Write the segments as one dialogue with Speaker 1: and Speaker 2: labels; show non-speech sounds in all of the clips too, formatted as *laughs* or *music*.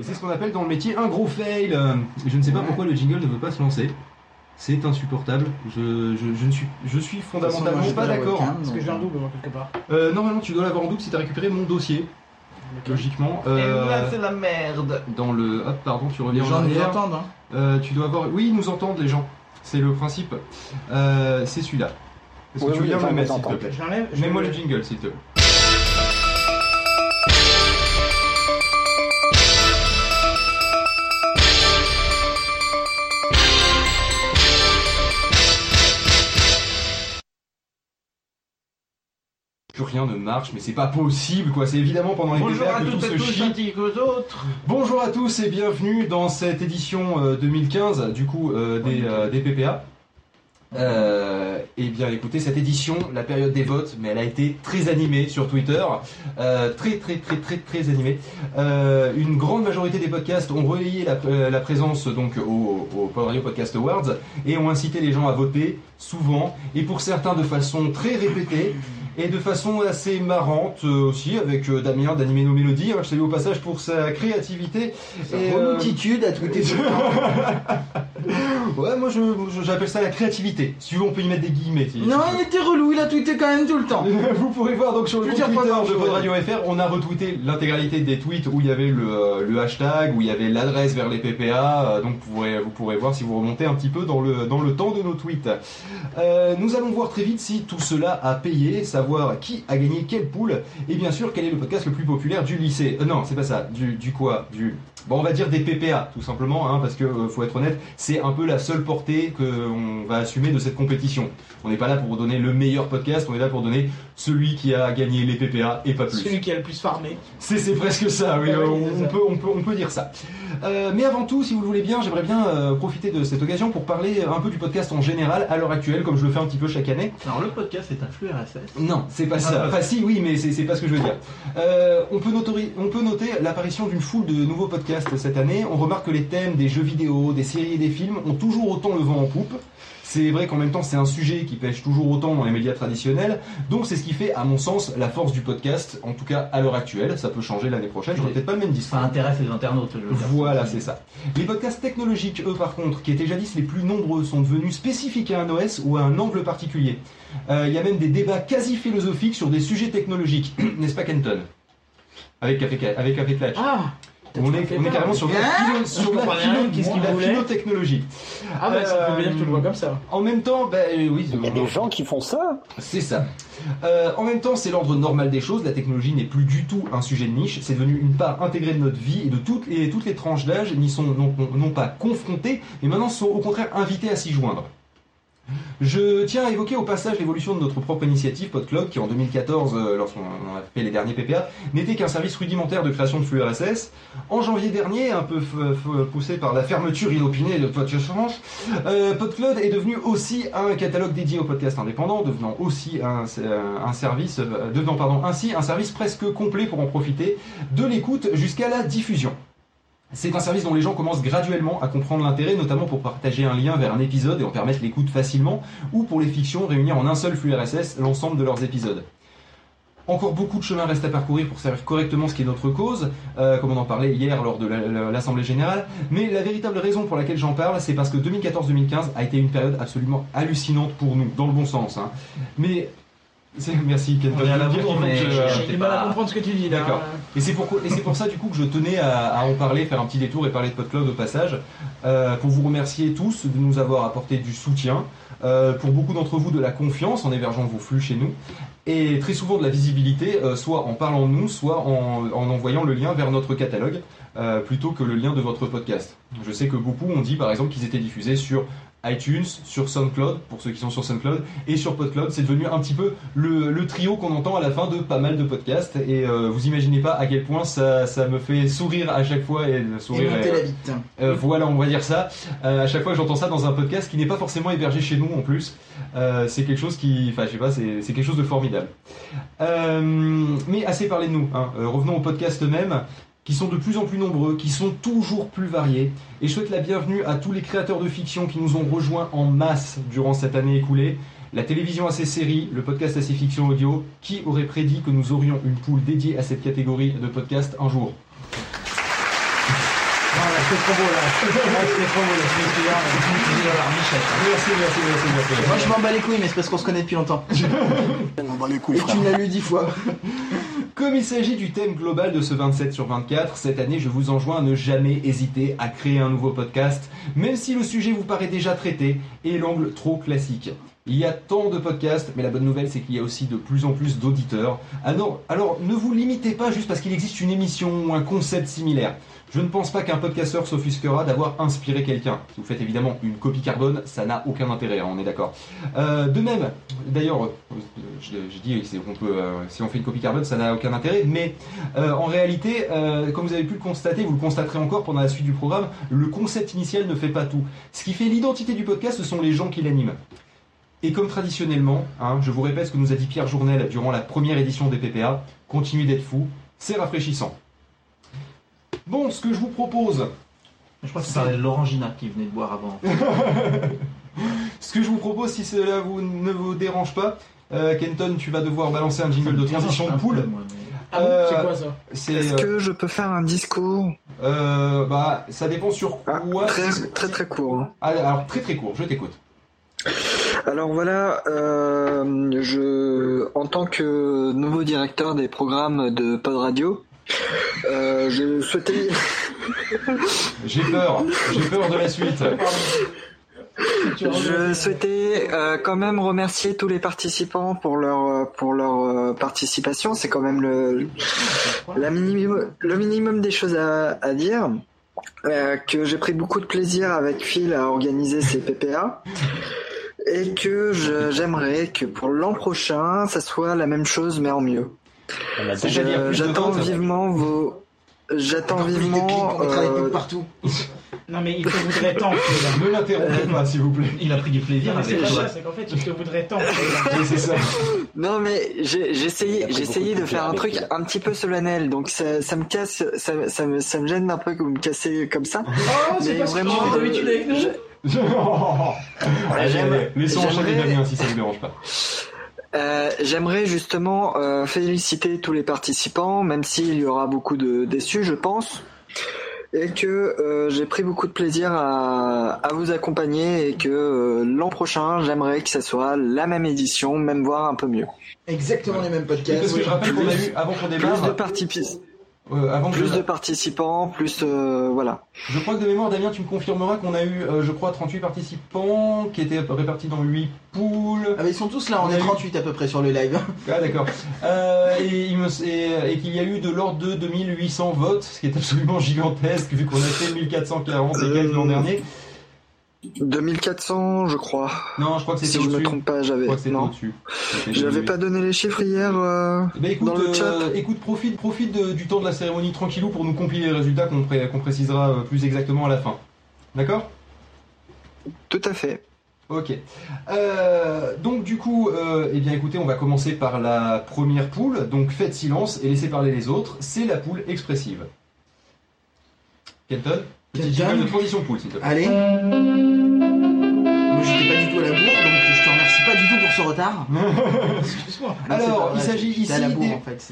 Speaker 1: Et c'est ce qu'on appelle dans le métier un gros fail. Euh, Je ne sais pas
Speaker 2: Ouais.
Speaker 1: pourquoi le jingle ne veut pas se lancer. C'est insupportable. Je, je, je ne suis, je suis
Speaker 2: façon,
Speaker 1: fondamentalement
Speaker 2: moi,
Speaker 1: pas d'accord.
Speaker 3: Parce que j'ai un double, moi, quelque part.
Speaker 1: Euh, normalement, tu dois l'avoir en double si tu as récupéré mon dossier. Logiquement. Euh,
Speaker 4: la merde.
Speaker 1: dans le. Hop, pardon, tu
Speaker 2: Les
Speaker 1: reviens en
Speaker 2: gens nous
Speaker 1: arrière.
Speaker 2: entendent. Hein.
Speaker 1: Euh, tu dois avoir. Oui, ils nous entendent, les gens. C'est le principe. Euh, c'est celui-là. Est-ce que
Speaker 5: Oui,
Speaker 1: tu veux
Speaker 5: oui,
Speaker 1: bien me le mettre, s'il te plaît Mets-moi
Speaker 3: le
Speaker 1: jingle, s'il te plaît. Plus rien ne marche, mais c'est pas possible, quoi. C'est évidemment pendant les
Speaker 4: Bonjour à
Speaker 1: que tout
Speaker 4: et
Speaker 1: se
Speaker 4: tous
Speaker 1: chie.
Speaker 4: ainsi qu'aux autres.
Speaker 1: Bonjour à tous et bienvenue dans cette édition euh, 2015 du coup euh, des, euh, des PPA. Euh, et bien écoutez, cette édition, la période des votes, mais elle a été très animée sur Twitter, Euh, très très très très très animée. Euh, une grande majorité des podcasts ont relayé la, euh, la présence donc au, au Radio Podcast Awards et ont incité les gens à voter souvent et pour certains de façon très répétée et de façon assez marrante euh, aussi avec euh, Damien d'Animer nos mélodies. hein, je salue au passage pour sa créativité.
Speaker 2: Sa
Speaker 1: Et, euh,
Speaker 2: multitude à tweeter tout. *laughs*
Speaker 1: Ouais, moi j'appelle ça la créativité. Si tu veux, on peut y mettre des guillemets. si-
Speaker 2: Non, il était relou, il a tweeté quand même tout le temps. *laughs*
Speaker 1: Vous pourrez voir donc sur le compte Twitter de. Pod Radio FR, on a retweeté l'intégralité des tweets où il y avait le, le hashtag, où il y avait l'adresse vers les PPA. donc vous pourrez, vous pourrez voir si vous remontez un petit peu dans le, dans le temps de nos tweets. Euh, nous allons voir très vite si tout cela a payé, qui a gagné quelle poule, et bien sûr quel est le podcast le plus populaire du lycée? Euh, non, c'est pas ça. Du, du quoi? Du Bon, on va dire des PPA, tout simplement, hein, parce que euh, faut être honnête, c'est un peu la seule portée qu'on va assumer de cette compétition. On n'est pas là pour donner le meilleur podcast, on est là pour donner celui qui a gagné les PPA et pas plus.
Speaker 3: Celui qui a le plus farmé.
Speaker 1: C'est c'est presque ça, oui, euh, on, peut, on, peut, on peut dire ça. Euh, mais avant tout, si vous le voulez bien, j'aimerais bien euh, profiter de cette occasion pour parler un peu du podcast en général à l'heure actuelle, comme je le fais un petit peu chaque année.
Speaker 4: Alors le podcast est un flux RSS.
Speaker 1: Non, c'est pas ça.
Speaker 4: Ah,
Speaker 1: Enfin, si, oui, mais c'est c'est pas ce que je veux dire. Euh, on, peut notori- on peut noter l'apparition d'une foule de nouveaux podcasts cette année. On remarque que les thèmes des jeux vidéo, des séries et des films ont toujours autant le vent en poupe. C'est vrai qu'en même temps, c'est un sujet qui pêche toujours autant dans les médias traditionnels. Donc, c'est ce qui fait, à mon sens, la force du podcast, en tout cas à l'heure actuelle. Ça peut changer l'année prochaine, j'aurai peut-être pas le même discours.
Speaker 4: Ça intéresse les internautes. je veux dire.
Speaker 1: Voilà, c'est ça. Les podcasts technologiques, eux, par contre, qui étaient jadis les plus nombreux, sont devenus spécifiques à un OS ou à un angle particulier. Euh, Il y a même des débats quasi philosophiques sur des sujets technologiques, *clears throat* n'est-ce pas, Kenton? Avec Café, avec Café Clutch.
Speaker 3: Ah
Speaker 1: on est, on est carrément sur de la, sur la, philotechnologie.
Speaker 3: Ah bah ça
Speaker 1: Euh,
Speaker 3: peut bien que tu le vois comme ça.
Speaker 1: En même temps, ben euh, oui,
Speaker 5: Il y a des gens qui font ça
Speaker 1: c'est ça. Euh, en même temps, c'est l'ordre normal des choses. La technologie n'est plus du tout un sujet de niche. C'est devenu une part intégrée de notre vie et de toutes les, toutes les tranches d'âge n'y sont non, non pas confrontées, mais maintenant sont au contraire invitées à s'y joindre. Je tiens à évoquer au passage l'évolution de notre propre initiative PodCloud qui en 2014, euh, lorsqu'on a fait les derniers PPA, n'était qu'un service rudimentaire de création de flux RSS. En janvier dernier, un peu poussé par la fermeture inopinée de PodChange, euh, PodCloud est devenu aussi un catalogue dédié aux podcasts indépendants, devenant aussi un, un service, euh, devenant ainsi un service presque complet pour en profiter de l'écoute jusqu'à la diffusion. C'est un service dont les gens commencent graduellement à comprendre l'intérêt, notamment pour partager un lien vers un épisode et en permettre l'écoute facilement, ou pour les fictions réunir en un seul flux RSS l'ensemble de leurs épisodes. Encore beaucoup de chemin reste à parcourir pour servir correctement ce qui est notre cause, euh, comme on en parlait hier lors de la- la- l'Assemblée Générale, mais la véritable raison pour laquelle j'en parle, c'est parce que 2014-2015 a été une période absolument hallucinante pour nous, dans le bon sens. hein. Mais... Merci Kenton.
Speaker 4: On est à la bourre, mais
Speaker 1: je-
Speaker 3: J'ai du mal à comprendre ce que tu dis là.
Speaker 1: D'accord. Et c'est pour ça du coup que je tenais à, à en parler, faire un petit détour et parler de PodCloud au passage, euh, pour vous remercier tous de nous avoir apporté du soutien, euh, pour beaucoup d'entre vous de la confiance en hébergeant vos flux chez nous, et très souvent de la visibilité, euh, soit en parlant de nous, soit en, en envoyant le lien vers notre catalogue, euh, plutôt que le lien de votre podcast. Je sais que beaucoup ont dit par exemple qu'ils étaient diffusés sur iTunes, sur SoundCloud, pour ceux qui sont sur SoundCloud, et sur PodCloud. C'est devenu un petit peu le, le trio qu'on entend à la fin de pas mal de podcasts. Et euh, vous imaginez pas à quel point ça, ça me fait sourire à chaque fois et le sourire. est-
Speaker 2: la bite.
Speaker 1: euh, voilà, on va dire ça. Euh, à chaque fois j'entends ça dans un podcast qui n'est pas forcément hébergé chez nous en plus, euh, c'est quelque chose qui, enfin, je sais pas, c'est quelque chose de formidable. Euh, mais assez parlé de nous. hein. Euh, revenons au podcast eux-mêmes, qui sont de plus en plus nombreux, qui sont toujours plus variés. Et je souhaite la bienvenue à tous les créateurs de fiction qui nous ont rejoints en masse durant cette année écoulée. La télévision à ses séries, le podcast à ses fictions audio. Qui aurait prédit que nous aurions une poule dédiée à cette catégorie de podcast un jour
Speaker 3: là, c'était trop beau là. C'était trop beau là,
Speaker 4: Michel.
Speaker 1: Merci, merci, merci, merci.
Speaker 3: Moi je m'en bats les couilles, mais c'est parce qu'on se connaît depuis longtemps. *laughs*
Speaker 2: Et tu me l'as lu dix fois. *laughs*
Speaker 1: Comme il s'agit du thème global de ce 27 sur 24, cette année je vous enjoins à ne jamais hésiter à créer un nouveau podcast, même si le sujet vous paraît déjà traité et l'angle trop classique. Il y a tant de podcasts, mais la bonne nouvelle c'est qu'il y a aussi de plus en plus d'auditeurs. Alors, alors ne vous limitez pas juste parce qu'il existe une émission ou un concept similaire. Je ne pense pas qu'un podcasteur s'offusquera d'avoir inspiré quelqu'un. Si vous faites évidemment une copie carbone, ça n'a aucun intérêt, hein, on est d'accord. Euh, de même, d'ailleurs, euh, je, je euh, si on fait une copie carbone, ça n'a aucun intérêt, mais en réalité, comme vous avez pu le constater, vous le constaterez encore pendant la suite du programme, le concept initial ne fait pas tout. Ce qui fait l'identité du podcast, ce sont les gens qui l'animent. Et comme traditionnellement, hein, je vous répète ce que nous a dit Pierre Journel durant la première édition des PPA, continuez d'être fou, c'est rafraîchissant. Bon, ce que je vous propose,
Speaker 4: Je crois que c'est l'orangina qui venait de boire avant. *laughs*
Speaker 1: ce que je vous propose, si cela vous, ne vous dérange pas, euh, Kenton, tu vas devoir balancer un jingle de transition de poule.
Speaker 3: Ah bon,
Speaker 1: Euh,
Speaker 3: c'est quoi ça?
Speaker 1: C'est,
Speaker 5: Est-ce
Speaker 1: euh,
Speaker 5: que je peux faire un discours?
Speaker 1: euh, bah, ça dépend sur
Speaker 5: Ah,
Speaker 1: quoi.
Speaker 5: très, très très court. hein.
Speaker 1: Ah, alors très très court, je t'écoute.
Speaker 5: Alors voilà, euh, je, en tant que nouveau directeur des programmes de Pod Radio, euh, je souhaitais,
Speaker 1: J'ai peur, j'ai peur de la suite.
Speaker 5: je souhaitais euh, quand même remercier tous les participants pour leur euh, pour leur euh, participation. C'est quand même le la minimum le minimum des choses à, à dire. Euh, que j'ai pris beaucoup de plaisir avec Phil à organiser ces PPA. Et que j'aimerais que pour l'an prochain, ça soit la même chose mais en mieux. J'attends vivement vos. J'attends vivement.
Speaker 2: mettre des
Speaker 5: euh,
Speaker 2: partout.
Speaker 3: Non mais il te voudrait tant. *laughs*
Speaker 1: Ne l'interrompez pas, s'il vous plaît.
Speaker 4: Il a pris du plaisir
Speaker 3: Non, mais c'est c'est qu'en fait il te voudrait tant. *laughs*
Speaker 1: C'est ça.
Speaker 5: Non mais
Speaker 2: beaucoup
Speaker 5: essayé
Speaker 2: de
Speaker 5: faire un truc un petit peu solennel, donc ça, ça me casse, ça, ça me, ça me gêne un peu que vous me cassez comme ça.
Speaker 3: Oh, c'est
Speaker 5: Mais
Speaker 3: pas
Speaker 5: vraiment,
Speaker 3: d'habitude avec nous.
Speaker 5: je- *laughs*
Speaker 1: Allez,
Speaker 5: j'aime-
Speaker 1: allez, laissons enchaîner
Speaker 5: j'aimerais-
Speaker 1: Damien si ça vous dérange pas.
Speaker 5: Euh, J'aimerais justement euh, féliciter tous les participants, même s'il y aura beaucoup de déçus, je pense, et que euh, j'ai pris beaucoup de plaisir à, à vous accompagner et que euh, l'an prochain, j'aimerais que ça soit la même édition, même voire un peu mieux.
Speaker 2: Exactement les mêmes
Speaker 1: Parce
Speaker 2: podcasts.
Speaker 1: que je rappelle qu'on a eu, avant qu'on
Speaker 5: Plus de,
Speaker 1: démarre,
Speaker 5: partipi-
Speaker 1: euh, avant
Speaker 5: plus de participants, plus euh, voilà.
Speaker 1: Je crois que de mémoire, Damien, tu me confirmeras qu'on a eu, euh, je crois, 38 participants qui étaient répartis dans 8 poules.
Speaker 2: Ah bah ils sont tous là, on est
Speaker 1: eu-
Speaker 2: 38 à peu près sur le live. *laughs*
Speaker 1: Ah, d'accord. Euh, et il me- et, et qu'il y a eu de l'ordre de 2800 votes, ce qui est absolument gigantesque vu qu'on a fait 1440 et quelques l'an
Speaker 5: Euh,
Speaker 1: dernier.
Speaker 5: 2400, je crois.
Speaker 1: Non, je crois que
Speaker 5: Si
Speaker 1: c'était
Speaker 5: je me
Speaker 1: au-dessus.
Speaker 5: trompe pas,
Speaker 1: Je
Speaker 5: j'avais. Non, j'avais pas donné les chiffres hier. euh,
Speaker 1: ben, écoute,
Speaker 5: Dans le
Speaker 1: euh,
Speaker 5: chat.
Speaker 1: écoute, profite, profite de- du temps de la cérémonie tranquillou pour nous compiler les résultats qu'on pré- qu'on précisera euh, plus exactement à la fin. D'accord?
Speaker 5: Tout à fait.
Speaker 1: Ok. Euh, donc du coup, euh, eh bien écoutez, on va commencer par la première poule. Donc faites silence et laissez parler les autres. C'est la poule expressive. Kenton Petit jingle de transition poule, s'il te plaît.
Speaker 2: Allez. Ce retard. *laughs*
Speaker 3: Excuse-moi.
Speaker 1: Alors, il s'agit ici des-
Speaker 2: en fait.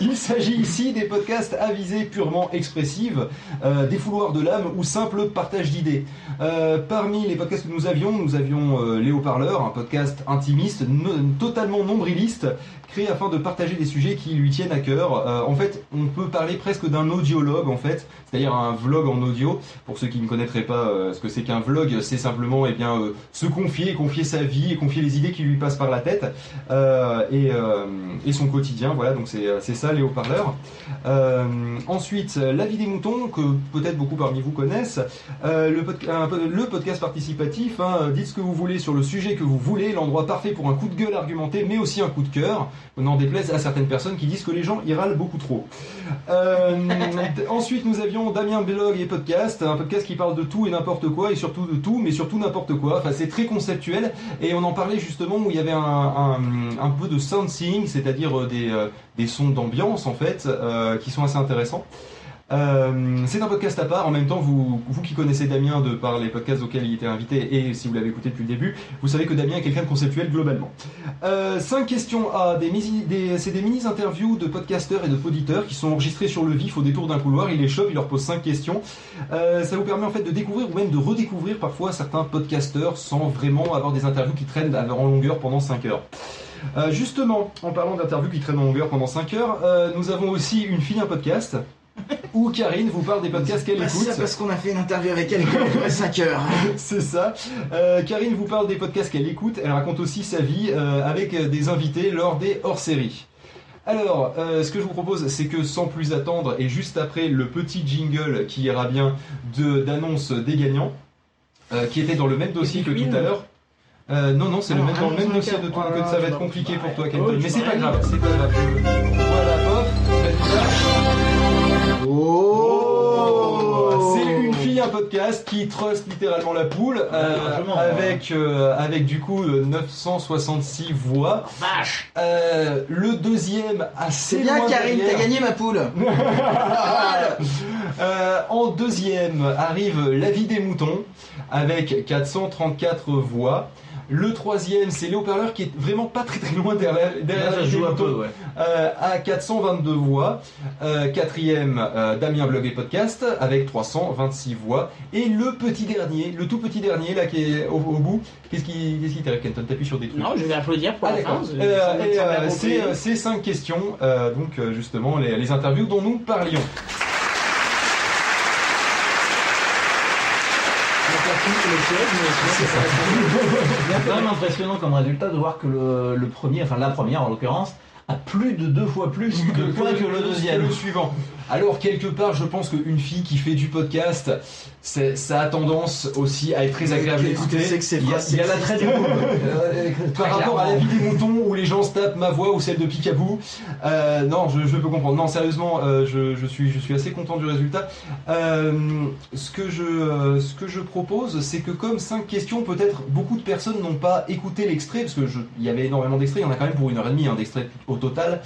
Speaker 1: Il s'agit ici des podcasts à visée purement expressive, euh, des fouloirs de l'âme ou simple partage d'idées. Euh, parmi les podcasts que nous avions, nous avions euh, Léo Parleur, un podcast intimiste, no- totalement nombriliste, créé afin de partager des sujets qui lui tiennent à cœur. En fait, on peut parler presque d'un audiologue, en fait, c'est-à-dire un vlog en audio. Pour ceux qui ne connaîtraient pas ce que c'est qu'un vlog, c'est simplement eh bien, se confier, confier sa vie et confier les idées qui lui passent par la tête euh, et, euh, et son quotidien. Voilà, donc c'est c'est ça, Parleur. Euh, ensuite, La vie des moutons, que peut-être beaucoup parmi vous connaissent. Euh, le, le podcast participatif, hein, dites ce que vous voulez sur le sujet que vous voulez, l'endroit parfait pour un coup de gueule argumenté, mais aussi un coup de cœur. N'en déplaise à certaines personnes qui disent que les gens y râlent beaucoup trop. Euh, *laughs* ensuite, nous avions Damien Blog et Podcast, un podcast qui parle de tout et n'importe quoi, et surtout de tout, mais surtout n'importe quoi. Enfin, c'est très conceptuel, et on en parlait justement où il y avait un, peu de sound seeing, c'est-à-dire euh, des, euh, des sons d'ambiance en fait, euh, qui sont assez intéressants. Euh, c'est un podcast à part. En même temps, vous, qui connaissez Damien de par les podcasts auxquels il était invité et si vous l'avez écouté depuis le début, vous savez que Damien est quelqu'un de conceptuel globalement. Euh, cinq questions à des, c'est des mini interviews de podcasteurs et de poditeurs qui sont enregistrés sur le vif au détour d'un couloir. Il les chope, il leur pose cinq questions. Euh, ça vous permet en fait de découvrir ou même de redécouvrir parfois certains podcasteurs sans vraiment avoir des interviews qui traînent en longueur pendant 5 heures. Justement, en parlant d'interviews qui traînent en longueur pendant 5 heures, nous avons aussi une fille un podcast où Karine vous parle des podcasts qu'elle écoute.
Speaker 2: ça parce qu'on a fait une interview avec elle duré 5 heures. *laughs*
Speaker 1: C'est ça. Euh, Karine vous parle des podcasts qu'elle écoute. Elle raconte aussi sa vie euh, avec euh, des invités lors des hors-séries. Alors, euh, ce que je vous propose, c'est que sans plus attendre, et juste après le petit jingle qui ira bien de- d'annonce des gagnants, euh, qui était dans le même dossier que tout à l'heure. Euh, non, non, c'est le même, dans le même dossier de toi,
Speaker 3: Oh
Speaker 1: que ça va être compliqué pour toi,
Speaker 3: Oh,
Speaker 1: Kenton.
Speaker 3: tu
Speaker 1: Mais c'est pas grave, c'est pas grave. Voilà, pof.
Speaker 2: Oh
Speaker 1: C'est une fille, un podcast qui trust littéralement la poule, euh,
Speaker 4: largement,
Speaker 1: avec, euh, avec du coup euh, 966 voix.
Speaker 3: Vache
Speaker 1: Euh, le deuxième, assez
Speaker 2: C'est bien
Speaker 1: loin
Speaker 2: Karine, t'as gagné ma poule *laughs*
Speaker 1: Euh, en deuxième arrive La vie des moutons avec 434 voix. Le troisième, c'est Les Haut-Parleurs qui est vraiment pas très très loin derrière, derrière
Speaker 4: Là,
Speaker 1: La
Speaker 4: joue un peu, ouais.
Speaker 1: Euh, à 422 voix. Euh, quatrième, euh, Damien Blog et Podcast avec 326 voix. Et le petit dernier, le tout petit dernier là qui est au, au bout. Qu'est-ce qui, qu'est-ce qui t'arrive, Kenton? T'appuies sur des trucs.
Speaker 3: Non, je vais applaudir pour
Speaker 1: Ah,
Speaker 3: la fin.
Speaker 1: d'accord.
Speaker 3: ça
Speaker 1: Euh, euh, c'est euh, ces cinq questions, euh, donc euh, justement les, les interviews dont nous parlions.
Speaker 3: Donc, la fille, c'est
Speaker 4: quand même impressionnant comme résultat de voir que le, le premier, enfin la première en l'occurrence, a plus de deux fois plus de points que le deuxième.
Speaker 1: le suivant. Alors quelque part, je pense qu'une fille qui fait du podcast, ça a tendance aussi à être très agréable à écouter.
Speaker 4: Il y a,
Speaker 2: phrases
Speaker 4: il y a la traite couple. *laughs* Euh,
Speaker 1: Par rapport à la vie des moutons où les gens se tapent ma voix ou celle de Picaboo, euh, non, je, je peux comprendre. Non, sérieusement, euh, je, je suis, je suis assez content du résultat. Euh, ce, que je, euh, ce que je propose, c'est que comme cinq questions, peut-être beaucoup de personnes n'ont pas écouté l'extrait, parce que je- il y avait énormément d'extraits, il y en a quand même pour une heure et demie hein, d'extraits au total.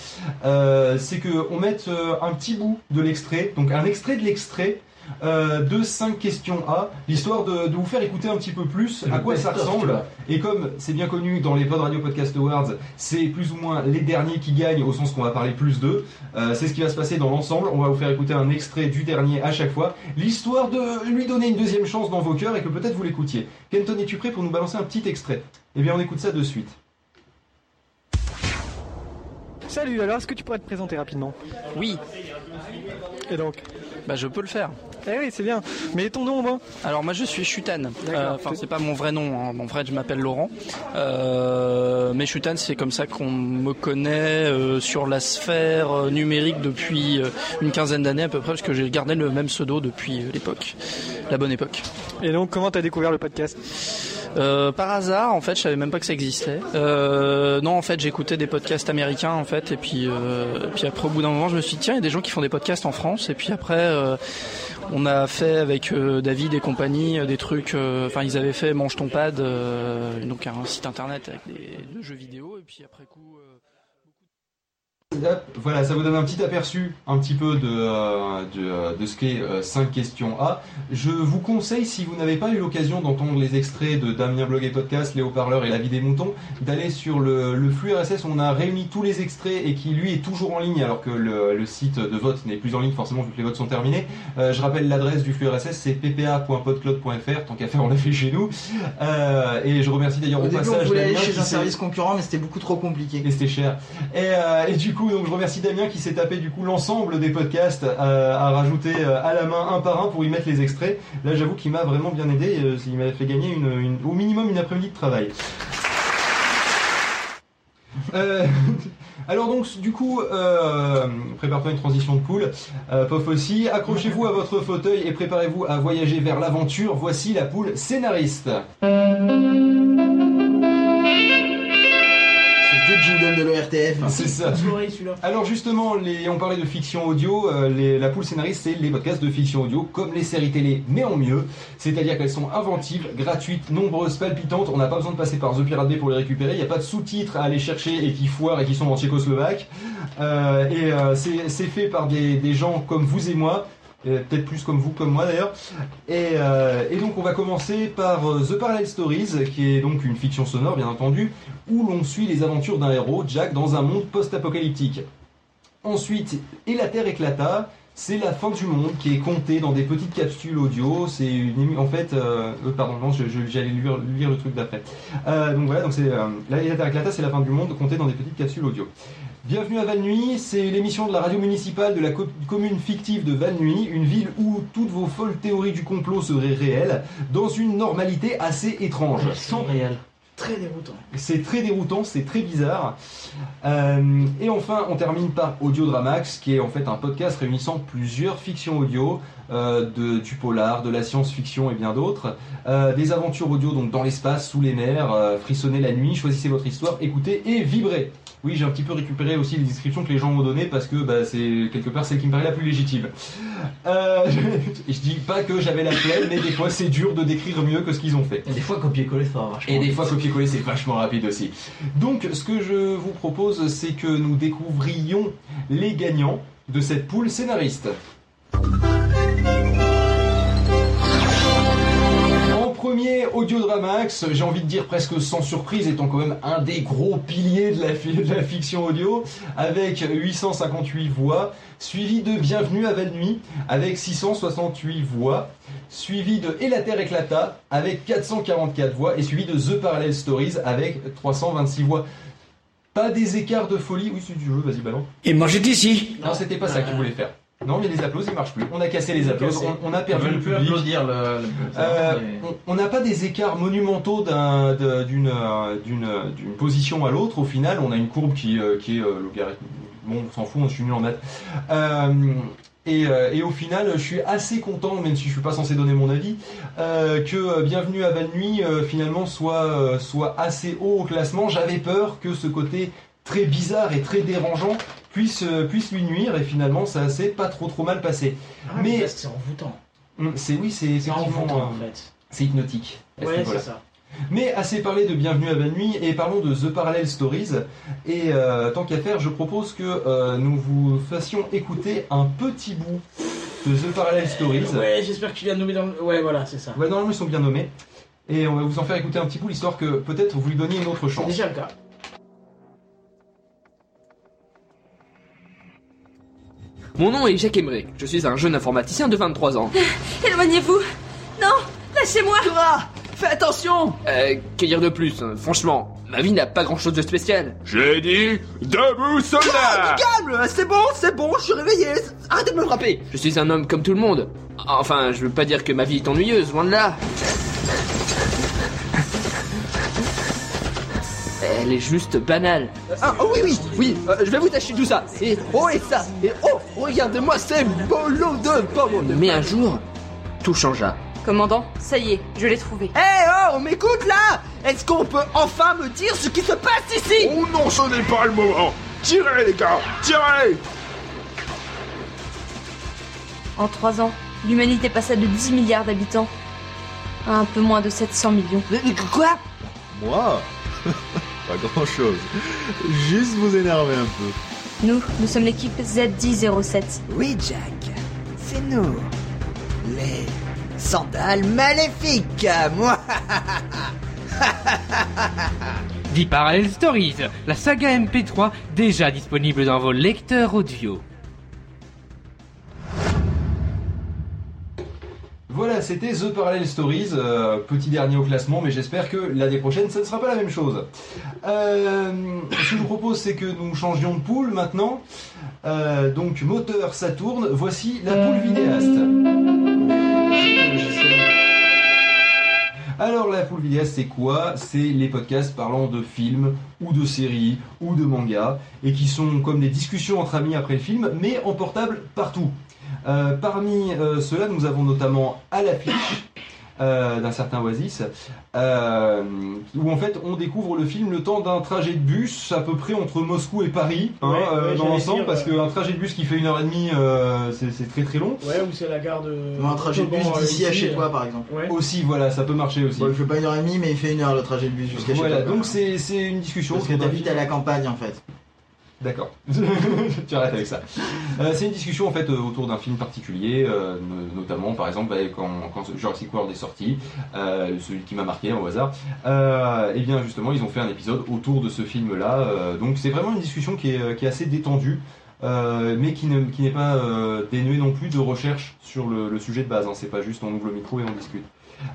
Speaker 1: Euh, c'est qu'on mette euh, un petit bout de l'extrait, donc un extrait de l'extrait. euh, de 5 questions A, l'histoire de, de vous faire écouter un petit peu plus à quoi ça ressemble. Et comme c'est bien connu dans les Pod Radio Podcast Awards, c'est plus ou moins les derniers qui gagnent, au sens qu'on va parler plus d'eux. Euh, c'est ce qui va se passer dans l'ensemble. On va vous faire écouter un extrait du dernier à chaque fois, l'histoire de lui donner une deuxième chance dans vos cœurs et que peut-être vous l'écoutiez. Kenton, es-tu prêt pour nous balancer un petit extrait? Eh bien, on écoute ça de suite.
Speaker 6: Salut, alors est-ce que tu pourrais te présenter rapidement?
Speaker 7: Oui,
Speaker 6: Et donc
Speaker 7: bah je peux le faire.
Speaker 6: Eh oui, c'est bien. Mais ton nom, moi
Speaker 7: Alors moi je suis Chutan. Euh, Enfin c'est pas mon vrai nom. hein. Mon vrai je m'appelle Laurent. Euh, mais Chutan c'est comme ça qu'on me connaît euh, sur la sphère euh, numérique depuis euh, une quinzaine d'années à peu près parce que j'ai gardé le même pseudo depuis euh, l'époque, la bonne époque.
Speaker 6: Et donc, comment t'as découvert le podcast?
Speaker 7: Euh, par hasard, en fait, je savais même pas que ça existait. Euh, non, en fait, j'écoutais des podcasts américains, en fait, et puis, euh, puis après, au bout d'un moment, je me suis dit tiens, il y a des gens qui font des podcasts en France, et puis après, euh, on a fait avec euh, David et compagnie des trucs. Enfin, ils avaient fait Mange ton pad, donc un site internet avec des, de jeux vidéo, et puis après coup. Euh,
Speaker 1: Voilà, ça vous donne un petit aperçu un petit peu de, euh, de, euh, de ce qu'est 5 questions A. Je vous conseille, si vous n'avez pas eu l'occasion d'entendre les extraits de Damien Blog et Podcast, Les Haut-Parleurs et La Vie des Moutons, d'aller sur le, le flux RSS. On a réuni tous les extraits et qui, lui, est toujours en ligne alors que le, le site de vote n'est plus en ligne forcément vu que les votes sont terminés. Euh, je rappelle l'adresse du flux RSS, c'est ppa.podcloud.fr, tant qu'à faire, on l'a fait chez nous. Euh, et je remercie d'ailleurs
Speaker 2: Au
Speaker 1: au,
Speaker 2: début, on
Speaker 1: passage
Speaker 2: voulait aller chez un service concurrent, mais c'était beaucoup trop compliqué.
Speaker 1: et c'était cher. Et, euh, et du coup, donc je remercie Damien qui s'est tapé du coup l'ensemble des podcasts euh, à rajouter euh, à la main un par un pour y mettre les extraits. Là, j'avoue qu'il m'a vraiment bien aidé. euh, il m'a fait gagner une, une- au minimum une après-midi de travail. *laughs* Euh, alors donc du coup, euh, prépare-toi une transition de poule, euh, Pof aussi, accrochez-vous à votre fauteuil et préparez-vous à voyager vers l'aventure. Voici la poule scénariste.
Speaker 2: Ah,
Speaker 1: c'est ça. Alors justement, on parlait de fiction audio. Euh, la poule scénariste, c'est les podcasts de fiction audio, comme les séries télé, mais en mieux. C'est-à-dire qu'elles sont inventives, gratuites, nombreuses, palpitantes. On n'a pas besoin de passer par The Pirate Bay pour les récupérer. Il n'y a pas de sous-titres à aller chercher et qui foirent et qui sont en tchécoslovaque. Euh, et euh, c'est fait par des gens comme vous et moi et Peut-être plus comme vous, comme moi d'ailleurs. Et, euh, donc on va commencer par euh, The Parallel Stories, qui est donc une fiction sonore bien entendu, où l'on suit les aventures d'un héros, Jack, dans un monde post-apocalyptique. Ensuite, Et la Terre éclata, c'est la fin du monde qui est comptée dans des petites capsules audio. C'est une en fait, euh, euh, pardon, non, j'allais lire, le truc d'après. Euh, donc voilà, donc c'est euh, la, la Terre éclata, c'est la fin du monde comptée dans des petites capsules audio. Bienvenue à Val-Nuit, c'est l'émission de la radio municipale de la co- commune fictive de Val-Nuit, une ville où toutes vos folles théories du complot seraient réelles, dans une normalité assez étrange.
Speaker 4: Elles sont réelles.
Speaker 2: Très déroutant.
Speaker 1: C'est très déroutant, c'est très bizarre. Euh, et enfin, on termine par Audiodramax, qui est en fait un podcast réunissant plusieurs fictions audio, de, du polar, de la science-fiction et bien d'autres. Euh, des aventures audio donc dans l'espace, sous les mers, euh, frissonnez la nuit, choisissez votre histoire, écoutez et vibrez. Oui, j'ai un petit peu récupéré aussi les descriptions que les gens m'ont données parce que bah, c'est quelque part celle qui me paraît la plus légitime. Euh, je, *laughs* je dis pas que j'avais la flemme, mais des fois c'est dur de décrire mieux que ce qu'ils ont fait.
Speaker 4: Et des fois, copier-coller, ça va vachement.
Speaker 1: Et des fois, copier-coller, c'est vachement rapide aussi. Donc, ce que je vous propose, c'est que nous découvrions les gagnants de cette poule scénariste. Premier, Audiodramax, j'ai envie de dire presque sans surprise, étant quand même un des gros piliers de la, fi- de la fiction audio, avec 858 voix, suivi de Bienvenue à Val-Nuit, avec 668 voix, suivi de Et la Terre éclata, avec 444 voix, et suivi de The Parallel Stories, avec 326 voix. Pas des écarts de folie, oui, si tu veux, vas-y, ballon.
Speaker 8: Et moi j'étais ici.
Speaker 1: Non, c'était pas ça qu'il voulait faire. Non, mais les applaudissements, ils marchent plus. On a cassé les applaudissements, on, on a
Speaker 4: On
Speaker 1: perdu
Speaker 4: veut
Speaker 1: le
Speaker 4: plus
Speaker 1: public.
Speaker 4: applaudir le. le-
Speaker 1: Euh,
Speaker 4: mais-
Speaker 1: on- on n'a pas des écarts monumentaux d'une euh, d'une euh, d'une position à l'autre. Au final, on a une courbe qui, euh, qui est euh, logarithmique. Bon, on s'en fout, je suis nul en maths. Euh, et, euh, et au final, je suis assez content, même si je suis pas censé donner mon avis, euh, que euh, Bienvenue à Val-Nuit euh, finalement soit, euh, soit assez haut au classement. J'avais peur que ce côté très bizarre et très dérangeant puisse, euh, puisse lui nuire et finalement ça s'est pas trop trop mal passé.
Speaker 3: Ah,
Speaker 1: Mais-
Speaker 3: c'est envoûtant.
Speaker 1: Hum, C'est oui, c'est
Speaker 3: C'est envoûtant en
Speaker 1: euh,
Speaker 3: fait.
Speaker 1: c'est hypnotique.
Speaker 3: Ouais, c'est ça.
Speaker 1: Mais assez parlé de Bienvenue à Bonne Nuit et parlons de The Parallel Stories. Et euh, tant qu'à faire, je propose que euh, nous vous fassions écouter un petit bout de The Parallel Stories.
Speaker 3: Ouais, j'espère que tu l'as nommé dans le. Ouais, voilà, c'est ça.
Speaker 1: Ouais, normalement ils sont bien nommés. Et on va vous en faire écouter un petit bout, histoire que peut-être vous lui donniez une autre
Speaker 3: C'est
Speaker 1: chance.
Speaker 3: déjà le cas.
Speaker 9: Mon nom est Jacques Emmerich. Je suis un jeune informaticien de 23 ans. *laughs*
Speaker 10: Éloignez-vous Non Lâchez-moi
Speaker 9: Fais attention Euh, que dire de plus hein, Franchement, ma vie n'a pas grand-chose de spécial.
Speaker 11: J'ai dit debout soldat
Speaker 9: Calme C'est bon, c'est bon, je suis réveillé Arrêtez de me frapper Je suis un homme comme tout le monde. Enfin, je veux pas dire que ma vie est ennuyeuse, loin de là. Elle est juste banale. Ah, oh oui, oui, oui, euh, je vais vous tâcher tout ça. Et oh, et ça. Et oh, regardez-moi ces lots de pommes. Mais un jour, tout changea.
Speaker 10: Commandant, ça y est, je l'ai trouvé.
Speaker 9: Eh oh, on m'écoute là Est-ce qu'on peut enfin me dire ce qui se passe ici?
Speaker 11: Oh non, ce n'est pas le moment Tirez les gars Tirez
Speaker 10: En trois ans, l'humanité passa de 10 milliards d'habitants à un peu moins de 700 millions.
Speaker 9: Quoi?
Speaker 12: Moi? *laughs* Pas grand chose. Juste vous énerver un peu.
Speaker 10: Nous, nous sommes l'équipe Z1007.
Speaker 13: Oui, Jack, c'est nous. Les sandales maléfiques, moi.
Speaker 14: The Parallel Stories, la saga MP3 déjà disponible dans vos lecteurs audio.
Speaker 1: Voilà, c'était The Parallel Stories, euh, petit dernier au classement, mais j'espère que l'année prochaine, ça ne sera pas la même chose. Euh, ce que je vous propose, c'est que nous changions de poule maintenant. Euh, donc, moteur, ça tourne. Voici la poule vidéaste. Alors, la poule vidéaste, c'est quoi? C'est les podcasts parlant de films, ou de séries, ou de mangas, et qui sont comme des discussions entre amis après le film, mais en portable partout. Euh, parmi euh, ceux-là, nous avons notamment à l'affiche euh, d'un certain Oasis, euh, où en fait on découvre le film le temps d'un trajet de bus à peu près entre Moscou et Paris, hein,
Speaker 3: Ouais, ouais,
Speaker 1: dans l'ensemble, parce qu'un trajet de bus qui fait une heure et demie, euh, c'est très très long.
Speaker 3: Ouais, ou c'est la gare de.
Speaker 2: Ou un trajet de bus
Speaker 3: Bon,
Speaker 2: d'ici à chez toi, par exemple.
Speaker 3: Ouais.
Speaker 1: Aussi, voilà, ça peut marcher aussi.
Speaker 2: Bon, il fait pas une heure et demie, mais il fait une heure le trajet de bus jusqu'à chez
Speaker 1: Voilà,
Speaker 2: toi.
Speaker 1: donc c'est c'est une discussion.
Speaker 2: Parce que
Speaker 1: d'un
Speaker 2: t'habites à la campagne en fait.
Speaker 1: D'accord. *laughs* tu arrêtes avec ça. Euh, c'est une discussion en fait euh, autour d'un film particulier, euh, no- notamment par exemple bah, quand, quand Jurassic World est sorti, celui qui m'a marqué au hasard. Et bien justement, ils ont fait un épisode autour de ce film-là. donc c'est vraiment une discussion qui est, assez détendue. mais qui ne- qui n'est pas euh, dénuée non plus de recherche sur le, le sujet de base. Hein. C'est pas juste on ouvre le micro et on discute.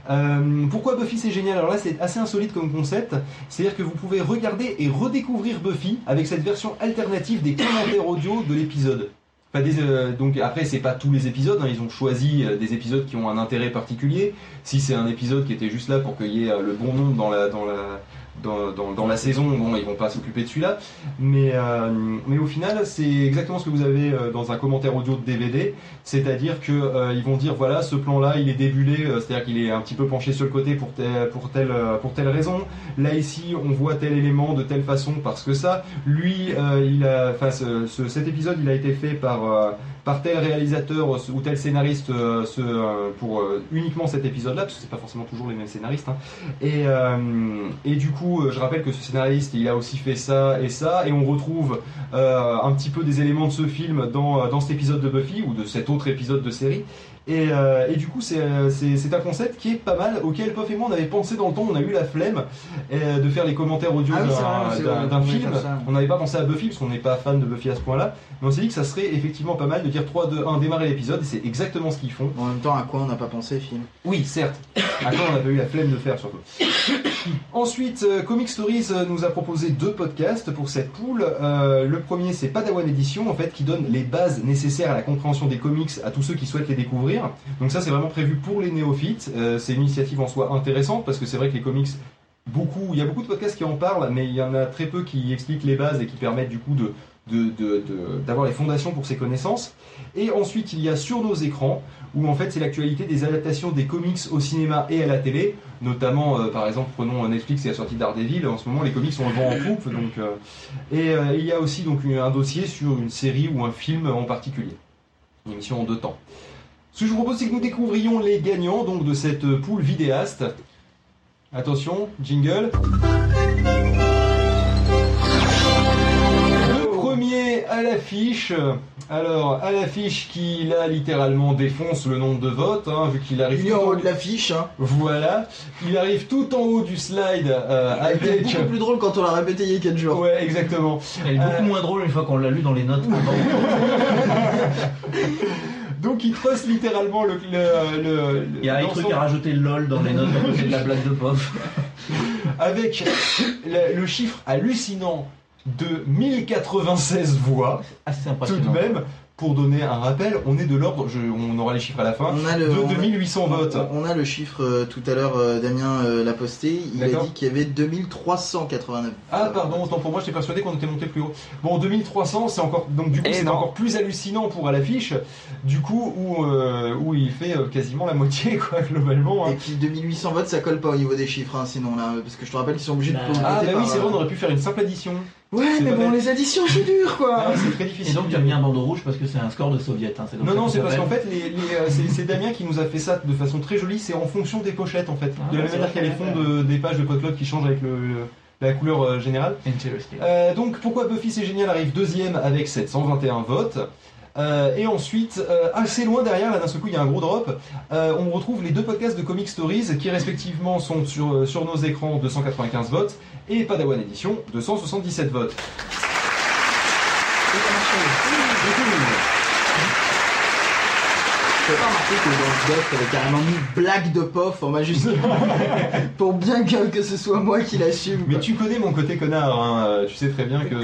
Speaker 1: Euh, pourquoi Buffy c'est génial? Alors là c'est assez insolite comme concept, c'est-à-dire que vous pouvez regarder et redécouvrir Buffy avec cette version alternative des commentaires audio de l'épisode. Euh, donc après c'est pas tous les épisodes, hein, ils ont choisi euh, des épisodes qui ont un intérêt particulier. Si c'est un épisode qui était juste là pour qu'il y ait le bon nombre dans la dans, la saison, bon ils vont pas s'occuper de celui-là, mais euh, mais au final c'est exactement ce que vous avez euh, dans un commentaire audio de DVD, c'est-à-dire que euh, ils vont dire voilà ce plan-là il est débulé, c'est-à-dire qu'il est un petit peu penché sur le côté pour telle pour telle pour telle raison. Là ici on voit tel élément de telle façon parce que ça. Lui il a, enfin ce- ce- cet épisode il a été fait par par tel réalisateur euh, ou tel scénariste euh, ce, euh, pour uniquement cet épisode-là, parce que c'est pas forcément toujours les mêmes scénaristes. hein. Et, et du coup, je rappelle que ce scénariste, il a aussi fait ça et ça, et on retrouve un petit peu des éléments de ce film dans, dans cet épisode de Buffy ou de cet autre épisode de série. Et, euh, et du coup, c'est euh, c'est- un concept qui est pas mal, auquel Pof et moi on avait pensé dans le temps, on a eu la flemme euh, de faire les commentaires audio
Speaker 2: Ah oui,
Speaker 1: d'un- film.
Speaker 2: ça.
Speaker 1: On n'avait pas pensé à Buffy parce qu'on n'est pas fan de Buffy à ce point-là, mais on s'est dit que ça serait effectivement pas mal de dire 3, 2, 1, démarrer l'épisode, et c'est exactement ce qu'ils font.
Speaker 2: En même temps, à quoi on n'a pas pensé, film?
Speaker 1: Oui, certes. À quoi on avait eu la flemme de faire surtout. *coughs* Ensuite, euh, Comic Stories nous a proposé deux podcasts pour cette poule. Le premier, c'est Padawan Edition, en fait, qui donne les bases nécessaires à la compréhension des comics à tous ceux qui souhaitent les découvrir. Donc ça, c'est vraiment prévu pour les néophytes. Euh, c'est une initiative en soi intéressante parce que c'est vrai que les comics beaucoup, il y a beaucoup de podcasts qui en parlent, mais il y en a très peu qui expliquent les bases et qui permettent du coup d'avoir les fondations pour ces connaissances. Et ensuite, il y a sur nos écrans, où en fait c'est l'actualité des adaptations des comics au cinéma et à la télé, notamment euh, par exemple prenons Netflix et la sortie d'Ardeville, en ce moment les comics sont le vent en poupe, donc, euh, et euh, il y a aussi donc un dossier sur une série ou un film en particulier, une émission en deux temps. Ce que je vous propose c'est que nous découvrions les gagnants donc de cette poule vidéaste. Attention, jingle. Le premier à l'affiche. Alors, à l'affiche qui là littéralement défonce le nombre de votes, hein, vu qu'il arrive
Speaker 2: Il est
Speaker 1: tout en
Speaker 2: haut de l'affiche. Hein.
Speaker 1: Voilà, il arrive tout en haut du slide euh,
Speaker 2: C'était
Speaker 1: avec.
Speaker 2: beaucoup plus drôle quand on l'a répété il y a 4 jours.
Speaker 1: Ouais, exactement.
Speaker 4: Elle est beaucoup
Speaker 1: Euh,
Speaker 4: moins drôle une fois qu'on l'a lu dans les notes. *laughs*
Speaker 1: Donc il truste littéralement le. le, le- le-
Speaker 4: Il y a un truc à rajouter LOL dans les notes à côté de la blague de Pof. *laughs*
Speaker 1: avec le, le chiffre hallucinant de 1096 voix.
Speaker 4: Assez
Speaker 1: Tout
Speaker 4: impressionnant.
Speaker 1: de même, pour donner un rappel, on est de l'ordre, je- on aura les chiffres à la fin,
Speaker 2: On a le,
Speaker 1: de
Speaker 2: on a-
Speaker 1: 2800 votes.
Speaker 2: On, a le chiffre euh, tout à l'heure, euh, Damien euh, l'a posté. Il a dit qu'il y avait 2389.
Speaker 1: Ah pardon, autant pour moi, j'étais persuadé qu'on était monté plus haut. Bon, 2300, c'est encore donc du coup
Speaker 5: Eh
Speaker 1: c'est encore plus hallucinant pour à l'affiche, du coup où euh, où il fait euh, quasiment la moitié *laughs* quoi globalement. hein.
Speaker 2: Et puis 2800 votes, ça colle pas au niveau des chiffres, hein, sinon là, parce que je te rappelle qu'ils sont obligés
Speaker 3: Bah,
Speaker 2: de
Speaker 1: Ah bah oui, c'est vrai, on aurait pu faire une simple addition.
Speaker 2: Ouais, mais bon, les additions c'est dur quoi.
Speaker 1: Ah, c'est très
Speaker 4: Et
Speaker 1: difficile.
Speaker 3: euh,
Speaker 4: donc tu as mis un bandeau rouge parce que c'est un score de soviet. Hein,
Speaker 1: Non, non,
Speaker 4: qu'on
Speaker 1: c'est parce qu'en fait, les, les, euh, c'est, Damien qui nous a fait ça de façon très jolie, c'est en fonction des pochettes en fait.
Speaker 4: Ah,
Speaker 1: de la même manière qu'il y a les fonds de- des pages de Podclub qui changent avec le, le- la couleur euh, générale.
Speaker 4: Interesting.
Speaker 1: Euh, donc pourquoi Buffy c'est génial arrive deuxième avec 721 votes. Euh, et ensuite, euh, assez loin derrière, là d'un seul coup il y a un gros drop, euh, on retrouve les deux podcasts de Comic Stories qui respectivement sont sur, euh, sur nos écrans 295 votes et Padawan Edition 277 votes.
Speaker 2: As pas remarqué que dans le doc, t'avais carrément mis blague de pof en majuscule *laughs* pour bien que, que ce soit moi qui l'assume.
Speaker 1: Mais tu connais mon côté connard, hein, euh, tu sais très bien que.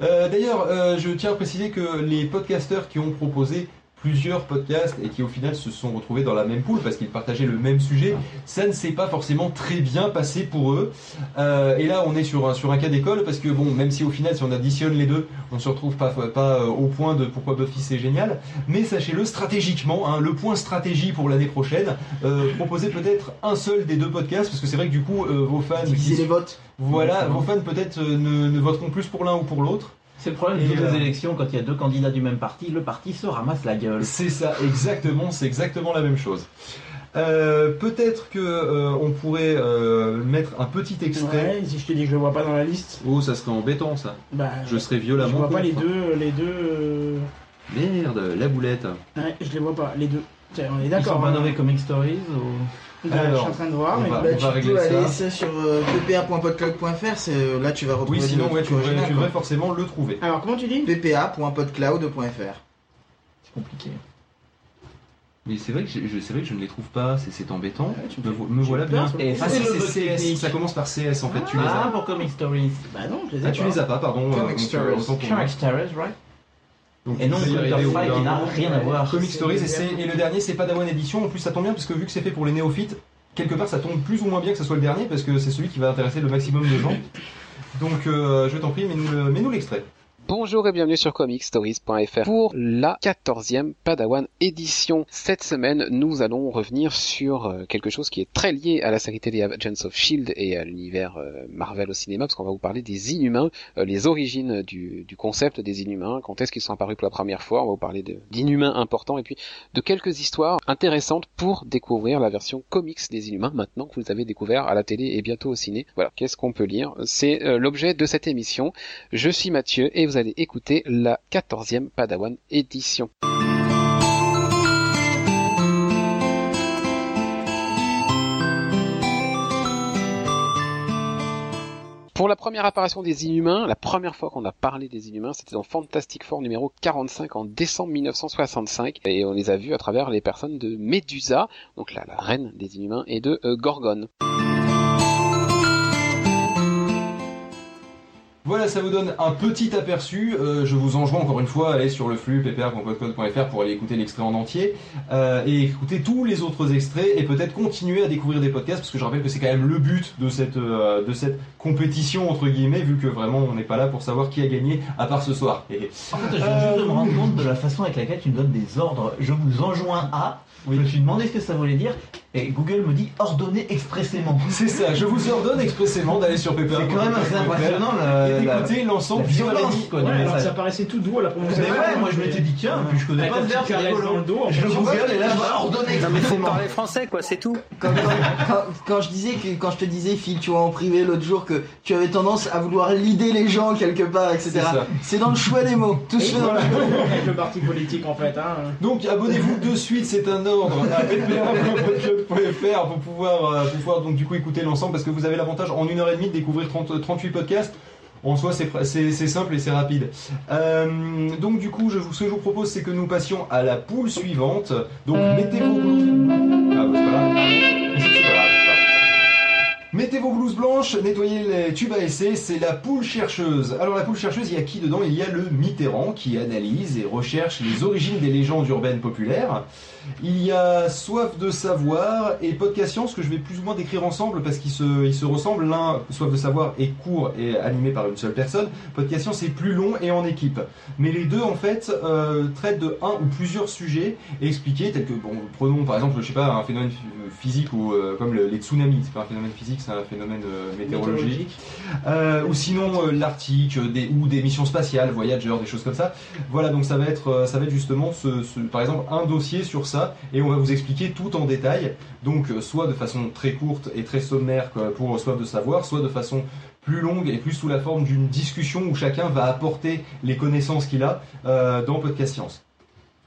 Speaker 1: Euh, D'ailleurs, euh, je tiens à préciser que les podcasteurs qui ont proposé plusieurs podcasts et qui au final se sont retrouvés dans la même poule parce qu'ils partageaient le même sujet, ça ne s'est pas forcément très bien passé pour eux. Euh, et là, on est sur un, sur un cas d'école parce que bon, même si au final, si on additionne les deux, on se retrouve pas, pas euh, au point de pourquoi Buffy c'est génial, mais sachez-le stratégiquement, hein, le point stratégie pour l'année prochaine, euh, proposez peut-être un seul des deux podcasts parce que c'est vrai que du coup, euh, vos fans, qui-
Speaker 2: les votes.
Speaker 1: voilà, vos fans peut-être ne, ne voteront plus pour l'un ou pour l'autre.
Speaker 4: C'est le problème
Speaker 1: Et,
Speaker 4: de toutes
Speaker 1: euh,
Speaker 4: les élections, quand il y a deux candidats du même parti, le parti se ramasse la gueule.
Speaker 1: C'est ça, exactement, c'est exactement la même chose. Euh, Peut-être que euh, on pourrait euh, mettre un petit extrait.
Speaker 3: Ouais, si je te dis que je le vois pas dans la liste.
Speaker 1: Oh, ça serait embêtant ça.
Speaker 3: Bah,
Speaker 1: Je serais
Speaker 3: je
Speaker 1: violemment.
Speaker 3: vois pas les deux. Les deux.
Speaker 1: Merde, la boulette.
Speaker 3: Ouais, je les vois pas, les deux. Tiens, on est
Speaker 4: Ils
Speaker 3: d'accord.
Speaker 4: sont pas
Speaker 3: hein.
Speaker 4: nommés Comic Stories ou...
Speaker 3: Je suis en train de voir,
Speaker 1: on
Speaker 3: mais
Speaker 1: va-
Speaker 2: Bah,
Speaker 1: on
Speaker 2: tu
Speaker 1: va
Speaker 2: peux
Speaker 1: régler
Speaker 2: aller
Speaker 1: ça.
Speaker 2: ça sur euh, ppa.podcloud.fr, euh, là tu vas retrouver
Speaker 1: Oui, sinon
Speaker 2: le
Speaker 1: ouais,
Speaker 2: truc
Speaker 1: tu devrais, tu devrais forcément le trouver.
Speaker 3: Alors, comment tu dis
Speaker 2: ppa.podcloud.fr.
Speaker 4: C'est compliqué.
Speaker 1: Mais c'est vrai que je, c'est vrai que je ne les trouve pas, c'est, c'est embêtant.
Speaker 3: Ouais, tu me
Speaker 1: me,
Speaker 3: fais-
Speaker 1: vo- me
Speaker 3: tu
Speaker 1: voilà bien. Et ah,
Speaker 4: C'est
Speaker 1: c'est CS,
Speaker 4: technique.
Speaker 1: ça commence par CS en fait, tu les
Speaker 4: Ah,
Speaker 1: as.
Speaker 4: pour Comic Stories.
Speaker 3: Bah non, je les ai
Speaker 1: Ah, tu
Speaker 3: pas.
Speaker 1: les as pas, pardon.
Speaker 2: Comic
Speaker 1: euh,
Speaker 2: Stories.
Speaker 1: euh, moi.
Speaker 4: Comic Stories, right?
Speaker 1: Donc,
Speaker 4: Et non, qui
Speaker 1: d'un
Speaker 4: n'a rien à voir.
Speaker 1: Comic Stories, et, le dernier c'est Padawan Edition. En plus, ça tombe bien parce que vu que c'est fait pour les néophytes, quelque part ça tombe plus ou moins bien que ce soit le dernier parce que c'est celui qui va intéresser le maximum de gens. Donc, euh, je t'en prie, mets-nous le- mets-nous l'extrait.
Speaker 8: Bonjour et bienvenue sur comicstories.fr pour la 14e Padawan édition. Cette semaine, nous allons revenir sur euh, quelque chose qui est très lié à la série télé Agents of Shield et à l'univers euh, Marvel au cinéma, parce qu'on va vous parler des Inhumains, euh, les origines du, concept des Inhumains, quand est-ce qu'ils sont apparus pour la première fois, on va vous parler d'Inhumains importants et puis de quelques histoires intéressantes pour découvrir la version comics des Inhumains maintenant que vous les avez découvert à la télé et bientôt au ciné. Voilà, qu'est-ce qu'on peut lire? C'est l'objet de cette émission. Je suis Mathieu et vous allez écouter la 14e Padawan édition. Pour la première apparition des Inhumains, la première fois qu'on a parlé des Inhumains, c'était dans Fantastic Four numéro 45 en décembre 1965, et on les a vus à travers les personnes de Medusa, donc la, reine des Inhumains, et de euh, Gorgone.
Speaker 1: Voilà, ça vous donne un petit aperçu. Euh, je vous enjoins encore une fois à aller sur le flux ppr.podcode.fr pour aller écouter l'extrait en entier euh, et écouter tous les autres extraits et peut-être continuer à découvrir des podcasts parce que je rappelle que c'est quand même le but de cette euh, de cette compétition entre guillemets vu que vraiment on n'est pas là pour savoir qui a gagné à part ce soir. Et-
Speaker 4: En fait, je viens juste de me rendre compte de la façon avec laquelle tu me donnes des ordres. Je vous enjoins à. Je me suis demandé ce que ça voulait dire et Google me dit ordonner expressément. *laughs*
Speaker 1: C'est ça, je vous ordonne expressément d'aller sur ppr.
Speaker 4: C'est quand même assez impressionnant la,
Speaker 1: et d'écouter l'ensemble du
Speaker 4: violence
Speaker 1: maladie.
Speaker 4: quoi, du
Speaker 3: Ouais, alors que
Speaker 4: message.
Speaker 3: ça paraissait tout doux à la
Speaker 4: Mais
Speaker 3: prononciation.
Speaker 4: ouais, moi je m'étais dit tiens, puis je connais
Speaker 3: Avec
Speaker 4: pas le verbe, Je. Google et là je vais ordonner
Speaker 5: Non mais faut
Speaker 4: expressément.
Speaker 5: parler français quoi, c'est tout.
Speaker 2: Quand, quand- quand- quand je disais que quand je te disais Phil, tu vois en privé l'autre jour que tu avais tendance à vouloir lider les gens quelque part, etc.
Speaker 1: C'est
Speaker 2: dans le choix des mots. Tout se fait dans le choix.
Speaker 3: avec le parti politique en fait. Hein.
Speaker 1: Donc abonnez-vous de suite, c'est un ordre à ppr.podcloud.fr pour pouvoir, euh, pour pouvoir donc du coup écouter l'ensemble parce que vous avez l'avantage en une heure et demie de découvrir 30 38 podcasts. En soi, c'est simple et c'est rapide. Euh, donc du coup, je vous, ce que je vous propose, c'est que nous passions à la poule suivante. Donc mettez vos blouses. Ah, bah. Mettez vos blouses blanches, nettoyez les tubes à essai, c'est la poule chercheuse. Alors la poule chercheuse, il y a qui dedans? Il y a le Mitterrand qui analyse et recherche les origines des légendes urbaines populaires. Il y a Soif de savoir et Podcast Science que je vais plus ou moins décrire ensemble parce qu'ils se, ressemblent. L'un, Soif de savoir, est court et animé par une seule personne. Podcast Science est plus long et en équipe. Mais les deux, en fait, euh, traitent de un ou plusieurs sujets expliqués tels que, bon, prenons par exemple, je sais pas, un phénomène ph- physique ou euh, comme le- les tsunamis. C'est pas un phénomène physique, c'est un phénomène euh, météorologique. Euh, ou sinon euh, l'Arctique, euh, ou des missions spatiales, Voyager, des choses comme ça. Voilà, donc ça va être, ça va être justement, par exemple, un dossier sur ça, et on va vous expliquer tout en détail. Donc, soit de façon très courte et très sommaire pour soif de savoir, soit de façon plus longue et plus sous la forme d'une discussion où chacun va apporter les connaissances qu'il a dans Podcast Science.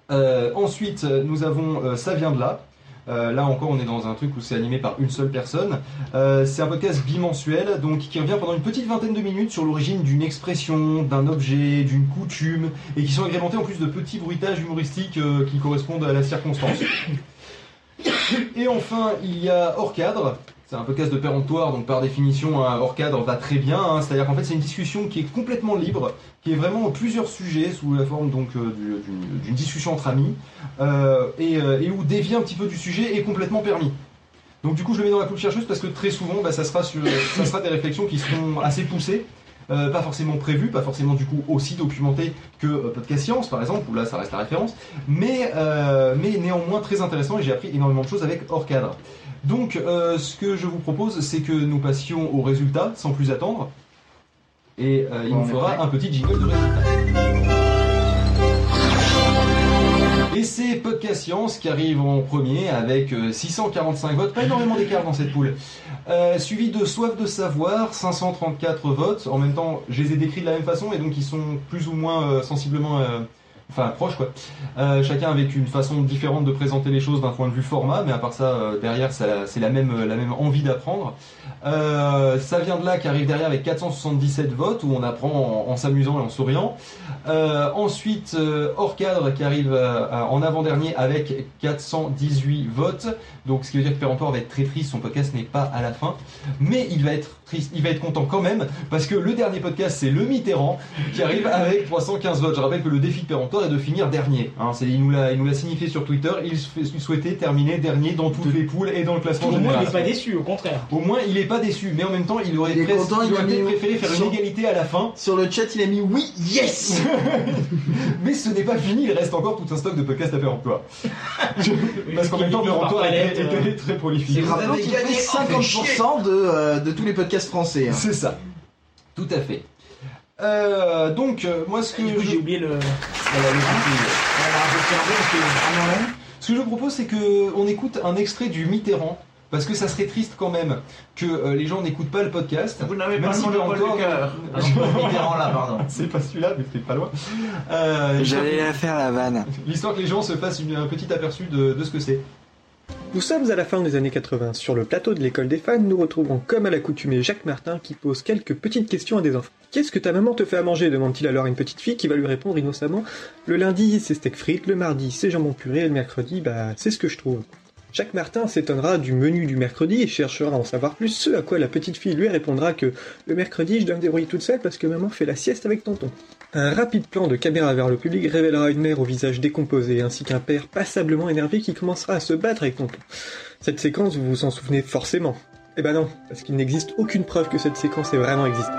Speaker 1: Ensuite, nous avons Ça vient de là. Euh, là encore, on est dans un truc où c'est animé par une seule personne. Euh, c'est un podcast bimensuel, donc qui revient pendant une petite vingtaine de minutes sur l'origine d'une expression, d'un objet, d'une coutume, et qui sont agrémentés en plus de petits bruitages humoristiques euh, qui correspondent à la circonstance. *coughs* Et enfin, il y a Hors cadre. C'est un podcast de péremptoire, donc par définition, un hors cadre va très bien. hein. C'est-à-dire qu'en fait, c'est une discussion qui est complètement libre, qui est vraiment plusieurs sujets sous la forme donc euh, du- d'une discussion entre amis, euh, et, euh, et où dévier un petit peu du sujet est complètement permis. Donc du coup, je le mets dans la poule chercheuse parce que très souvent, bah, ça, sera des réflexions qui seront assez poussées. pas forcément prévues, pas forcément du coup aussi documentées que Podcast Science par exemple, où là ça reste la référence, mais, mais néanmoins très intéressant et j'ai appris énormément de choses avec hors cadre. Donc euh, ce que je vous propose, c'est que nous passions au résultat sans plus attendre, et euh, il nous fera un petit jingle de résultat. Et c'est Podcast Science qui arrive en premier avec euh, 645 votes, pas énormément d'écart dans cette poule. Euh, suivi de Soif de Savoir, 534 votes. En même temps, je les ai décrits de la même façon et donc ils sont plus ou moins euh, sensiblement... Enfin, proches quoi. Euh, chacun avec une façon différente de présenter les choses d'un point de vue format, mais à part ça, euh, derrière, c'est la même, envie d'apprendre. Euh, ça vient de là qui arrive derrière avec 477 votes où on apprend en, s'amusant et en souriant. Ensuite, hors cadre qui arrive en avant-dernier avec 418 votes. Donc, ce qui veut dire que Péremptoire va être très triste. Son podcast n'est pas à la fin, mais il va être triste. Il va être content quand même parce que le dernier podcast c'est le Mitterrand qui arrive avec 315 votes. Je rappelle que le défi de Péremptoire est de finir dernier. Hein, c'est- il nous l'a, signifié sur Twitter. Il souhaitait terminer dernier dans toutes les poules et dans le classement
Speaker 3: Au moins,
Speaker 1: général.
Speaker 3: il est pas déçu, au contraire.
Speaker 1: Au moins, il est pas déçu, mais en même temps, il aurait,
Speaker 2: Il
Speaker 1: presque-
Speaker 2: content,
Speaker 1: il
Speaker 2: il
Speaker 1: aurait
Speaker 2: a
Speaker 1: peut-être
Speaker 2: mis-
Speaker 1: préféré faire
Speaker 2: sur-
Speaker 1: une égalité à la fin.
Speaker 2: Sur le chat, il a mis oui, yes *laughs*
Speaker 1: Mais ce n'est pas fini, il reste encore tout un stock de podcasts à faire emploi. *laughs* Parce qu'en même temps,
Speaker 3: Qui-
Speaker 1: le
Speaker 3: qui-
Speaker 1: emploi
Speaker 3: par
Speaker 1: est,
Speaker 3: palette,
Speaker 1: est-
Speaker 3: euh.
Speaker 1: très prolifique.
Speaker 2: Rappelons qu'il fait 50% de, euh, de tous les podcasts français. hein.
Speaker 1: C'est ça. Tout à fait. Euh, donc, euh, moi, ce que
Speaker 3: Du coup,
Speaker 1: je...
Speaker 3: j'ai oublié le.
Speaker 1: Voilà, le Ce que je propose, c'est que on écoute un extrait du Mitterrand. Parce que ça serait triste quand même que euh, les gens n'écoutent pas le podcast.
Speaker 4: Vous n'avez
Speaker 1: Même
Speaker 4: pas
Speaker 1: si
Speaker 4: le cœur. Pas *laughs* Mitterrand là, *laughs* pardon.
Speaker 1: C'est pas celui-là, mais c'est pas loin. Euh,
Speaker 5: J'allais la faire la vanne.
Speaker 1: L'histoire que les gens se fassent une- un petit aperçu de, de ce que c'est.
Speaker 6: Nous sommes à la fin des années 80. Sur le plateau de l'école des fans, nous retrouvons comme à l'accoutumée Jacques Martin qui pose quelques petites questions à des enfants. Qu'est-ce que ta maman te fait à manger? demande-t-il alors à une petite fille qui va lui répondre innocemment Le lundi, c'est steak frites, le mardi, c'est jambon puré, et le mercredi, bah, c'est ce que je trouve. Jacques Martin s'étonnera du menu du mercredi et cherchera à en savoir plus, ce à quoi la petite fille lui répondra que le mercredi, je dois me débrouiller toute seule parce que maman fait la sieste avec tonton. Un rapide plan de caméra vers le public révélera une mère au visage décomposé ainsi qu'un père passablement énervé qui commencera à se battre avec tonton. Cette séquence, vous vous en souvenez forcément. Eh ben non, parce qu'il n'existe aucune preuve que cette séquence ait vraiment existé.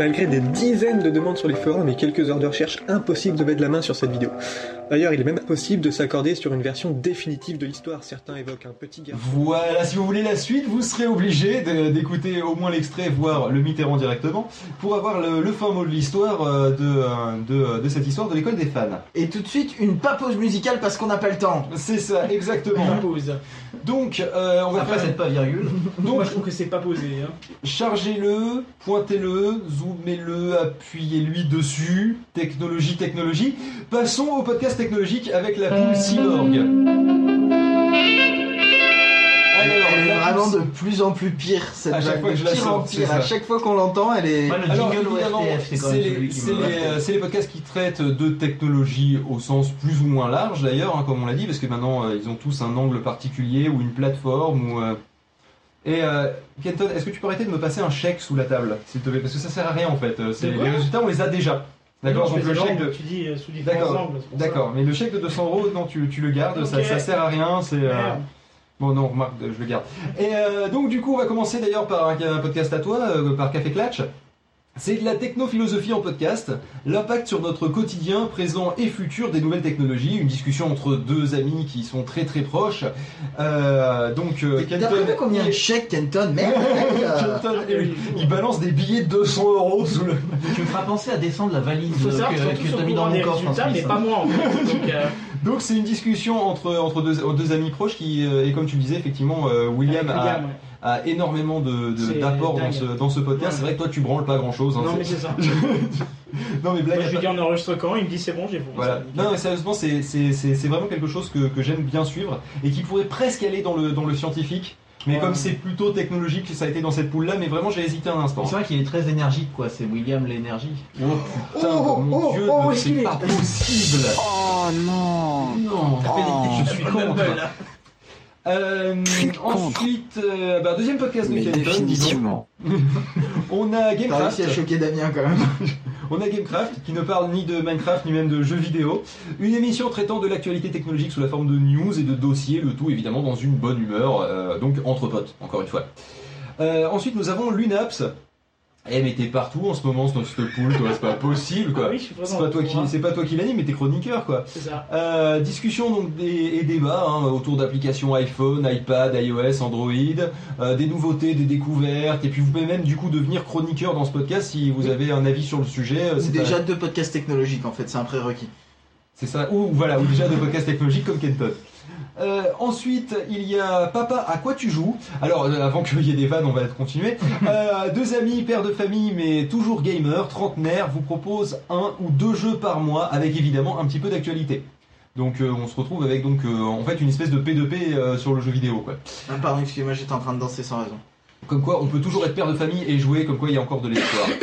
Speaker 6: Malgré des dizaines de demandes sur les forums et quelques heures de recherche, impossible de mettre la main sur cette vidéo. D'ailleurs, il est même impossible de s'accorder sur une version définitive de l'histoire. Certains évoquent un petit garçon.
Speaker 1: Voilà, si vous voulez la suite, vous serez obligé d'écouter au moins l'extrait, voire le Mitterrand directement, pour avoir le, le fin mot de l'histoire euh, de, euh, de, de cette histoire de l'école des fans.
Speaker 2: Et tout de suite, une pas pause musicale parce qu'on n'a pas le temps.
Speaker 1: C'est ça, exactement.
Speaker 3: pause.
Speaker 1: Donc, euh, on va
Speaker 4: Après
Speaker 1: faire...
Speaker 4: cette pas virgule.
Speaker 1: Donc,
Speaker 3: Moi, je trouve que c'est pas posé. Hein.
Speaker 1: Chargez-le, pointez-le, zoomez-le, appuyez-lui dessus. Technologie, technologie. Passons au podcast technologique avec la poule Cyborg. Alors,
Speaker 2: Elle est
Speaker 1: la
Speaker 2: vraiment
Speaker 1: poule-
Speaker 2: de plus en plus pire cette
Speaker 1: À chaque fois
Speaker 2: de
Speaker 1: que je la
Speaker 2: pire en
Speaker 1: sors,
Speaker 2: pire.
Speaker 1: c'est
Speaker 2: À
Speaker 1: ça.
Speaker 2: chaque fois qu'on l'entend, elle est.
Speaker 4: Moi, le
Speaker 1: Alors,
Speaker 4: jingle
Speaker 1: évidemment,
Speaker 4: ORTF, c'est quand
Speaker 1: c'est
Speaker 4: même
Speaker 1: les,
Speaker 4: celui qui
Speaker 1: c'est
Speaker 4: me.
Speaker 1: les, euh, c'est les podcasts qui traitent de technologie au sens plus ou moins large d'ailleurs, hein, comme on l'a dit, parce que maintenant euh, ils ont tous un angle particulier ou une plateforme. Ou, euh, Et euh, Kenton, est-ce que tu peux arrêter de me passer un chèque sous la table, s'il te plaît? Parce que ça sert à rien en fait. Euh, c'est- les résultats, on les a déjà. D'accord, donc le chèque de.
Speaker 3: Tu dis euh, sous différents
Speaker 1: D'accord,
Speaker 3: angles. c'est pour ça.
Speaker 1: d'accord, mais le chèque de 200 euros, non, tu, tu le gardes, ça,
Speaker 3: Ok.
Speaker 1: ça sert à rien, c'est. euh,
Speaker 3: Merde.
Speaker 1: Bon non, remarque, euh, je le garde. Et euh, donc du coup, on va commencer d'ailleurs par un, un podcast à toi, euh, par Café Clatch. C'est de la technophilosophie en podcast, l'impact sur notre quotidien, présent et futur des nouvelles technologies, une discussion entre deux amis qui sont très très proches. Euh, donc euh,
Speaker 2: T'as prévu combien de chèques, Kenton Merde *laughs*
Speaker 1: Kenton, il, il balance des billets de 200 euros sous le...
Speaker 4: Tu me feras penser à descendre la valise
Speaker 3: faut savoir
Speaker 4: que, que
Speaker 3: au
Speaker 4: t'as mis dans mon coffre en
Speaker 3: résultats, mais pas moi en fait. *laughs* Donc, euh,
Speaker 1: Donc c'est une discussion entre, entre deux, deux amis proches qui, euh, et comme tu le disais, effectivement, euh, William, a,
Speaker 3: William, ouais.
Speaker 1: A énormément de- de-
Speaker 3: C'est
Speaker 1: d'apports dans ce, dans ce podcast.
Speaker 3: Ouais.
Speaker 1: C'est vrai que toi tu branles pas grand chose.
Speaker 3: Non, mais c'est ça. *laughs*
Speaker 1: non mais blague
Speaker 3: Moi, je lui dis on enregistre quand, il me dit c'est bon, j'ai bon.
Speaker 1: Voilà. Non, mais sérieusement, c'est c'est- c'est- c'est vraiment quelque chose que, que j'aime bien suivre et qui pourrait presque aller dans le, dans le scientifique. Mais
Speaker 3: Ouais.
Speaker 1: comme c'est plutôt technologique, ça a été dans cette poule-là, mais vraiment j'ai hésité un instant.
Speaker 4: C'est vrai qu'il est très énergique, quoi. C'est William l'énergie.
Speaker 1: Oh putain, mon dieu,
Speaker 3: oh,
Speaker 1: c'est
Speaker 3: il est-
Speaker 1: pas possible
Speaker 5: Oh non
Speaker 1: Non,
Speaker 5: Oh.
Speaker 1: je suis contre. Euh, ensuite, euh, bah, deuxième podcast de
Speaker 5: définitivement. *laughs*
Speaker 1: On a
Speaker 2: T'as
Speaker 1: Gamecraft.
Speaker 2: réussi à choquer Damien quand même. *laughs*
Speaker 1: On a Gamecraft qui ne parle ni de Minecraft ni même de jeux vidéo. Une émission traitant de l'actualité technologique sous la forme de news et de dossiers, le tout évidemment dans une bonne humeur, euh, donc entre potes, encore une fois. Ensuite, nous avons Lunaps. Eh mais t'es partout en ce moment dans cette poule, toi c'est pas possible quoi.
Speaker 3: Ah oui, je suis présent
Speaker 1: c'est pas toi qui, c'est pas toi qui l'anime, mais t'es chroniqueur quoi.
Speaker 3: C'est ça.
Speaker 1: Euh, discussion donc des, et débats hein, autour d'applications iPhone, iPad, iOS, Android, euh, des nouveautés, des découvertes, et puis vous pouvez même du coup devenir chroniqueur dans ce podcast si vous avez un avis sur le sujet. euh,
Speaker 2: Ou
Speaker 1: c'est
Speaker 2: déjà
Speaker 1: pas-
Speaker 2: deux podcasts technologiques en fait, c'est un prérequis.
Speaker 1: c'est ça, ou voilà, ou déjà de podcasts technologiques comme Kenton. Euh, ensuite, il y a Papa, à quoi tu joues Alors, euh, avant qu'il y ait des vannes, on va continuer. *laughs* Euh, deux amis, pères de famille, mais toujours gamers, trentenaires, vous proposent un ou deux jeux par mois, avec évidemment un petit peu d'actualité. Donc, euh, on se retrouve avec donc euh, en fait une espèce de P2P euh, sur le jeu vidéo, quoi.
Speaker 2: Ah, pardon, excusez-moi, j'étais en train de danser sans raison.
Speaker 1: Comme quoi, on peut toujours être père de famille et jouer, comme quoi il y a encore de l'espoir. *coughs*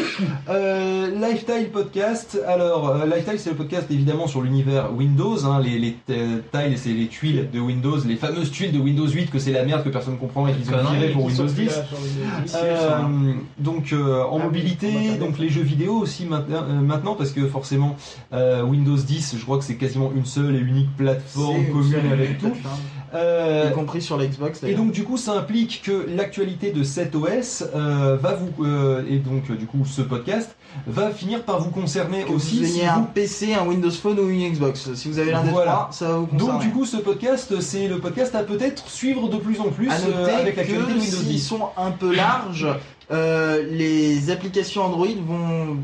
Speaker 1: Euh, Lifestyle Podcast. Alors, euh, Lifestyle, c'est le podcast évidemment sur l'univers Windows. hein, les, tiles, c'est les tuiles de Windows, les fameuses tuiles de Windows 8, que c'est la merde que personne ne comprend et qu'ils ont viré pour Windows
Speaker 3: plus
Speaker 1: 10.
Speaker 3: là sur Windows 10.
Speaker 1: Euh, donc euh, en
Speaker 3: Ah
Speaker 1: mobilité, donc les jeux vidéo aussi maintenant, euh, maintenant parce que forcément euh, Windows 10, je crois que c'est quasiment une seule et unique plateforme commune avec tout.
Speaker 2: plateforme.
Speaker 1: Euh,
Speaker 2: Y compris sur l'Xbox
Speaker 1: et
Speaker 2: d'ailleurs.
Speaker 1: donc du coup, ça implique que l'actualité de cet OS euh, va vous euh, et donc du coup ce podcast va finir par vous concerner
Speaker 2: Que
Speaker 1: aussi.
Speaker 2: vous
Speaker 1: si
Speaker 2: ayez un
Speaker 1: vous-
Speaker 2: PC, un Windows Phone ou une Xbox. Si vous avez l'un des
Speaker 1: Voilà.
Speaker 2: trois, ça va vous concerner.
Speaker 1: Donc du coup, ce podcast, c'est le podcast à peut-être suivre de plus en plus
Speaker 2: à noter
Speaker 1: avec l'actualité de Windows
Speaker 2: s'ils
Speaker 1: 10.
Speaker 2: sont un peu larges, les applications Android vont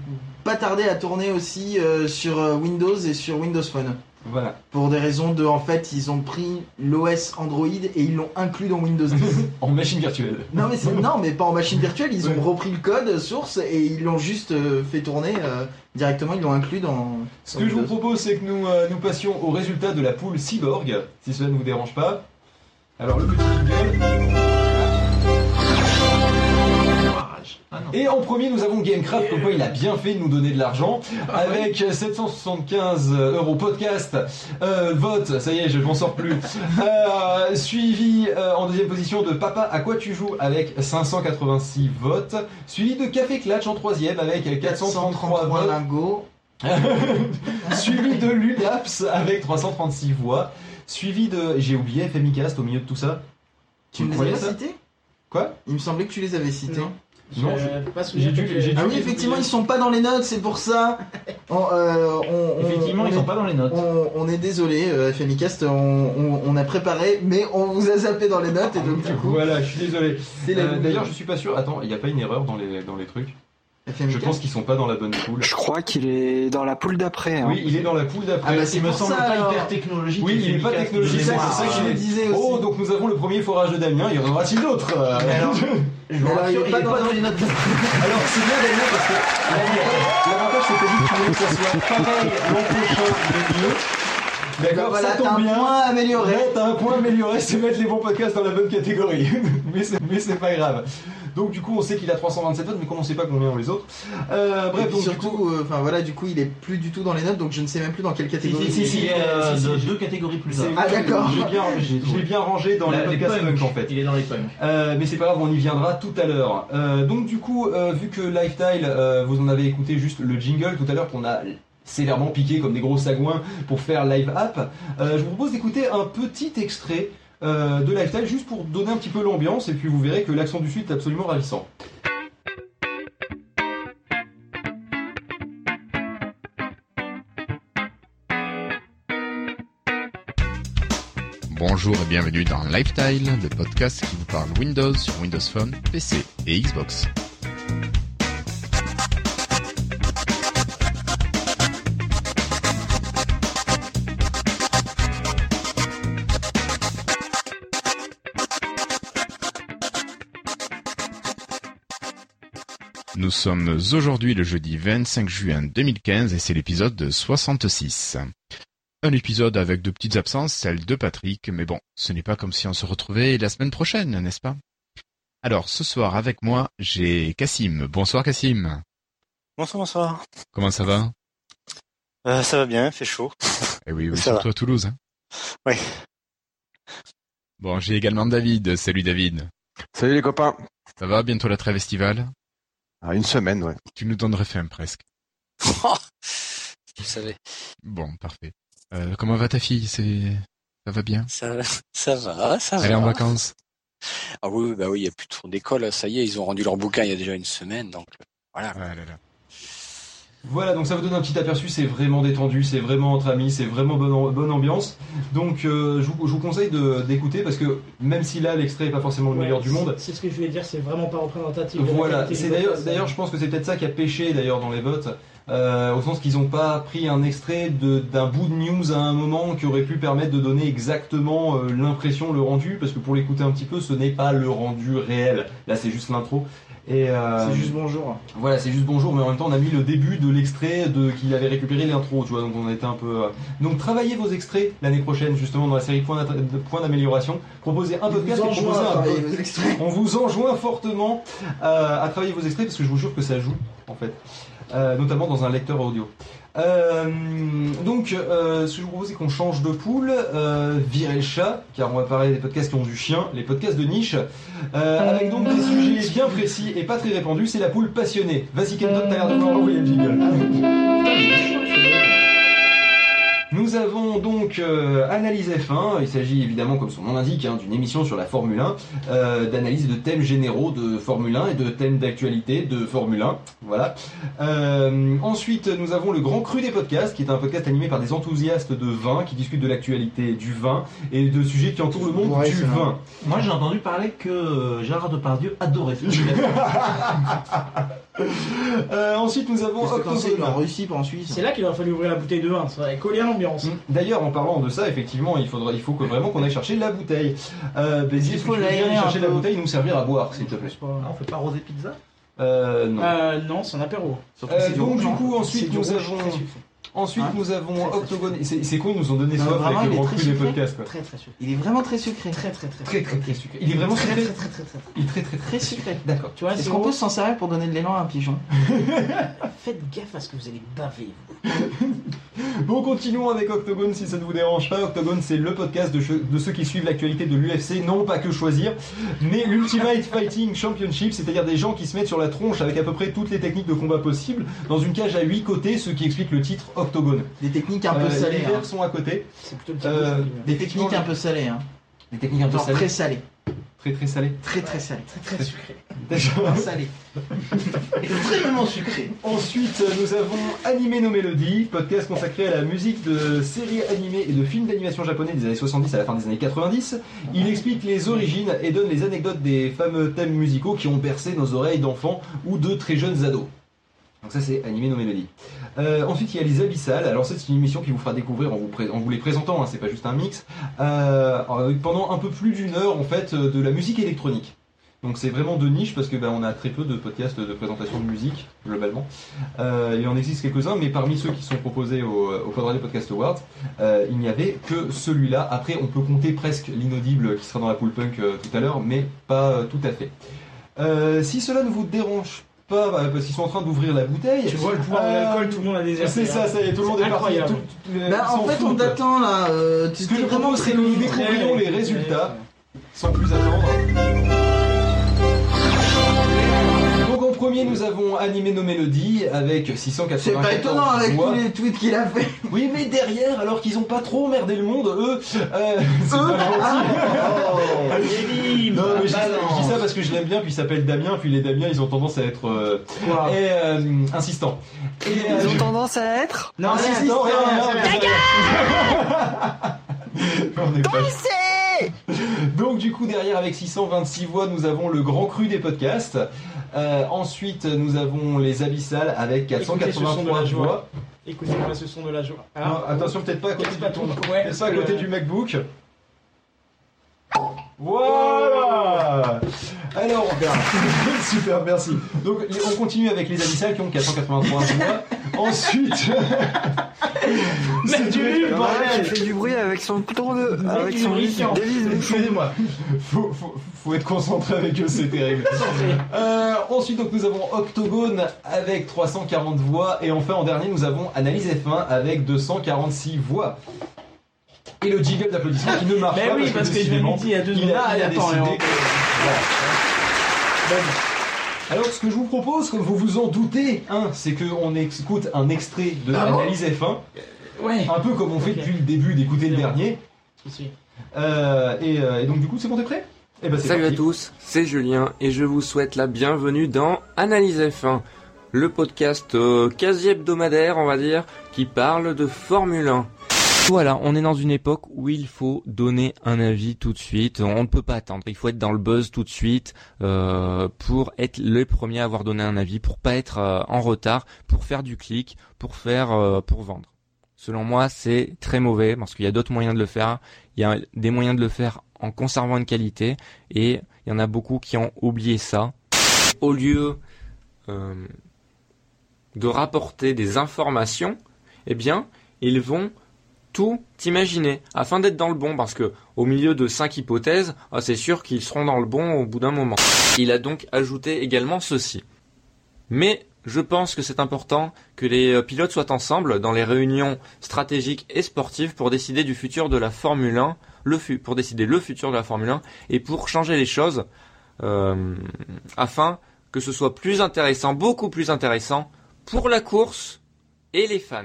Speaker 2: pas tarder à tourner aussi sur Windows et sur Windows Phone.
Speaker 1: Voilà.
Speaker 2: Pour des raisons de, en fait, ils ont pris l'OS Android et ils l'ont inclus dans Windows 10. *laughs*
Speaker 1: en machine virtuelle.
Speaker 2: Non mais, non mais pas en machine virtuelle, ils ont repris le code source et ils l'ont juste euh, fait tourner euh, directement, ils l'ont inclus dans...
Speaker 1: Ce que je vous propose, c'est que nous, euh, nous passions au résultat de la poule Cyborg, si cela ne vous dérange pas. Alors le petit jingle. Et en premier, nous avons Gamecraft, comme quoi il a bien fait de nous donner de l'argent, avec 775 euros podcast, euh, vote, ça y est, je m'en sors plus, *laughs* Euh, suivi euh, en deuxième position de Papa, à quoi tu joues, avec 586 votes, suivi de Café Clatch en troisième, avec 433 votes,
Speaker 2: lingots. *laughs*
Speaker 1: suivi de Lunaps avec 336 voix, suivi de. J'ai oublié FMIcast au milieu de tout ça.
Speaker 2: Tu me les
Speaker 1: ça
Speaker 2: cités?
Speaker 1: Quoi?
Speaker 2: Il me semblait que tu les avais cités.
Speaker 3: Non.
Speaker 1: Non, je-
Speaker 3: pas
Speaker 1: j'ai dû-
Speaker 3: que
Speaker 1: j'ai dû-
Speaker 2: Ah oui, effectivement, ils sont pas dans les notes, c'est pour ça. *laughs* On, euh, on-
Speaker 4: Effectivement,
Speaker 2: on
Speaker 4: ils
Speaker 2: est-
Speaker 4: sont pas dans les notes.
Speaker 2: On, est désolé, euh, FMIcast, on, a préparé, mais on vous a zappé dans les notes et donc du coup.
Speaker 1: Voilà, je suis désolé. Euh. D'ailleurs, je suis pas sûr. Attends, il n'y a pas une erreur dans les, dans les trucs? Je pense qu'ils sont pas dans la bonne poule.
Speaker 5: Je crois qu'il est dans la poule d'après. hein.
Speaker 1: Oui, il est dans la poule d'après.
Speaker 2: Ah bah, c'est
Speaker 1: me semble
Speaker 2: ça,
Speaker 1: pas
Speaker 2: alors.
Speaker 1: hyper
Speaker 4: technologique.
Speaker 1: Oui, il est pas technologique.
Speaker 2: C'est ça, que je le disais aussi.
Speaker 1: Oh, donc nous avons le premier forage de Damien. Il y en aura-t-il d'autres *laughs*
Speaker 4: alors, Je vous
Speaker 2: Alors, il est pas dans
Speaker 4: les notes.
Speaker 1: Alors c'est bien Damien parce que l'avantage- c'est que vu que ça soit pareil l'an prochain mais mieux. D'accord,
Speaker 2: Voilà,
Speaker 1: ça
Speaker 2: t'as
Speaker 1: tombe
Speaker 2: un
Speaker 1: bien.
Speaker 2: point amélioré.
Speaker 1: T'as un point amélioré, c'est mettre les bons podcasts dans la bonne catégorie. *laughs* mais c'est mais c'est pas grave. Donc du coup on sait qu'il a 327 votes mais comme on sait pas combien ont les autres. Euh,
Speaker 2: Et
Speaker 1: bref, donc du
Speaker 2: surtout,
Speaker 1: coup.
Speaker 2: euh, enfin voilà, du coup, il est plus du tout dans les notes, donc je ne sais même plus dans quelle catégorie.
Speaker 4: si, si,
Speaker 2: il est.
Speaker 4: si, il est euh,
Speaker 1: si, si,
Speaker 4: de
Speaker 1: je-
Speaker 4: deux catégories plus.
Speaker 2: Ah, d'accord.
Speaker 1: Je l'ai bien, je l'ai bien rangé dans
Speaker 4: La-
Speaker 1: les podcasts
Speaker 4: punks.
Speaker 1: punk en fait.
Speaker 4: Il est dans les punks.
Speaker 1: Euh, mais c'est pas grave, on y viendra tout à l'heure. Euh, donc du coup, euh, vu que Lifestyle, euh, vous en avez écouté juste le jingle tout à l'heure qu'on a sévèrement piqué comme des gros sagouins pour faire live app, euh, je vous propose d'écouter un petit extrait euh, de Lifestyle juste pour donner un petit peu l'ambiance et puis vous verrez que l'accent du sud est absolument ravissant.
Speaker 15: Bonjour et bienvenue dans Lifestyle, le podcast qui vous parle Windows sur Windows Phone, PC et Xbox. Sommes aujourd'hui le jeudi 25 juin 2015 et c'est l'épisode 66. Un épisode avec de petites absences, celle de Patrick, mais bon, ce n'est pas comme si on se retrouvait la semaine prochaine, n'est-ce pas? Alors, ce soir avec moi, j'ai Cassim. Bonsoir Cassim.
Speaker 16: Bonsoir, bonsoir.
Speaker 15: Comment ça va?
Speaker 16: Euh, ça va bien, fait chaud.
Speaker 15: Eh oui, oui surtout
Speaker 16: va.
Speaker 15: à Toulouse. Hein.
Speaker 16: Oui.
Speaker 15: Bon, j'ai également David. Salut David.
Speaker 17: Salut les copains.
Speaker 15: Ça va, bientôt la trêve estivale?
Speaker 17: Ah, une semaine, ouais.
Speaker 15: Tu nous donnerais faim presque. *laughs*
Speaker 16: Vous savez.
Speaker 15: Bon, parfait. Euh, comment va ta fille? C'est ça va bien?
Speaker 16: Ça, ça va, ça va.
Speaker 15: Elle est en vacances?
Speaker 16: Ah oui, bah oui, il n'y a plus de cours d'école, ça y est, ils ont rendu leur bouquin il y a déjà une semaine, donc Voilà.
Speaker 1: Voilà, donc ça vous donne un petit aperçu, c'est vraiment détendu, c'est vraiment entre amis, c'est vraiment bonne, bonne ambiance. Donc euh, je, vous, je vous conseille d'écouter parce que même si là l'extrait est pas forcément le
Speaker 3: Ouais,
Speaker 1: meilleur du monde,
Speaker 3: C'est ce que je voulais dire, c'est vraiment pas représentatif.
Speaker 1: voilà, c'est d'ailleurs, je pense que c'est peut-être ça qui a pêché d'ailleurs dans les votes, euh, au sens qu'ils n'ont pas pris un extrait d'un bout de news à un moment qui aurait pu permettre de donner exactement euh, l'impression, le rendu, parce que pour l'écouter un petit peu, ce n'est pas le rendu réel. Là c'est juste l'intro. Et euh,
Speaker 2: C'est juste bonjour.
Speaker 1: Voilà, c'est juste bonjour, mais en même temps on a mis le début de l'extrait de qu'il avait récupéré l'intro, tu vois, donc on était un peu. euh, Donc travaillez vos extraits l'année prochaine justement dans la série Point d'amélioration. Proposez un podcast et proposez un. On vous enjoint fortement euh, à travailler vos extraits parce que je vous jure que ça joue en fait, notamment dans un lecteur audio. Euh, donc, euh, ce que je vous propose, c'est qu'on change de poule, euh, virer le chat, car on va parler des podcasts qui ont du chien, les podcasts de niche, euh, avec donc des sujets bien précis et pas très répandus. C'est la poule passionnée. Vas-y, Kenton, t'as l'air de vouloir envoyer le jingle. Nous avons donc euh, Analyse F1. Il s'agit évidemment, comme son nom l'indique, hein, d'une émission sur la Formule 1, euh, d'analyse de thèmes généraux de Formule 1 et de thèmes d'actualité de Formule 1. Voilà. Euh, ensuite, nous avons le Grand Cru des podcasts, qui est un podcast animé par des enthousiastes de vin qui discutent de l'actualité du vin et de sujets qui entourent le monde
Speaker 4: Ouais,
Speaker 1: du
Speaker 4: vrai.
Speaker 1: vin.
Speaker 4: Moi j'ai entendu parler que Gérard Depardieu adorait ça. *laughs*
Speaker 1: Euh, ensuite, nous avons Octogone.
Speaker 2: en Russie, pas en Suisse.
Speaker 3: C'est là qu'il aurait fallu ouvrir la bouteille de vin, ça aurait collé à l'ambiance.
Speaker 1: D'ailleurs, en parlant de ça, effectivement, il faudra, il faut que vraiment qu'on aille chercher la bouteille. Euh, Béziers, est-ce que
Speaker 2: faut
Speaker 1: tu veux bien
Speaker 2: l'aérer
Speaker 1: aller chercher la bouteille et nous servir à boire, s'il te plaît
Speaker 4: on fait pas rosé pizza?
Speaker 1: Euh, non.
Speaker 3: Euh, non, c'est un apéro.
Speaker 1: Euh, donc du coup,
Speaker 3: C'est
Speaker 1: ensuite nous avons. Ensuite
Speaker 2: Hein
Speaker 1: nous avons
Speaker 2: Très, très
Speaker 1: Octogone. et C'est c'est con, ils nous ont donné soif
Speaker 2: vraiment,
Speaker 1: avec le cru des podcasts. Quoi.
Speaker 3: Très très sucré.
Speaker 2: Il est vraiment très sucré.
Speaker 3: Très très très
Speaker 1: Très très très sucré. Il est vraiment
Speaker 3: très
Speaker 1: sucré.
Speaker 3: très très très très.
Speaker 1: Il est très très
Speaker 2: Très sucré.
Speaker 1: D'accord.
Speaker 3: Tu vois,
Speaker 2: Est-ce
Speaker 3: c'est
Speaker 2: qu'on peut s'en servir pour donner de l'élan à un pigeon *laughs*
Speaker 3: Faites gaffe à ce que vous allez baver. vous. *laughs*
Speaker 1: Bon, continuons avec Octogone si ça ne vous dérange pas. Octogone, c'est le podcast de, che- de ceux qui suivent l'actualité de l'UFC, non pas que choisir, mais l'Ultimate *laughs* Fighting Championship, c'est-à-dire des gens qui se mettent sur la tronche avec à peu près toutes les techniques de combat possibles dans une cage à 8 côtés, ce qui explique le titre Octogone.
Speaker 2: Des techniques un peu
Speaker 1: Euh,
Speaker 2: salées.
Speaker 1: Les
Speaker 2: hein.
Speaker 1: verres sont à côté.
Speaker 3: C'est plutôt le petit
Speaker 1: Euh,
Speaker 3: goût,
Speaker 2: Des techniques un peu salées. Hein.
Speaker 1: Des techniques un peu salées.
Speaker 2: très salées.
Speaker 1: Très très salées.
Speaker 2: Très très salées.
Speaker 3: Très très sucré. *laughs*
Speaker 2: Très salées. *laughs*
Speaker 4: Extrêmement sucré.
Speaker 1: Ensuite, nous avons Animé nos mélodies, podcast consacré à la musique de séries animées et de films d'animation japonais des années 70 à la fin des années 90. Il explique les origines et donne les anecdotes des fameux thèmes musicaux qui ont bercé nos oreilles d'enfants ou de très jeunes ados. Donc ça c'est Animé nos mélodies. Euh, ensuite il y a les Abyssales. Alors ça c'est une émission qui vous fera découvrir en vous, les présentant, hein, c'est pas juste un mix, euh, euh, pendant un peu plus d'une heure en fait de la musique électronique. Donc c'est vraiment de niche parce que ben, on a très peu de podcasts de présentation de musique globalement. Il en existe quelques-uns, mais parmi ceux qui sont proposés au, au Quadrant Podcast Awards, il n'y avait que celui-là. Après, on peut compter presque l'inaudible qui sera dans la pool punk tout à l'heure, mais pas tout à fait. Si cela ne vous dérange pas, bah, parce qu'ils sont en train d'ouvrir la bouteille.
Speaker 3: Tu vois le pouvoir de
Speaker 1: euh,
Speaker 3: l'alcool, tout le monde a déserté.
Speaker 1: C'est ça, ça y est, tout le monde est parti.
Speaker 3: incroyable.
Speaker 1: tout- tout- euh,
Speaker 2: Bah, en fait, on t'attend là. euh,
Speaker 1: Ce que je
Speaker 2: vraiment
Speaker 1: propose, c'est que nous découvrions les résultats sans plus attendre. Premier, nous avons animé nos mélodies avec 694
Speaker 2: C'est pas étonnant avec
Speaker 1: voix.
Speaker 2: tous les tweets qu'il a fait.
Speaker 1: Oui, mais derrière, alors qu'ils ont pas trop emmerdé le monde, eux, euh, *laughs* c'est pas gentil. non, mais je, dis ça- parce que je l'aime bien, puis il s'appelle Damien, puis les Damiens, ils ont tendance à être euh, et, euh, insistants. Et, euh,
Speaker 5: Ils ont tendance à être
Speaker 1: non, insistants, rien, rien, rien, *laughs* On est pas- *laughs* Donc du coup derrière avec 626 voix nous avons le grand cru des podcasts. Euh, ensuite nous avons les abyssales avec
Speaker 3: Écoutez ce son de
Speaker 1: 483
Speaker 3: la joie.
Speaker 1: voix.
Speaker 3: Écoutez-moi ce son de la joie.
Speaker 1: Non, attention peut-être pas à côté du,
Speaker 3: pas ton- ouais,
Speaker 1: pas à côté
Speaker 3: le-
Speaker 1: du MacBook. Voilà Alors, *laughs* super, merci. Donc, on continue avec les abyssales qui ont 483 voix. Ensuite, *laughs* c'est du bordel.
Speaker 5: fait du bruit avec son tour de. Avec son.
Speaker 1: Excusez-moi, faut, faut, faut être concentré avec eux, c'est terrible. Euh, ensuite, donc, nous avons Octogone avec 340 voix. Et enfin, en dernier, nous avons Analyse F1 avec 246 voix. Et le jingle d'applaudissement qui ne marche
Speaker 3: Mais
Speaker 1: pas.
Speaker 3: oui, parce que je il y a deux
Speaker 1: il a, il a décidé que- Voilà. Alors, ce que je vous propose, comme vous vous en doutez, hein, c'est qu'on écoute un extrait de
Speaker 3: Ah
Speaker 1: Analyse F1.
Speaker 3: Ouais.
Speaker 1: Un peu comme on fait depuis le début d'écouter le dernier. Euh, et, euh, et donc, du coup, c'est bon, t'es prêt? Eh ben, c'est
Speaker 18: Salut
Speaker 1: parti.
Speaker 18: à tous, c'est Julien et je vous souhaite la bienvenue dans Analyse F1. le podcast euh, quasi hebdomadaire, on va dire, qui parle de Formule 1. Voilà, on est dans une époque où il faut donner un avis tout de suite. On ne peut pas attendre. Il faut être dans le buzz tout de suite euh, pour être le premier à avoir donné un avis, pour pas être euh, en retard, pour faire du clic, pour faire, euh, pour vendre. Selon moi, c'est très mauvais parce qu'il y a d'autres moyens de le faire. Il y a des moyens de le faire en conservant une qualité et il y en a beaucoup qui ont oublié ça. Au lieu de rapporter des informations, eh bien, ils vont tout imaginer afin d'être dans le bon parce que au milieu de cinq hypothèses, ah, c'est sûr qu'ils seront dans le bon au bout d'un moment. Il a donc ajouté également ceci. Mais je pense que c'est important que les euh, pilotes soient ensemble dans les réunions stratégiques et sportives pour décider du futur de la Formule 1, le fu- pour décider le futur de la Formule 1 et pour changer les choses euh, afin que ce soit plus intéressant, beaucoup plus intéressant pour la course et les fans.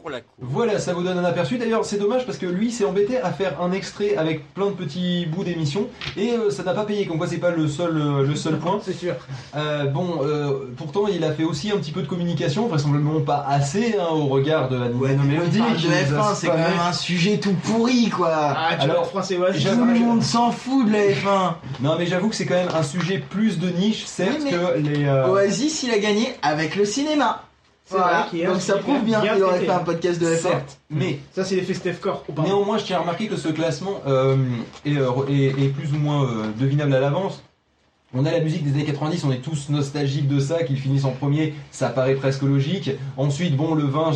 Speaker 18: Pour la.
Speaker 1: Voilà, ça vous donne un aperçu. D'ailleurs, c'est dommage parce que lui s'est embêté à faire un extrait avec plein de petits bouts d'émission et euh, ça n'a pas payé. Comme quoi, c'est pas le seul, euh, le seul point. *laughs*
Speaker 3: C'est sûr.
Speaker 1: Euh, bon, euh, pourtant, il a fait aussi un petit peu de communication, vraisemblablement pas assez hein, au regard de la nouvelle mélodie.
Speaker 2: de
Speaker 1: qui nous a
Speaker 2: F1, c'est quand même un sujet tout pourri quoi.
Speaker 3: Ah, tu
Speaker 1: Alors,
Speaker 3: froisser Oasis.
Speaker 2: Tout le monde s'en fout de la F1.
Speaker 1: Non, mais j'avoue que c'est quand même un sujet plus de niche, certes,
Speaker 2: Oui,
Speaker 1: que les. euh,
Speaker 2: Oasis, il a gagné avec le cinéma. Voilà.
Speaker 3: vrai
Speaker 2: Donc ça prouve bien
Speaker 3: bien
Speaker 2: qu'il aurait fait un podcast de F1.
Speaker 1: Certes, mais
Speaker 3: Ça, c'est l'effet Steph Core. Oh, pardon.
Speaker 1: Néanmoins, je tiens à remarquer que ce classement euh, est, euh, est- est plus ou moins euh, devinable à l'avance. On a la musique des années 90, on est tous nostalgiques de ça, qu'ils finissent en premier, ça paraît presque logique. Ensuite, bon, le vin,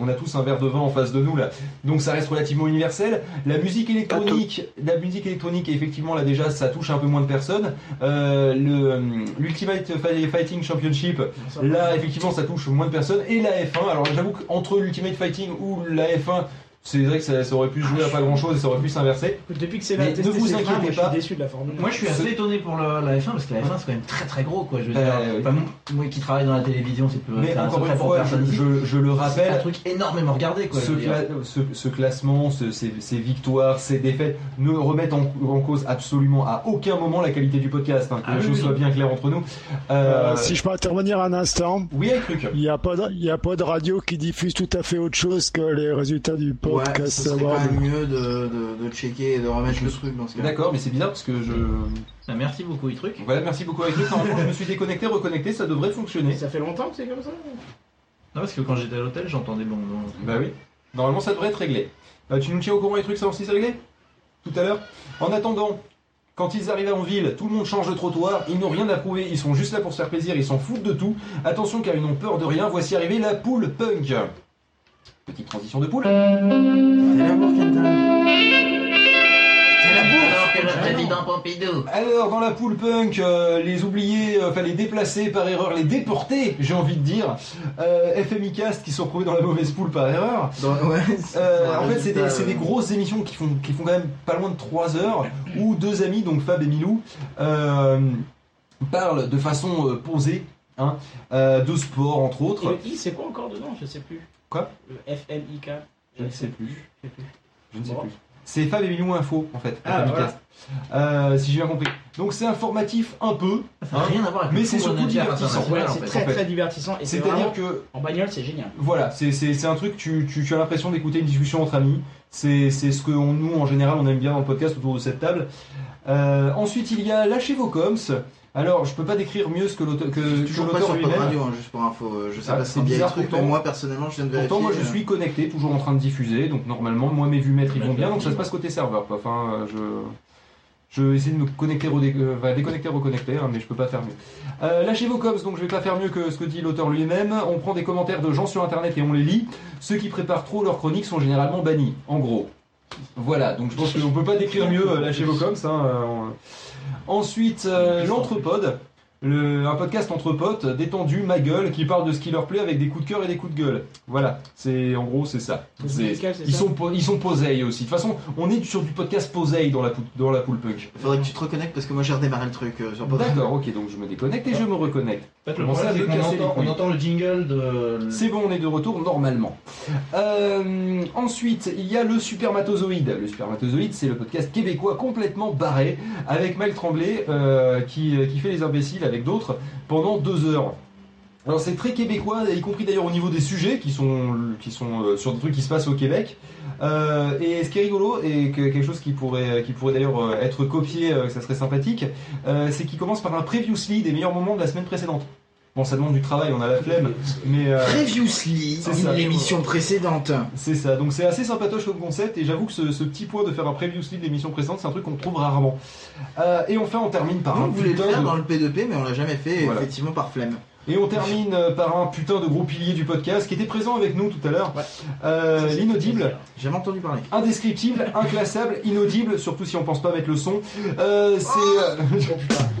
Speaker 1: on, a tous un verre de vin en face de nous là, donc ça reste relativement universel. La musique électronique, la musique électronique, effectivement, là déjà, ça touche un peu moins de personnes. Euh, euh, l'Ultimate Fi- Fighting Championship, là, effectivement, ça touche moins de personnes. Et la F1, alors j'avoue qu'entre l'Ultimate Fighting ou la F1, c'est vrai que ça, ça aurait pu jouer à pas grand chose et ça aurait pu s'inverser.
Speaker 3: Depuis que c'est
Speaker 1: Mais
Speaker 3: là,
Speaker 1: ne vous inquiétez
Speaker 3: moi, je
Speaker 1: pas.
Speaker 3: suis déçu de la Formule 1.
Speaker 4: Moi, je suis assez étonné pour le- la F1 parce que la F1 c'est quand même très très gros quoi. Je veux dire,
Speaker 1: Euh,
Speaker 4: Enfin, moi- moi qui travaille dans la télévision, c'est peu.
Speaker 1: Mais encore une fois, je, je- je le
Speaker 4: C'est un
Speaker 1: rappelle,
Speaker 4: truc énormément regardé quoi.
Speaker 1: ce, cla- classement, ce- ces, ces victoires, ces défaites ne remettent en, en cause absolument à aucun moment la qualité du podcast. hein, que
Speaker 3: Ah
Speaker 1: les
Speaker 3: oui,
Speaker 1: choses
Speaker 3: oui.
Speaker 1: soient bien claires entre nous.
Speaker 11: Euh,
Speaker 1: Euh,
Speaker 11: si je peux intervenir un instant,
Speaker 1: Oui, truc.
Speaker 11: il n'y a, pas de- il y a pas de radio qui diffuse tout à fait autre chose que les résultats du
Speaker 2: Ouais,
Speaker 11: podcast.
Speaker 2: ce serait quand
Speaker 11: Award.
Speaker 2: même mieux de, de, de checker et de remettre le truc dans ce cas.
Speaker 1: D'accord, mais c'est bizarre parce que je.
Speaker 4: Ah, Merci beaucoup, truc.
Speaker 1: Voilà, merci beaucoup avec truc. Normalement, je me suis déconnecté, reconnecté, ça devrait fonctionner.
Speaker 3: Ça fait longtemps que c'est comme ça
Speaker 4: Non, parce que quand j'étais à l'hôtel, j'entendais bon. bon.
Speaker 1: Bah oui. Normalement, ça devrait être réglé. Euh, tu nous tiens au courant les trucs, savoir si c'est réglé? Tout à l'heure? En attendant, quand ils arrivent en ville, tout le monde change de trottoir, ils n'ont rien à prouver, ils sont juste là pour se faire plaisir, ils s'en foutent de tout. Attention car ils n'ont peur de rien, voici arriver la poule punk. Petite transition de poule.
Speaker 2: C'est la bourre.
Speaker 4: Alors le Pompidou.
Speaker 1: Alors, dans la poule punk, euh, les oubliés, euh, enfin les déplacés par erreur, les déportés, j'ai envie de dire, euh, FMI Cast qui sont retrouvés dans la mauvaise poule par erreur.
Speaker 2: Dans- ouais,
Speaker 1: Euh,
Speaker 2: c'est
Speaker 1: en fait, c'est des, grosses émissions qui font, qui font quand même pas loin de 3 heures, où deux amis, donc Fab et Milou, euh, parlent de façon euh, posée hein, euh, de sport, entre
Speaker 3: Et
Speaker 1: autres.
Speaker 3: le I, c'est quoi encore dedans? Je sais plus.
Speaker 1: Quoi
Speaker 3: Le FMIK.
Speaker 1: Je ne sais plus.
Speaker 3: Je sais plus.
Speaker 1: Je ne sais plus. C'est Fab et Milou Info, en fait,
Speaker 3: Ah, voilà.
Speaker 1: Euh, si j'ai bien compris. Donc c'est informatif un peu,
Speaker 4: Ça n'a
Speaker 1: hein,
Speaker 4: rien à voir avec
Speaker 1: mais c'est surtout divertissant.
Speaker 3: c'est très
Speaker 1: en fait.
Speaker 3: très divertissant. Et c'est
Speaker 1: C'est-à-dire que
Speaker 3: En bagnole, c'est génial.
Speaker 1: Voilà, c'est c'est- c'est un truc, tu, tu, tu as l'impression d'écouter une discussion entre amis. C'est c'est ce que on- nous, en général, on aime bien dans le podcast autour de cette table. Euh, ensuite, il y a Lâchez vos coms. Alors, je peux pas décrire mieux ce que l'auteur que, que
Speaker 2: Toujours pas
Speaker 1: l'auteur
Speaker 2: sur Pod
Speaker 1: lui-même.
Speaker 2: Radio, hein, juste pour info. euh, Je sais
Speaker 1: Ah,
Speaker 2: pas
Speaker 1: c'est
Speaker 2: si c'est bien le
Speaker 1: bizarre,
Speaker 2: truc, mais
Speaker 1: pourtant.
Speaker 2: moi personnellement, je viens de vérifier.
Speaker 1: Pourtant, moi, je
Speaker 2: euh,
Speaker 1: suis connecté, toujours en train de diffuser. Donc, normalement, moi, mes vues maîtres, ils vont bien. Donc, ça se passe côté serveur. Quoi. Enfin, euh, je... Je vais essayer de me connecter, redé- euh, enfin, déconnecter, reconnecter, hein, mais je peux pas faire mieux. Euh, lâchez vos coms, donc je vais pas faire mieux que ce que dit l'auteur lui-même. On prend des commentaires de gens sur internet et on les lit. Ceux qui préparent trop leurs chroniques sont généralement bannis, en gros. Voilà, donc je pense qu'on peut pas décrire mieux euh, lâchez vos coms. hein, euh, on- Ensuite, euh, l'entrepode. Le- un podcast entre potes, détendu, ma gueule, qui parle de ce qui leur plaît avec des coups de cœur et des coups de gueule. Voilà, c'est en gros c'est ça. C'est- ils,
Speaker 3: ça
Speaker 1: sont ils sont posés aussi. De toute façon, on est sur du podcast posé dans la, dans la poule punk.
Speaker 2: Faudrait que tu te reconnectes parce que moi j'ai redémarré le truc euh, sur.
Speaker 1: D'accord, ok, donc je me déconnecte et je me reconnecte.
Speaker 4: En fait, le
Speaker 1: Comment ça,
Speaker 4: problème, c'est
Speaker 1: me
Speaker 4: qu'on
Speaker 1: casser les
Speaker 4: entend, on entend le jingle de.
Speaker 1: C'est bon, on est de retour normalement. Euh, ensuite, il y a le Supermatozoïde. Le Supermatozoïde, c'est le podcast québécois complètement barré avec Mike Tremblay euh, qui, qui fait les imbéciles avec d'autres pendant deux heures. Alors c'est très québécois, y compris d'ailleurs au niveau des sujets qui sont, euh, sur des trucs qui se passent au Québec. Euh, et ce qui est rigolo, et que, quelque chose qui pourrait, d'ailleurs euh, être copié, ça serait sympathique, c'est qu'il commence par un previously des meilleurs moments de la semaine précédente. Bon, ça demande du travail, on a la flemme, mais... euh,
Speaker 2: Previously, l'émission précédente.
Speaker 1: C'est ça, donc c'est assez sympatoche comme concept et j'avoue que ce, ce petit point de faire un previously de l'émission précédente, c'est un truc qu'on trouve rarement. Euh, et enfin, on termine par
Speaker 2: Nous,
Speaker 1: un
Speaker 2: on voulait le faire
Speaker 1: de-
Speaker 2: dans le P2P, mais on l'a jamais fait,
Speaker 1: Voilà.
Speaker 2: effectivement, par flemme.
Speaker 1: Et on termine euh, par un putain de gros pilier du podcast qui était présent avec nous tout à l'heure. Euh, L'inaudible.
Speaker 2: Jamais entendu parler.
Speaker 1: Indescriptible, inclassable, inaudible, surtout si on pense pas mettre le son. Euh, c'est. euh, *laughs*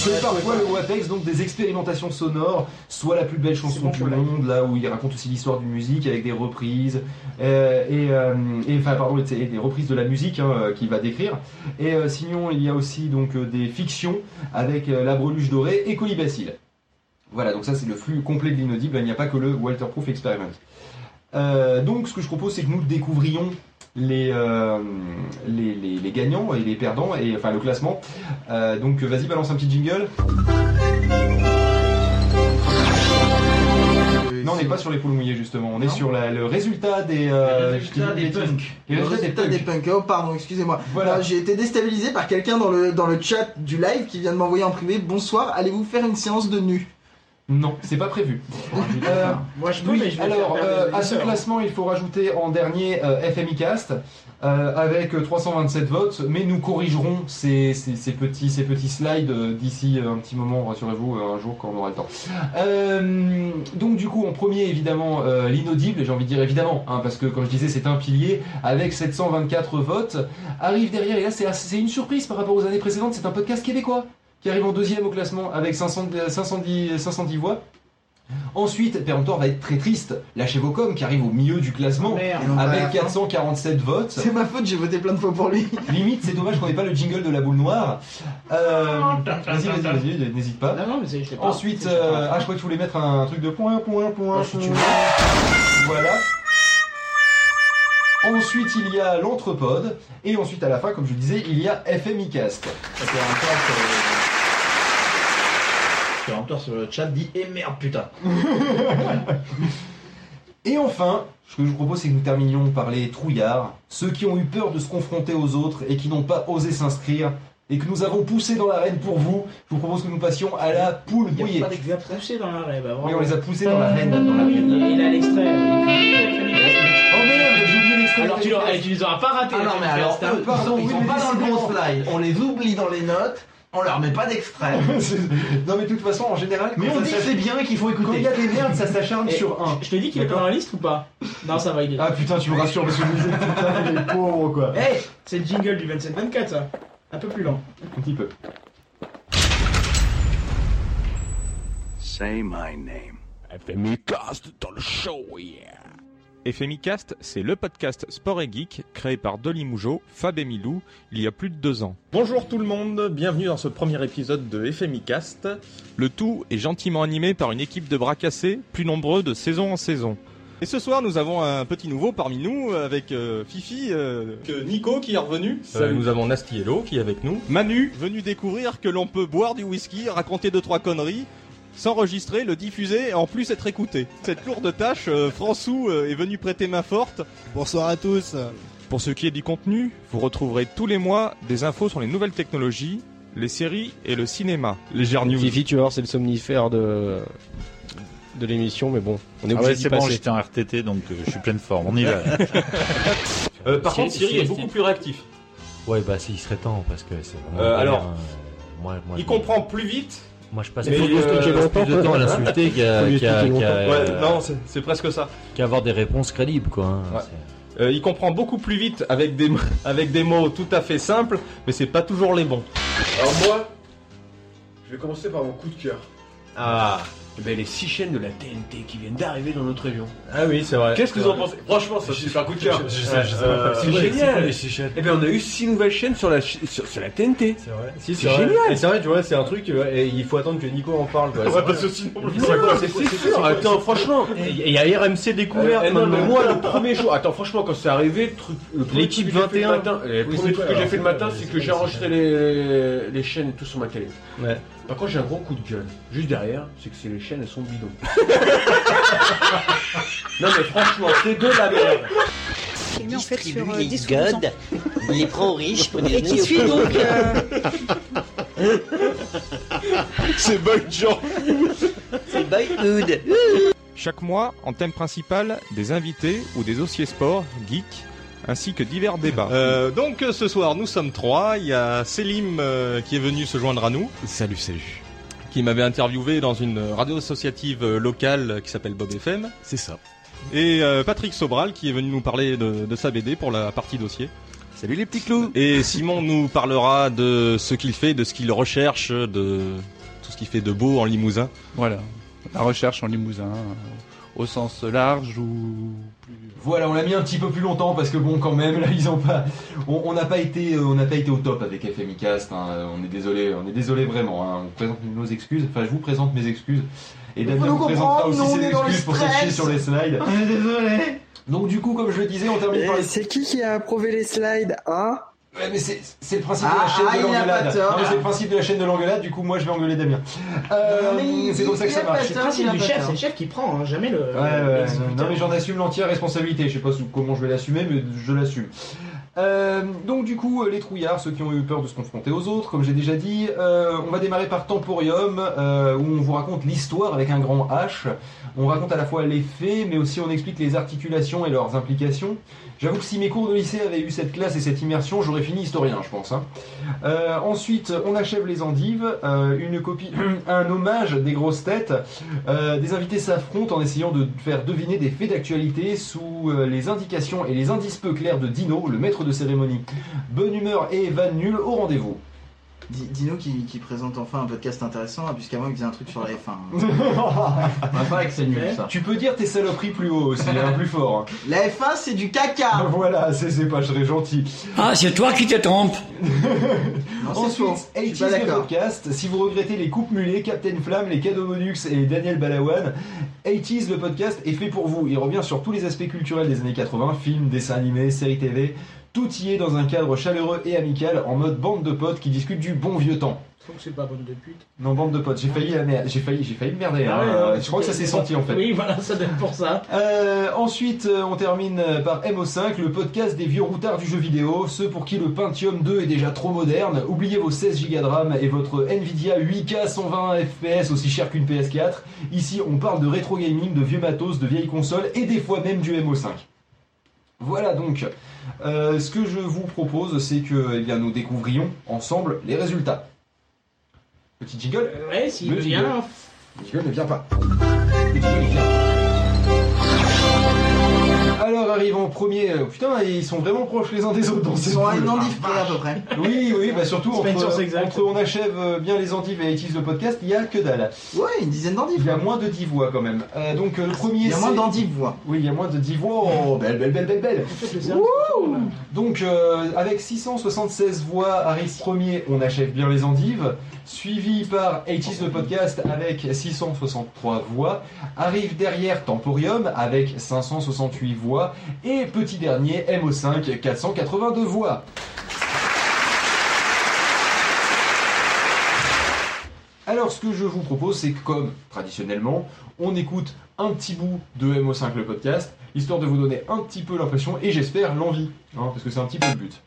Speaker 1: C'est parfois le WAPEX, donc des expérimentations sonores, soit la plus belle chanson du monde, là où il raconte aussi l'histoire d'une musique avec des reprises, euh, et, euh, et, enfin pardon, et des reprises de la musique hein, euh, qu'il va décrire. Et euh, sinon, il y a aussi donc euh, des fictions avec euh, La Breluche Dorée et Colibacille. Voilà, donc ça c'est le flux complet de l'inaudible, il n'y a pas que le Walterproof Experiment. Euh, donc ce que je propose c'est que nous découvrions les, euh, les, les- les gagnants et les perdants, et enfin le classement. Euh, donc vas-y balance un petit jingle. Non, on n'est pas sur les poules mouillées justement, on est sur la- le résultat des, euh, dis
Speaker 2: des punks.
Speaker 1: Les
Speaker 2: Le
Speaker 1: résultats
Speaker 2: résultat
Speaker 1: des
Speaker 2: punks. Oh, pardon, excusez-moi.
Speaker 1: Voilà.
Speaker 2: J'ai été déstabilisé par quelqu'un dans le, dans le chat du live qui vient de m'envoyer en privé. Bonsoir, allez-vous faire une séance de nu?
Speaker 1: Non, c'est pas prévu. Euh,
Speaker 3: Moi je peux,
Speaker 1: oui,
Speaker 3: mais je vais
Speaker 1: alors,
Speaker 3: faire
Speaker 1: euh, à ce classement, il faut rajouter en dernier euh, FMI Cast euh, avec euh, 327 votes, mais nous corrigerons ces, ces- ces petits, ces petits slides euh, d'ici un petit moment, rassurez-vous, un jour quand on aura le temps. Euh, donc du coup, en premier, évidemment, euh, l'inaudible, et j'ai envie de dire évidemment, hein, parce que comme je disais, c'est un pilier, avec 724 votes, arrive derrière, et là c'est une surprise par rapport aux années précédentes, c'est un podcast québécois qui arrive en deuxième au classement avec 500 510, 510 voix. Ensuite, Péremptoire va être très triste. Lâchez vos coms qui arrive au milieu du classement
Speaker 2: Merde. La
Speaker 1: avec
Speaker 2: fin.
Speaker 1: 447 votes.
Speaker 2: C'est ma faute, j'ai voté plein de fois pour lui. *laughs*
Speaker 1: Limite, c'est dommage qu'on n'ait pas le jingle de la boule noire. Euh, *laughs* vas-y, vas-y, vas-y, n'hésite pas.
Speaker 3: Non, non, mais c'est- je sais pas.
Speaker 1: Ensuite,
Speaker 3: Je sais pas.
Speaker 1: euh, ah, je crois que tu voulais mettre un truc de point, point, point,
Speaker 3: Ouais, si tu
Speaker 1: point. Voilà. Ensuite, il y a l'entrepode. Et ensuite, à la fin, comme je le disais, il y a FMI Cast.
Speaker 3: Péremptoire sur le chat dit Eh merde putain *laughs*
Speaker 1: Et enfin, ce que je vous propose, c'est que nous terminions par les trouillards, ceux qui ont eu peur de se confronter aux autres et qui n'ont pas osé s'inscrire, et que nous avons poussé dans l'arène pour vous. Je vous propose que nous passions à la poule
Speaker 3: Il
Speaker 1: mouillée.
Speaker 3: y a pas des poussés dans l'arrêt. Bah,
Speaker 1: Oui, on les a poussés dans l'arène. Dans l'arène.
Speaker 3: il a l'extrait.
Speaker 1: Oh merde, j'ai oublié l'extrait.
Speaker 3: Alors tu, les auras pas ratés.
Speaker 2: Ah non, mais alors, pardon, ils
Speaker 1: oui,
Speaker 2: sont pas dans le bon slide. On les oublie dans les notes, on leur met pas d'extrait. *laughs*
Speaker 1: non mais de toute façon, en général,
Speaker 2: Mais on dit c'est bien qu'il faut
Speaker 1: Quand il
Speaker 2: écouter.
Speaker 1: y a des merdes, ça s'acharne sur un.
Speaker 3: Je te dis qu'il est dans la liste ou pas? Non, ça va, il est.
Speaker 1: Ah putain, tu me rassures parce que je me disais putain, les pauvres quoi.
Speaker 3: Eh, c'est le jingle du 27-24 ça. Un peu plus lent.
Speaker 1: Un petit peu.
Speaker 19: Say my name.
Speaker 20: FMI Cast dans le show, yeah. FMI Cast, c'est le podcast Sport et Geek créé par Dolly Mougeot, Fab et Milou, il y a plus de deux ans.
Speaker 21: Bonjour tout le monde, bienvenue dans ce premier épisode de FMI Cast.
Speaker 20: Le tout est gentiment animé par une équipe de bras cassés, plus nombreux de saison en saison. Et ce soir, nous avons un petit nouveau parmi nous avec euh, Fifi, euh,
Speaker 21: Que Nico qui est revenu.
Speaker 20: Salut.
Speaker 21: nous avons Nastiello qui est avec nous.
Speaker 20: Manu, venu découvrir que l'on peut boire du whisky, raconter deux trois conneries, s'enregistrer, le diffuser et en plus être écouté. Cette lourde tâche, euh, François euh, est venu prêter main forte.
Speaker 22: Bonsoir à tous.
Speaker 20: Pour ce qui est du contenu, vous retrouverez tous les mois des infos sur les nouvelles technologies, les séries et le cinéma. Légère news.
Speaker 23: Fifi, tu vas voir, c'est le somnifère de, de l'émission, mais bon, on est
Speaker 12: Ah
Speaker 23: obligé
Speaker 12: ouais, c'est bon,
Speaker 23: passer.
Speaker 12: j'étais en RTT donc euh, je suis pleine forme. On y va. *laughs*
Speaker 21: Euh, par contre, Siri
Speaker 23: si-
Speaker 21: est beaucoup plus réactif.
Speaker 24: Ouais, bah il serait temps parce que c'est vraiment.
Speaker 21: Euh, alors,
Speaker 24: hein. moi, moi,
Speaker 21: Il
Speaker 24: je-
Speaker 21: comprend plus vite.
Speaker 24: Moi, je passe
Speaker 21: Mais
Speaker 24: plus, plus de temps à l'insulter qu'à
Speaker 21: non, c'est- presque ça.
Speaker 24: qu'à avoir des réponses crédibles, quoi. hein.
Speaker 21: Ouais. Euh, il comprend beaucoup plus vite avec des, *laughs* avec des mots tout à fait simples, mais c'est pas toujours les bons.
Speaker 25: Alors moi, je vais commencer par mon coup de cœur.
Speaker 21: Ah
Speaker 25: ben, les six chaînes de la TNT qui viennent d'arriver dans notre région.
Speaker 21: Ah oui, c'est vrai.
Speaker 25: Qu'est-ce que vous en pensez? Franchement, c'est un coup de cœur.
Speaker 21: Euh, c'est
Speaker 25: génial.
Speaker 21: les six chaînes?
Speaker 25: Eh ben, on a eu six nouvelles chaînes sur la, sur, sur la TNT.
Speaker 21: C'est vrai.
Speaker 25: Si,
Speaker 21: c'est
Speaker 25: génial.
Speaker 21: Et c'est vrai, tu vois, c'est un truc, euh, et il faut attendre que Nico en parle. Quoi.
Speaker 25: Ouais,
Speaker 21: C'est
Speaker 25: parce que sinon, sûr. Attends, franchement.
Speaker 21: Et il y a RMC découverte.
Speaker 25: Euh, eh non, mais moi, le premier jour, attends, franchement, quand c'est arrivé,
Speaker 21: L'équipe
Speaker 25: truc que j'ai fait
Speaker 21: 21.
Speaker 25: le matin, le
Speaker 21: Oui,
Speaker 25: premier truc que j'ai fait le matin,
Speaker 21: C'est
Speaker 25: que j'ai enregistré les chaînes et tout sur ma télé.
Speaker 21: Ouais.
Speaker 25: Par contre, j'ai un gros coup de gueule. Juste derrière, c'est que c'est les chaînes elles sont bidons. *laughs* non mais franchement, c'est de la merde.
Speaker 26: Il met en fait sur euh,
Speaker 27: les
Speaker 26: 10 ou 12 ans.
Speaker 27: godes, il les prend aux riches pour des
Speaker 26: Et qui suit donc. euh, *laughs*
Speaker 12: C'est Bug Jean.
Speaker 27: C'est Boyhood.
Speaker 20: Chaque mois, en thème principal, des invités ou des dossiers sport, geeks, ainsi que divers débats. Euh, donc euh, ce soir, nous sommes trois. Il y a Selim euh, qui est venu se joindre à nous.
Speaker 15: Salut, salut.
Speaker 20: Qui m'avait interviewé dans une radio associative locale qui s'appelle Bob FM.
Speaker 15: C'est ça.
Speaker 20: Et euh, Patrick Sobral qui est venu nous parler de, de sa BD pour la partie dossier.
Speaker 15: Salut les petits clous.
Speaker 20: Et Simon nous parlera de ce qu'il fait, de ce qu'il recherche, de tout ce qu'il fait de beau en Limousin.
Speaker 28: Voilà, la recherche en Limousin, euh, au sens large ou plus.
Speaker 1: Voilà, on l'a mis un petit peu plus longtemps parce que bon, quand même, là, ils ont pas, on on n'a pas été, euh, on n'a pas été au top avec FMI Cast. hein, euh, on est désolé, on est désolé vraiment. hein, on présente nos excuses. Enfin, je vous présente mes excuses. Et Damien vous présentera aussi ses excuses pour s'afficher sur les slides.
Speaker 5: On est désolé.
Speaker 1: Donc du coup, comme je le disais, on termine par les
Speaker 5: c'est qui qui a approuvé les slides Hein?
Speaker 1: Ouais, mais c'est le principe
Speaker 2: Ah,
Speaker 1: de la chaîne
Speaker 2: ah,
Speaker 1: de
Speaker 2: il a
Speaker 1: l'engueulade. C'est le principe de la chaîne de l'engueulade, du coup, moi je vais engueuler Damien. Euh, c'est comme ça que ça marche.
Speaker 3: C'est le principe du chef, c'est le chef qui prend, hein, jamais le.
Speaker 1: Ouais, ouais,
Speaker 3: l'exécuteur.
Speaker 1: non mais j'en assume l'entière responsabilité, je sais pas comment je vais l'assumer, mais je l'assume. Euh, donc du coup, euh, les trouillards, ceux qui ont eu peur de se confronter aux autres, comme j'ai déjà dit, euh, on va démarrer par Temporium, euh, où on vous raconte l'histoire avec un grand H. On raconte à la fois les faits, mais aussi on explique les articulations et leurs implications. J'avoue que si mes cours de lycée avaient eu cette classe et cette immersion, j'aurais fini historien, je pense. hein. Euh, ensuite, on achève les endives, euh, une copie, *clears throat* un hommage des grosses têtes. Euh, des invités s'affrontent en essayant de faire deviner des faits d'actualité sous les indications et les indices peu clairs de Dino, le maître de cérémonie. Bonne humeur et vanne nulle au rendez-vous.
Speaker 2: Di- Dino qui, qui présente enfin un podcast intéressant, hein, puisqu'avant il faisait un truc sur la F1.
Speaker 1: On va que c'est nul ça. Tu peux dire tes saloperies plus haut aussi, hein, plus fort. hein.
Speaker 2: La F1 c'est du caca *laughs*
Speaker 1: Voilà, c'est c'est pas très gentil.
Speaker 27: Ah, c'est toi qui te trompes. *laughs*
Speaker 2: Non, c'est faux.
Speaker 1: Ensuite,
Speaker 2: Je suis
Speaker 1: 80's
Speaker 2: pas
Speaker 1: le
Speaker 2: d'accord.
Speaker 1: podcast. Si vous regrettez les coupes mulets, Captain Flamme, les cadeaux bonus et Daniel Balawan, 80's le podcast est fait pour vous. Il revient sur tous les aspects culturels des années 80, films, dessins animés, séries TV. Tout y est dans un cadre chaleureux et amical, en mode bande de potes qui discutent du bon vieux temps.
Speaker 3: Donc c'est pas bonne de pute.
Speaker 1: Non, bande de potes. J'ai failli, la mer- j'ai failli, j'ai failli me merder.
Speaker 3: Ah
Speaker 1: hein.
Speaker 3: ouais,
Speaker 1: je crois que ça s'est senti en fait.
Speaker 3: Oui, voilà, ça donne pour ça.
Speaker 1: Euh, ensuite, euh, on termine euh, par MO5, le podcast des vieux routards du jeu vidéo, ceux pour qui le Pentium 2 est déjà trop moderne. Oubliez vos 16 Go de RAM et votre Nvidia 8K 120 FPS aussi cher qu'une PS4. Ici, on parle de rétro gaming, de vieux matos, de vieilles consoles et des fois même du MO5. Voilà donc, Euh, ce que je vous propose, c'est que eh bien, nous découvrions ensemble les résultats. Petit jingle
Speaker 3: Ouais, s'il
Speaker 1: Le
Speaker 3: vient.
Speaker 1: jingle. Le jingle ne vient pas. Le jingle, il vient. Alors arrive en premier. euh, putain, ils sont vraiment proches les uns des autres dans
Speaker 2: Ils sont à une endive près à peu près. *laughs*
Speaker 1: Oui, oui, bah surtout
Speaker 3: C'est pas une
Speaker 1: entre,
Speaker 3: exacte.
Speaker 1: entre on achève euh, bien les endives et utilise le podcast, il y a que dalle.
Speaker 2: Ouais, une dizaine d'endives.
Speaker 1: Il y a moins de 10 voix quand même. Euh, donc euh, le premier
Speaker 2: Il y a moins
Speaker 1: c'est-
Speaker 2: d'endives voix.
Speaker 1: Oui, il y a moins de 10 voix. Oh, *laughs* belle, belle, belle, belle, belle. Donc euh, avec 676 voix arrive premier, on achève bien les endives. Suivi par 80 le podcast avec 663 voix. Arrive derrière Temporium avec 568 voix. Et petit dernier, MO5, 482 voix. Alors ce que je vous propose, c'est que comme traditionnellement, on écoute un petit bout de MO5 le podcast, histoire de vous donner un petit peu l'impression et j'espère l'envie, hein, parce que c'est un petit peu le but.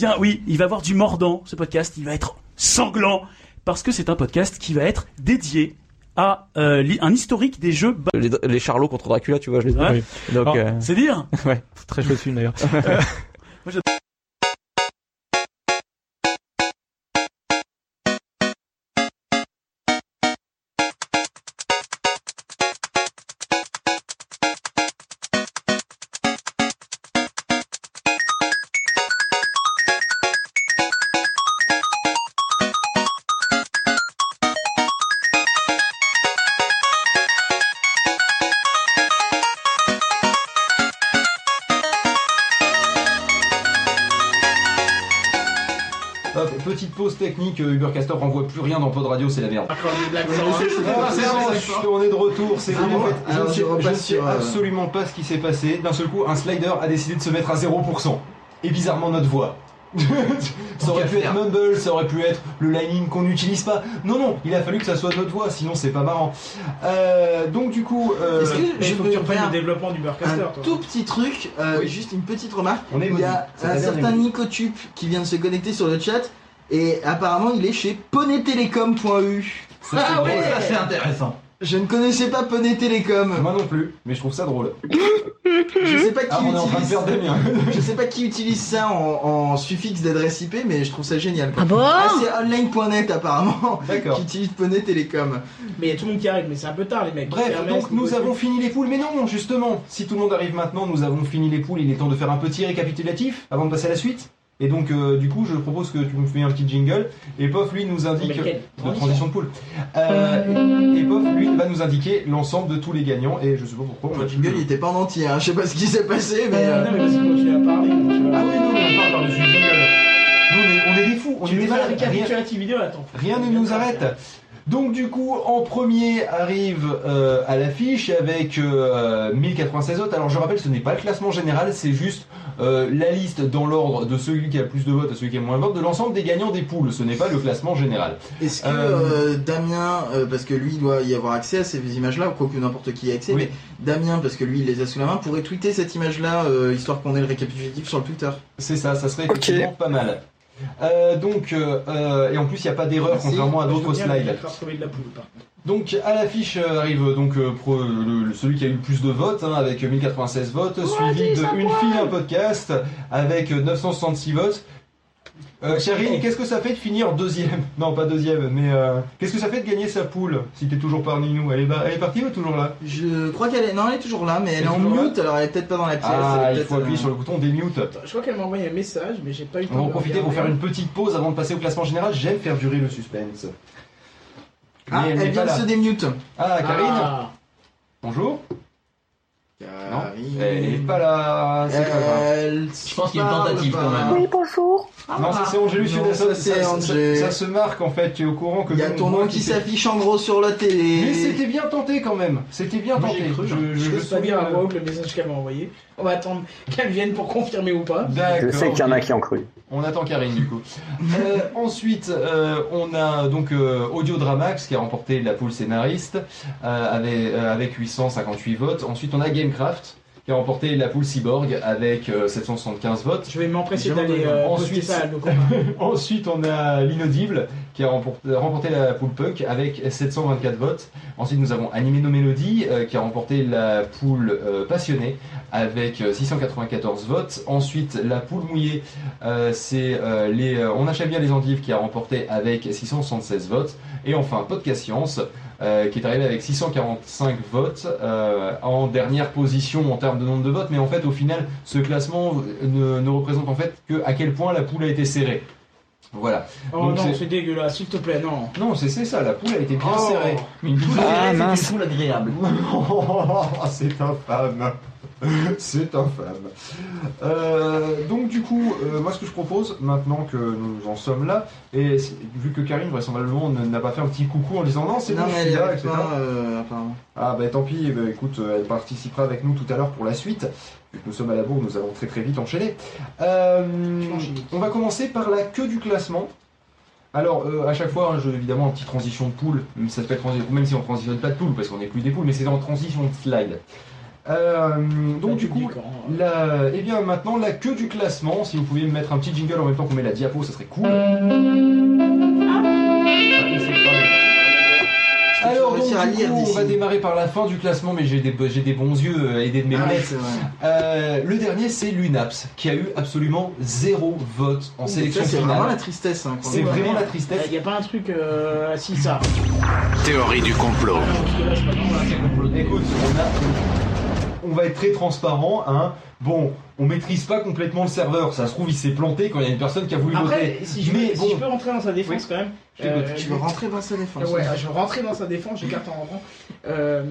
Speaker 29: Bien, oui, il va avoir du mordant, ce podcast. Il va être sanglant. Parce que c'est un podcast qui va être dédié à euh, un historique des jeux. ba-
Speaker 18: Les, les Charlots contre Dracula, tu vois, je les ai.
Speaker 29: Ouais.
Speaker 18: Donc,
Speaker 29: Alors,
Speaker 18: euh,
Speaker 29: C'est dire *laughs*
Speaker 18: ouais.
Speaker 29: Très chouette film d'ailleurs. *laughs*
Speaker 1: pause technique, euh, Ubercaster renvoie plus rien dans Pod Radio, c'est la merde. On est de retour, c'est
Speaker 2: Ah
Speaker 1: bon en
Speaker 2: bon
Speaker 1: fait. Je ne sais,
Speaker 2: euh,
Speaker 1: absolument pas ce qui s'est passé. D'un seul coup, un slider a décidé de se mettre à 0%. Et bizarrement, notre voix. *laughs* ça aurait pu être Mumble, ça aurait pu être le lining qu'on n'utilise pas. Non, non, il a fallu que ça soit notre voix, sinon c'est pas marrant. Euh, donc du coup, euh,
Speaker 2: Est-ce que je peux
Speaker 29: que tu reprennes
Speaker 2: faire
Speaker 29: le développement du Burcaster,
Speaker 2: un
Speaker 29: toi.
Speaker 2: tout petit truc, euh, juste une petite remarque.
Speaker 1: On est
Speaker 2: il y a un certain. Nicotube qui vient de se connecter sur le chat et apparemment il est chez poneytelecom.eu.
Speaker 1: Ça, c'est Ah ouais.
Speaker 4: Ça, c'est intéressant.
Speaker 2: Je ne connaissais pas Poney Télécom.
Speaker 1: Moi non plus, mais je trouve ça drôle.
Speaker 2: Je sais pas qui
Speaker 1: Ah, on est en train de
Speaker 2: utilise.
Speaker 1: perdre Damien. *laughs*
Speaker 2: je sais pas qui utilise ça en, en suffixe d'adresse IP, mais je trouve ça génial. quoi.
Speaker 26: Ah bon
Speaker 2: c'est online.net apparemment.
Speaker 1: D'accord.
Speaker 2: Qui utilise Poney Télécom.
Speaker 29: Mais il y a tout le monde qui arrive, mais c'est un peu tard, les mecs.
Speaker 1: Bref, donc nous avons fini les poules, mais non, justement, si tout le monde arrive maintenant, nous avons fini les poules, il est temps de faire un petit récapitulatif avant de passer à la suite. Et donc, euh, du coup, je propose que tu me fais un petit jingle. Et Pof, lui, nous indique.
Speaker 29: Mais
Speaker 1: de transition de poule. Euh, et, et Pof, lui, va nous indiquer l'ensemble de tous les gagnants. Et je sais pas pourquoi.
Speaker 2: Le jingle il était pas en entier, hein. je sais pas ce qui s'est passé, mais. euh,
Speaker 29: Non, mais continue à parler. tu vas-
Speaker 1: Ah oui, non, mais on parle par-dessus le jingle. Nous, on est, on est des fous, on
Speaker 29: Tu
Speaker 1: est des malades. Rien-
Speaker 29: vidéo, attends.
Speaker 1: Rien ne nous arrête. Donc du coup, en premier arrive euh, à l'affiche avec euh, 1096 votes. Alors je rappelle, ce n'est pas le classement général, c'est juste euh, la liste dans l'ordre de celui qui a le plus de votes à celui qui a le moins de votes de l'ensemble des gagnants des poules. Ce n'est pas le classement général.
Speaker 2: Est-ce que
Speaker 1: Euh,
Speaker 2: euh, Damien, euh, parce que lui doit y avoir accès à ces images-là, quoique n'importe qui y a accès,
Speaker 1: Oui.
Speaker 2: mais Damien, parce que lui il les a sous la main, pourrait tweeter cette image-là, euh, histoire qu'on ait le récapitulatif sur le Twitter?
Speaker 1: C'est ça, ça serait effectivement pas mal. Euh, donc, euh, euh, et en plus, il n'y a pas d'erreur contrairement à d'autres slides. Donc à l'affiche euh, arrive donc euh, pro- le- celui qui a eu le plus de votes hein, avec 1096 votes, suivi de Une fille un podcast avec euh, 966 votes. Euh, Karine, qu'est-ce que ça fait de finir deuxième? Non, pas deuxième, mais euh, qu'est-ce que ça fait de gagner sa poule si t'es toujours parmi nous? Elle est, elle est partie ou toujours là?
Speaker 2: Je crois qu'elle est. Non, elle est toujours là, mais elle
Speaker 1: Elle
Speaker 2: est
Speaker 1: est
Speaker 2: en mute, alors elle est peut-être pas dans la pièce.
Speaker 1: Ah,
Speaker 2: elle
Speaker 1: il
Speaker 2: peut-être,
Speaker 1: faut appuyer
Speaker 2: euh,
Speaker 1: sur le bouton des mute.
Speaker 29: Je crois qu'elle m'a envoyé un message, mais j'ai pas eu le
Speaker 1: On
Speaker 29: temps
Speaker 1: va en
Speaker 29: de
Speaker 1: profiter pour faire une petite pause avant de passer au classement général. J'aime faire durer le suspense.
Speaker 2: Ah, elle, vient de se démute.
Speaker 1: Ah, Karine
Speaker 29: Ah.
Speaker 1: Bonjour. Elle est pas là. C'est pas grave.
Speaker 2: Elle
Speaker 4: Je pense qu'il y a une tentative quand même.
Speaker 26: Oui, bonjour.
Speaker 1: Non, ça c'est Angélus
Speaker 2: Non,
Speaker 1: ça,
Speaker 2: ça, c'est
Speaker 1: ça- ça- ça se marque en fait, tu es au courant que
Speaker 2: Il y a ton nom qui s'affiche en gros sur la télé.
Speaker 1: Mais c'était bien tenté quand même, c'était bien tenté.
Speaker 4: j'ai cru,
Speaker 1: je,
Speaker 4: hein.
Speaker 1: je,
Speaker 29: Je à
Speaker 1: souviens-
Speaker 29: voix haute le message qu'elle m'a envoyé. On va attendre qu'elle vienne pour confirmer ou pas.
Speaker 30: Je sais qu'il y en a qui ont cru.
Speaker 1: On attend Karine du coup. Euh, ensuite, euh, on a donc euh, Audio Dramax qui a remporté la poule scénariste avec, avec 858 votes. Ensuite, on a Gamecraft qui a remporté la poule Cyborg avec euh, 775 votes.
Speaker 29: Je vais m'empresser d'aller euh,
Speaker 1: Ensuite-
Speaker 29: poster ça à nos *laughs* copains.
Speaker 1: Ensuite, on a l'inaudible qui a remporté, remporté la poule punk avec 724 votes. Ensuite, nous avons Animé nos mélodies euh, qui a remporté la poule euh, passionnée avec euh, 694 votes. Ensuite, la poule mouillée, euh, c'est euh, les euh, On achète bien les endives qui a remporté avec 676 votes. Et enfin, Podcast Science euh, qui est arrivé avec 645 votes euh, en dernière position en termes de nombre de votes. Mais en fait, au final, ce classement ne, ne représente en fait que à quel point la poule a été serrée. Voilà.
Speaker 29: Oh
Speaker 1: Donc,
Speaker 29: non,
Speaker 1: c'est-
Speaker 29: dégueulasse, s'il te plaît, non.
Speaker 1: Non, c'est c'est ça, la poule a été bien
Speaker 29: Oh.
Speaker 1: serrée. Mais une poule
Speaker 5: Ah,
Speaker 4: C'est
Speaker 5: mince.
Speaker 4: une poule agréable. *laughs*
Speaker 1: c'est infâme. *laughs* C'est infâme. Euh, donc du coup, euh, moi ce que je propose, maintenant que nous en sommes là, et vu que Karine vraisemblablement ne- n'a pas fait un petit coucou en disant non c'est bon, je suis là, etc.
Speaker 2: euh, apparemment.
Speaker 1: Ah bah tant pis, eh ben, écoute, elle participera avec nous tout à l'heure pour la suite. Vu que nous sommes à la bourre, nous allons très très vite enchaîner. On va commencer par la queue du classement. Alors, euh, à chaque fois, hein, je, évidemment, en petite transition de poule, même si ça s'appelle transition, même si on transitionne pas de poule, parce qu'on n'est plus des poules, mais c'est en transition de slide. Euh, donc, du coup, la, eh bien, maintenant, la queue du classement, si vous pouviez me mettre un petit jingle en même temps qu'on met la diapo, ça serait cool. Alors, donc, du
Speaker 2: lire
Speaker 1: coup, on va démarrer par la fin du classement, mais j'ai des, j'ai des bons yeux euh, aidés de mes
Speaker 2: Ah.
Speaker 1: Euh, le dernier, c'est l'UNAPS, qui a eu absolument zéro vote en sélection
Speaker 2: ça, C'est
Speaker 1: finale.
Speaker 2: vraiment la tristesse. hein,
Speaker 1: C'est vraiment la tristesse.
Speaker 29: Il y a pas un truc. Euh... Si, ça.
Speaker 31: Théorie du complot.
Speaker 1: Écoute, on, a- on va être très transparent. Hein. Bon, on maîtrise pas complètement le serveur. Ça se trouve, il s'est planté quand il y a une personne qui a voulu
Speaker 29: Après,
Speaker 1: voter.
Speaker 29: si je,
Speaker 1: Mais
Speaker 29: peux,
Speaker 1: bon,
Speaker 29: si je peux rentrer dans sa défense
Speaker 1: Oui.
Speaker 29: quand même.
Speaker 1: Je
Speaker 29: euh,
Speaker 2: Tu veux rentrer dans sa défense
Speaker 29: Ouais, je veux rentrer dans sa défense, j'écarte en rentrant. Euh...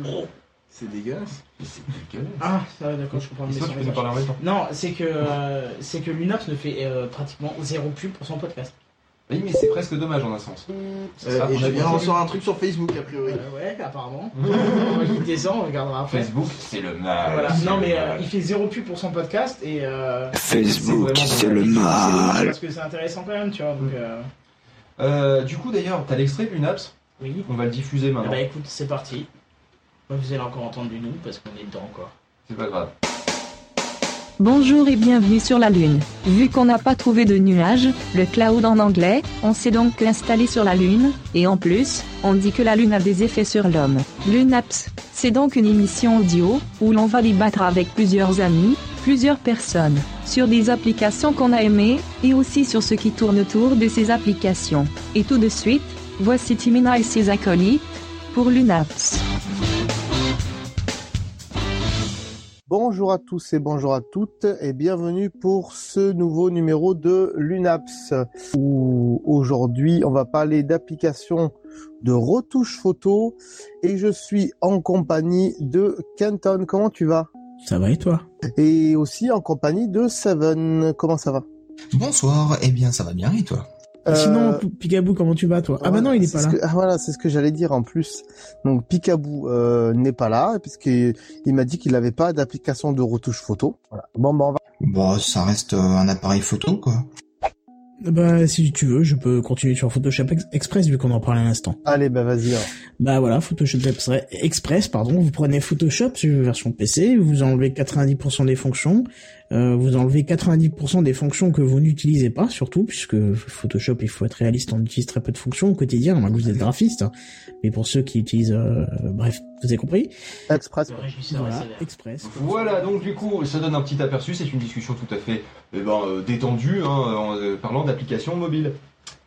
Speaker 2: C'est dégueulasse.
Speaker 1: c'est dégueulasse.
Speaker 29: Ah, ça, d'accord, je comprends
Speaker 1: toi, tu peux nous parler en même temps.
Speaker 29: Non, c'est que, euh, c'est que Lunox ne fait euh, pratiquement zéro pub pour son podcast.
Speaker 1: Oui, mais c'est presque dommage en un sens. Ça
Speaker 2: Euh,
Speaker 1: sera
Speaker 2: et
Speaker 1: prochain épisode.
Speaker 2: recevoir un truc sur Facebook a priori.
Speaker 3: Ouais, apparemment. on va quitter ça, on regardera après.
Speaker 1: Facebook, c'est le mal.
Speaker 3: Voilà.
Speaker 1: c'est
Speaker 3: Non,
Speaker 1: le
Speaker 3: mais
Speaker 1: mal.
Speaker 3: euh, il fait zéro pub pour son podcast et. Euh,
Speaker 5: Facebook,
Speaker 1: vraiment
Speaker 5: c'est le mal.
Speaker 3: Parce que c'est intéressant quand même, tu vois. Donc, euh,
Speaker 1: Euh, du coup, d'ailleurs, t'as l'extrait de l'UNAPS
Speaker 3: Oui.
Speaker 1: On va le diffuser
Speaker 3: eh
Speaker 1: maintenant.
Speaker 3: bah écoute, c'est parti. Vous allez encore entendre du nous parce qu'on est dedans encore.
Speaker 1: C'est pas grave.
Speaker 32: Bonjour et bienvenue sur la Lune. Vu qu'on n'a pas trouvé de nuages, le cloud en anglais, on s'est donc installé sur la Lune, et en plus, on dit que la Lune a des effets sur l'homme. Lunaps, c'est donc une émission audio, où l'on va débattre avec plusieurs amis, plusieurs personnes, sur des applications qu'on a aimées, et aussi sur ce qui tourne autour de ces applications. Et tout de suite, voici Timina et ses acolytes, pour Lunaps.
Speaker 33: Bonjour à tous et bonjour à toutes et bienvenue pour ce nouveau numéro de l'UNAPS où aujourd'hui on va parler d'applications de retouche photo et je suis en compagnie de Kenton. Comment tu vas?
Speaker 34: Ça va et toi?
Speaker 33: Et aussi en compagnie de Seven. Comment ça va?
Speaker 35: Bonsoir, eh bien ça va bien. Et toi?
Speaker 34: Sinon,
Speaker 33: Euh,
Speaker 34: P- Picaboo, comment tu vas toi? Ah bah non, il est
Speaker 33: c'est
Speaker 34: pas là.
Speaker 33: que- ah, voilà, c'est ce que j'allais dire en plus. Donc Picaboo euh, n'est pas là puisqu'il il m'a dit qu'il n'avait pas d'application de retouche photo. Voilà. Bon, ben on va.
Speaker 35: Bon, ça reste euh, un appareil photo quoi.
Speaker 34: Bah si tu veux, je peux continuer sur Photoshop Ex- Express vu qu'on en parlait à l'instant.
Speaker 33: Allez, bah vas-y.
Speaker 34: Bah voilà, Photoshop Express- pardon. Vous prenez Photoshop version PC, vous enlevez 90% des fonctions, euh, vous enlevez 90% des fonctions que vous n'utilisez pas, surtout puisque Photoshop, il faut être réaliste, on utilise très peu de fonctions au quotidien, que vous êtes graphiste. Mais pour ceux qui utilisent, euh, bref, vous avez compris.
Speaker 33: Express.
Speaker 34: Voilà, Express.
Speaker 1: Voilà, donc du coup, ça donne un petit aperçu. C'est une discussion tout à fait eh ben, euh, détendue, hein, en euh, parlant d'applications mobiles.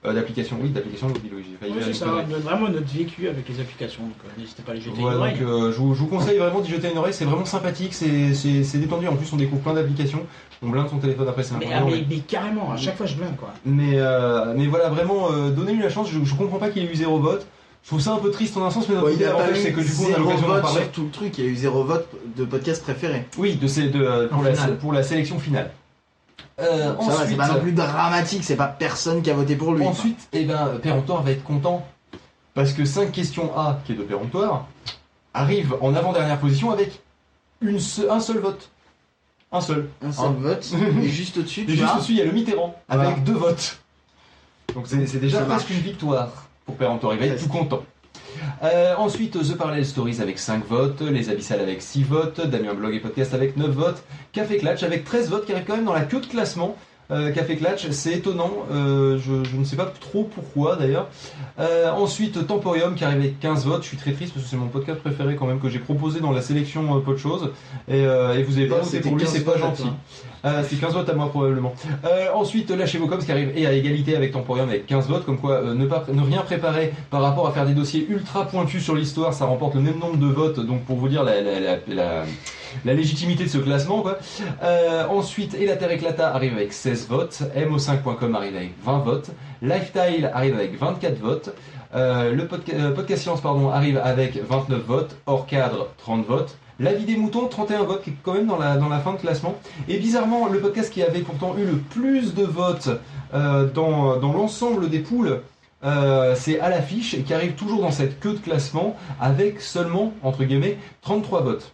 Speaker 1: Euh, d'applications, oui, d'applications mobiles, oui, j'ai failli
Speaker 3: Ouais,
Speaker 1: dire
Speaker 3: c'est ça,
Speaker 1: connerie.
Speaker 3: vraiment notre vécu avec les applications. Donc euh, n'hésitez pas à les jeter
Speaker 1: Voilà,
Speaker 3: une oreille.
Speaker 1: donc euh, je, vous, je vous conseille vraiment d'y jeter une oreille, c'est vraiment sympathique, c'est c'est- c'est détendu. En plus, on découvre plein d'applications. On blinde son téléphone après, c'est
Speaker 3: mais,
Speaker 1: incroyable.
Speaker 3: ah, mais, mais carrément, à chaque fois je blinde quoi.
Speaker 1: Mais, euh, mais voilà, vraiment, euh, donnez-lui la chance. Je, je comprends pas qu'il ait eu zéro vote. Je trouve ça un peu triste en un sens, mais d'un
Speaker 2: Ouais,
Speaker 1: c'est que du coup, on a
Speaker 2: zéro
Speaker 1: l'occasion d'en
Speaker 2: vote
Speaker 1: parler.
Speaker 2: sur tout le truc. Il y a eu zéro vote de podcast préféré.
Speaker 1: Oui, de, ces- de, euh, pour, la, pour la sélection finale. Euh,
Speaker 2: ça c'est pas non plus dramatique. C'est pas personne qui a voté pour lui.
Speaker 1: Ensuite, eh ben, Péremptoire va être content parce que 5 questions A, qui est de Péremptoire, arrive en avant-dernière position avec une se- un seul vote. Un seul.
Speaker 2: Un seul
Speaker 1: Hein.
Speaker 2: vote. *laughs* Et juste au-dessus,
Speaker 1: Et juste au-dessus, il y a le Mitterrand
Speaker 2: Voilà.
Speaker 1: avec deux votes. Donc c'est c'est déjà presque une victoire pour Péremptoire. Il va être tout content. Euh, ensuite, The Parallel Stories avec 5 votes, Les Abyssales avec 6 votes, Damien Blog et Podcast avec 9 votes, Café Clatch avec 13 votes qui arrive quand même dans la queue de classement. Euh, Café Clatch, c'est étonnant, euh, je, je ne sais pas trop pourquoi d'ailleurs. Euh, ensuite, Temporium qui arrive avec 15 votes, je suis très triste parce que c'est mon podcast préféré quand même que j'ai proposé dans la sélection Pot de choses. Et, et vous avez pas voté pour lui,
Speaker 2: 15
Speaker 1: c'est pas gentil.
Speaker 2: toi.
Speaker 1: Euh, c'est 15 votes à moi probablement. Euh, ensuite, lâchez vos coms qui arrive et à égalité avec Temporium avec 15 votes, comme quoi euh, ne, pas, ne rien préparer par rapport à faire des dossiers ultra pointus sur l'histoire, ça remporte le même nombre de votes, donc pour vous dire la, la, légitimité de ce classement. Euh, ensuite, Et la Terre éclata arrive avec 16 votes, mo5.com arrive avec 20 votes, Lifestyle arrive avec 24 votes, le podca- Podcast Silence pardon, arrive avec 29 votes, hors cadre 30 votes, La vie des moutons 31 votes qui est quand même dans la, dans la fin de classement. Et bizarrement, le podcast qui avait pourtant eu le plus de votes euh, dans, dans l'ensemble des poules, euh, c'est à l'affiche et qui arrive toujours dans cette queue de classement avec seulement, entre guillemets, 33 votes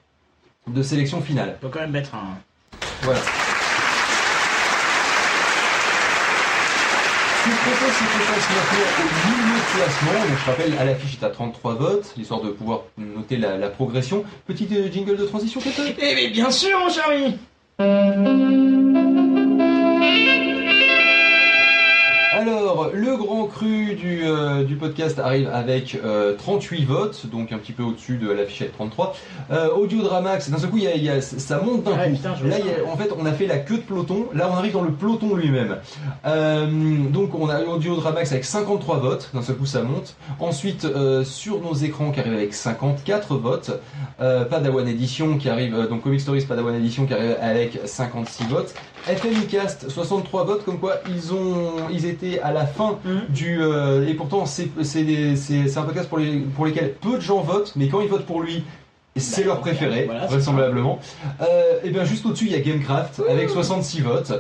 Speaker 1: de sélection finale.
Speaker 3: Il peut quand même mettre un.
Speaker 1: Voilà. Ce que je propose, c'est qu'on passe maintenant au milieu de Donc, je rappelle, à l'affiche est à 33 votes, l'histoire de pouvoir noter la, progression. Petit euh, jingle de transition, peut-être?
Speaker 3: Eh mais bien sûr, mon cher ami
Speaker 1: podcast arrive avec euh, 38 votes, donc un petit peu au-dessus de l'affichette 33. Euh, Audio Dramax, d'un seul coup, il y a- y a- ça monte d'un coup.
Speaker 3: putain,
Speaker 1: Là, y a- en fait, on a fait la queue de peloton. Là, on arrive dans le peloton lui-même. Euh, donc, on a Audio Dramax avec 53 votes. D'un seul coup, ça monte. Ensuite, euh, sur nos écrans qui arrive avec 54 votes. Euh, Padawan Edition qui arrive, euh, donc Comic Stories Padawan Edition qui arrive avec 56 votes. FMIcast 63 votes, comme quoi ils ont, ils étaient à la fin du euh, et pourtant c'est un podcast pour les pour lesquels peu de gens votent, mais quand ils votent pour lui, C'est leur préféré,
Speaker 29: voilà,
Speaker 1: vraisemblablement. Euh, et bien juste au-dessus, il y a Gamecraft avec 66 votes.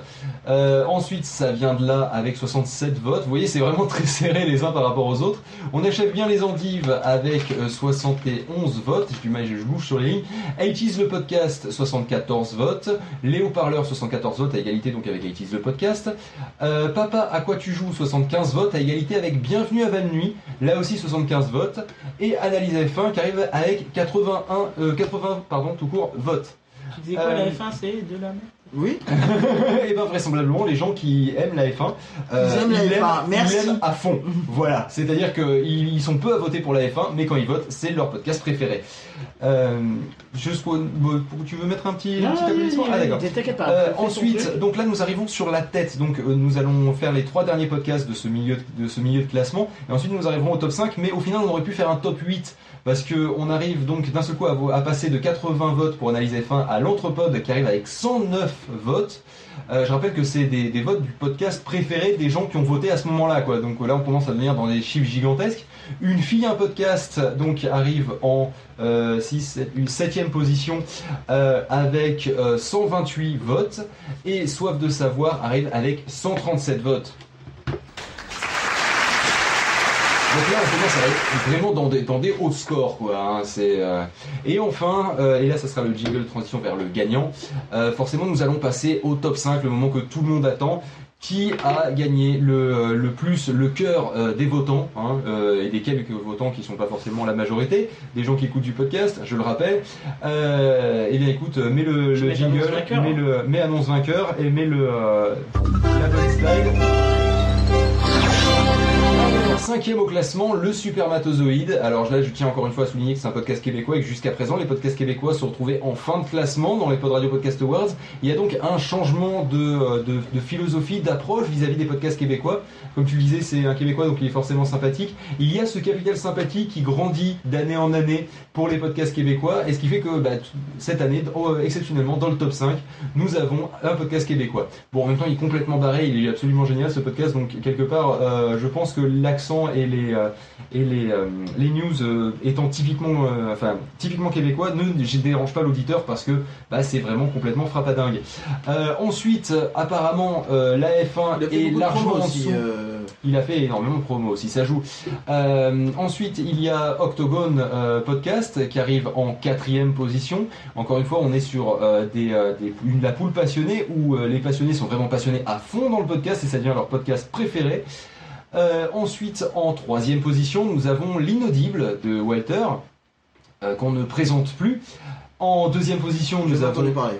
Speaker 1: Euh, ensuite, ça vient de là avec 67 votes. Vous voyez, c'est vraiment *laughs* très serré les uns par rapport aux autres. On achève bien les endives avec euh, 71 votes. J'ai du mal, je bouge sur les lignes. 80 le podcast, 74 votes. Les haut-parleurs, 74 votes à égalité donc avec 80 le podcast. Euh, Papa, à quoi tu joues 75 votes à égalité avec Bienvenue à Van Nuit, là aussi 75 votes. Et Analyse F1 qui arrive avec 81, euh, 80 pardon, tout court votes.
Speaker 3: Tu disais quoi,
Speaker 1: Euh,
Speaker 3: la F1, c'est de la merde?
Speaker 2: Oui. *laughs*
Speaker 1: et ben vraisemblablement les gens qui aiment la F1, euh,
Speaker 2: Ils aiment la
Speaker 1: l'aiment-
Speaker 2: F1, merci.
Speaker 1: ils l'aiment à fond. *laughs* voilà, c'est-à-dire qu'ils ils sont peu à voter pour la F1, mais quand ils votent, c'est leur podcast préféré. Euh, juste pour- bon, pour- tu veux mettre un petit,
Speaker 3: Non,
Speaker 1: un petit applaudissement Ah d'accord.
Speaker 3: pas,
Speaker 1: Euh, ensuite, donc là nous arrivons sur la tête. Donc euh, nous allons faire les trois derniers podcasts de ce milieu de, de ce milieu de classement, et ensuite nous arriverons au top 5. Mais au final, on aurait pu faire un top 8 parce que on arrive donc d'un seul coup à, passer de 80 votes pour analyse F1 à l'entrepode qui arrive avec 109 votes. Euh, je rappelle que c'est des, votes du podcast préféré des gens qui ont voté à ce moment-là, quoi. Donc là, on commence à devenir dans des chiffres gigantesques. Une fille, un podcast, donc arrive en euh, 6, une septième position euh, avec euh, 128 votes et Soif de savoir arrive avec 137 votes. Donc là, on commence à être vraiment dans des, dans des hauts scores, quoi. hein, c'est, euh, Et enfin, euh, et là, ça sera le jingle de transition vers le gagnant. euh, forcément, nous allons passer au top 5, le moment que tout le monde attend. Qui a gagné le, le plus le cœur des votants hein, et des quelques votants qui sont pas forcément la majorité, des gens qui écoutent du podcast, je le rappelle. Eh bien, écoute, mets le, jingle,
Speaker 3: annonce vainqueur,
Speaker 1: mets
Speaker 3: hein.
Speaker 1: le, mets annonce vainqueur et mets le la bonne slide. Cinquième au classement, le Supermatozoïde. Alors là, je tiens encore une fois à souligner que c'est un podcast québécois et que jusqu'à présent, les podcasts québécois se retrouvaient en fin de classement dans les Pod Radio Podcast Awards. Il y a donc un changement de, euh, de, de philosophie, d'approche vis-à-vis des podcasts québécois. Comme tu le disais, c'est un québécois, donc il est forcément sympathique. Il y a ce capital sympathie qui grandit d'année en année pour les podcasts québécois, et ce qui fait que bah, cette année, euh, exceptionnellement, dans le top 5, nous avons un podcast québécois. Bon, en même temps, il est complètement barré, il est absolument génial ce podcast, donc quelque part, euh, je pense que l'accent et les, euh, et les, euh, les news euh, étant typiquement, enfin, typiquement québécois ne dérange pas l'auditeur parce que bah, c'est vraiment complètement frappadingue. Ensuite, apparemment, la F1
Speaker 2: Il a fait
Speaker 1: est largement en
Speaker 2: aussi,
Speaker 1: dessous. Il a fait énormément de promos aussi, ça joue. Euh, ensuite, il y a Octogone euh, Podcast qui arrive en quatrième position. Encore une fois, on est sur euh, des, des- une, la poule passionnée où les passionnés sont vraiment passionnés à fond dans le podcast et ça devient leur podcast préféré. Euh, ensuite, en troisième position, nous avons l'inaudible de Walter euh, qu'on ne présente plus. En deuxième position, nous avons
Speaker 2: entendu parler.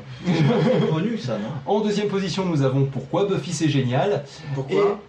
Speaker 4: connu ça, non?
Speaker 1: En deuxième position, nous avons Pourquoi Buffy c'est génial.
Speaker 2: Pourquoi?
Speaker 1: Et-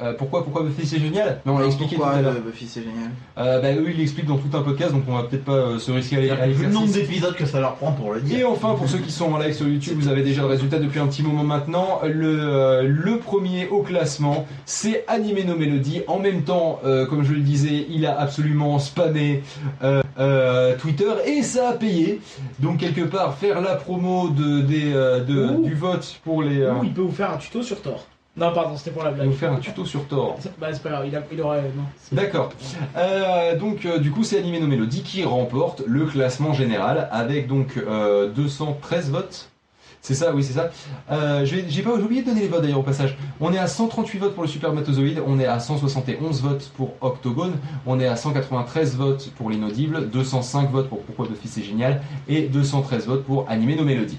Speaker 1: Euh, pourquoi pourquoi Buffy c'est génial? Mais on l'a expliqué
Speaker 2: Pourquoi
Speaker 1: tout à l'heure.
Speaker 2: Buffy c'est génial?
Speaker 1: Euh, bah, eux ils l'expliquent dans tout un podcast donc on va peut-être pas euh, se risquer à aller à
Speaker 4: Vu le nombre
Speaker 1: l'exercice.
Speaker 4: d'épisodes que ça leur prend pour le dire.
Speaker 1: Et enfin, pour ceux qui sont en live sur YouTube, vous avez déjà le résultat depuis un petit moment maintenant. Le, euh, le premier au classement, c'est Animé No Mélodie. En même temps, euh, comme je le disais, il a absolument spammé euh, euh, Twitter et ça a payé. Donc quelque part, faire la promo de, des, euh, de-
Speaker 3: Ouh.
Speaker 1: du vote pour les... euh,
Speaker 3: Ou il peut vous faire un tuto sur Thor. Non, pardon, c'était pour la blague.
Speaker 1: vous faire un tuto sur Thor.
Speaker 3: Bah, c'est pas grave, il, a, il aurait. Non.
Speaker 1: D'accord. Euh, donc euh, du coup c'est Animé No Mélodie qui remporte le classement général avec donc euh, 213 votes. C'est ça, oui c'est ça. Euh, J'ai pas j'ai oublié de donner les votes d'ailleurs au passage. On est à 138 votes pour le Supermatozoïde, on est à 171 votes pour Octogone, on est à 193 votes pour l'inaudible, 205 votes pour Pourquoi Buffy c'est génial et 213 votes pour Animé No Mélodie.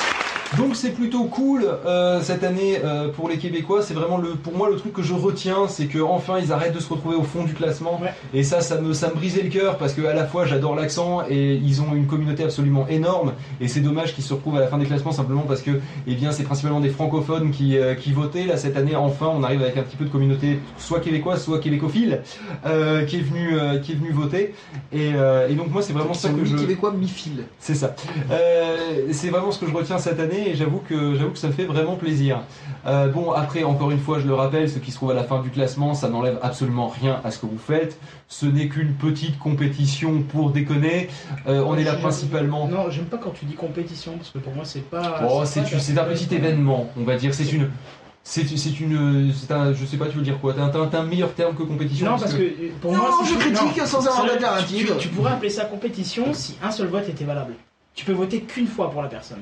Speaker 1: Donc c'est plutôt cool euh, cette année euh, pour les Québécois. C'est vraiment le, pour moi le truc que je retiens, c'est que enfin ils arrêtent de se retrouver au fond du classement. Et ça, ça me, ça me brisait le cœur parce que à la fois j'adore l'accent et ils ont une communauté absolument énorme. Et c'est dommage qu'ils se retrouvent à la fin des classements simplement parce que, eh bien, c'est principalement des francophones qui, euh, qui votaient. Là cette année, enfin, on arrive avec un petit peu de communauté, soit québécoise, soit québécophile, euh, qui est venu, euh, qui est venu voter. Et, euh, et donc moi, c'est vraiment ça que je.
Speaker 2: mi-québécois, mi-fil.
Speaker 1: C'est ça. Euh, c'est vraiment ce que je retiens cette année et j'avoue que j'avoue que ça me fait vraiment plaisir. Euh, bon après encore une fois je le rappelle, ceux qui se trouvent à la fin du classement, ça n'enlève absolument rien à ce que vous faites. Ce n'est qu'une petite compétition pour déconner. Euh, on est là principalement.
Speaker 3: Non, j'aime pas quand tu dis compétition parce que pour moi c'est pas.
Speaker 1: Oh, c'est un petit
Speaker 3: compétition.
Speaker 1: événement, on va dire. C'est une C'est c'est une. c'est un- je sais pas, tu veux dire quoi? T'as un, un- meilleur terme que compétition?
Speaker 3: Non, parce que euh, pour
Speaker 2: Non,
Speaker 3: moi,
Speaker 2: je
Speaker 3: si
Speaker 2: critique
Speaker 3: non,
Speaker 2: sans avoir d'alternative.
Speaker 3: Tu, tu pourrais appeler ça compétition si un seul vote était valable. Tu peux voter qu'une fois pour la personne.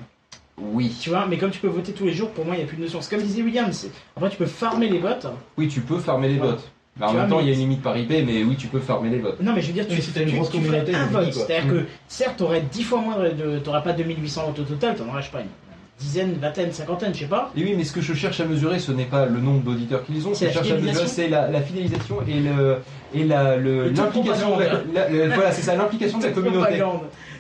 Speaker 1: Oui.
Speaker 3: Tu vois, mais comme tu peux voter tous les jours, pour moi, il n'y a plus de notion. C'est comme disait William. c'est- Après, tu peux farmer les votes.
Speaker 1: Oui, tu peux farmer les votes. Mais en
Speaker 3: Tu
Speaker 1: même temps, il y a une limite par IP, mais oui, tu peux farmer les votes.
Speaker 3: Non, mais je veux dire, tu,
Speaker 1: Oui, si t'as une
Speaker 3: tu-
Speaker 1: grosse
Speaker 3: tu
Speaker 1: communauté,
Speaker 3: un vote. C'est-à-dire
Speaker 1: Mm.
Speaker 3: que, certes, t'aurais 10 fois moins de. T'aurais pas 2800 votes au total, t'en aurais, je sais pas, une dizaine, vingtaine, cinquantaine, je sais pas.
Speaker 1: Et oui, mais ce que je cherche à mesurer, ce n'est pas le nombre d'auditeurs qu'ils ont, ce
Speaker 3: C'est
Speaker 1: que je
Speaker 3: la
Speaker 1: cherche à mesurer,
Speaker 3: fidélisation
Speaker 1: c'est la, la fidélisation et le et la l'implication voilà, c'est ça, l'implication de la *laughs* communauté.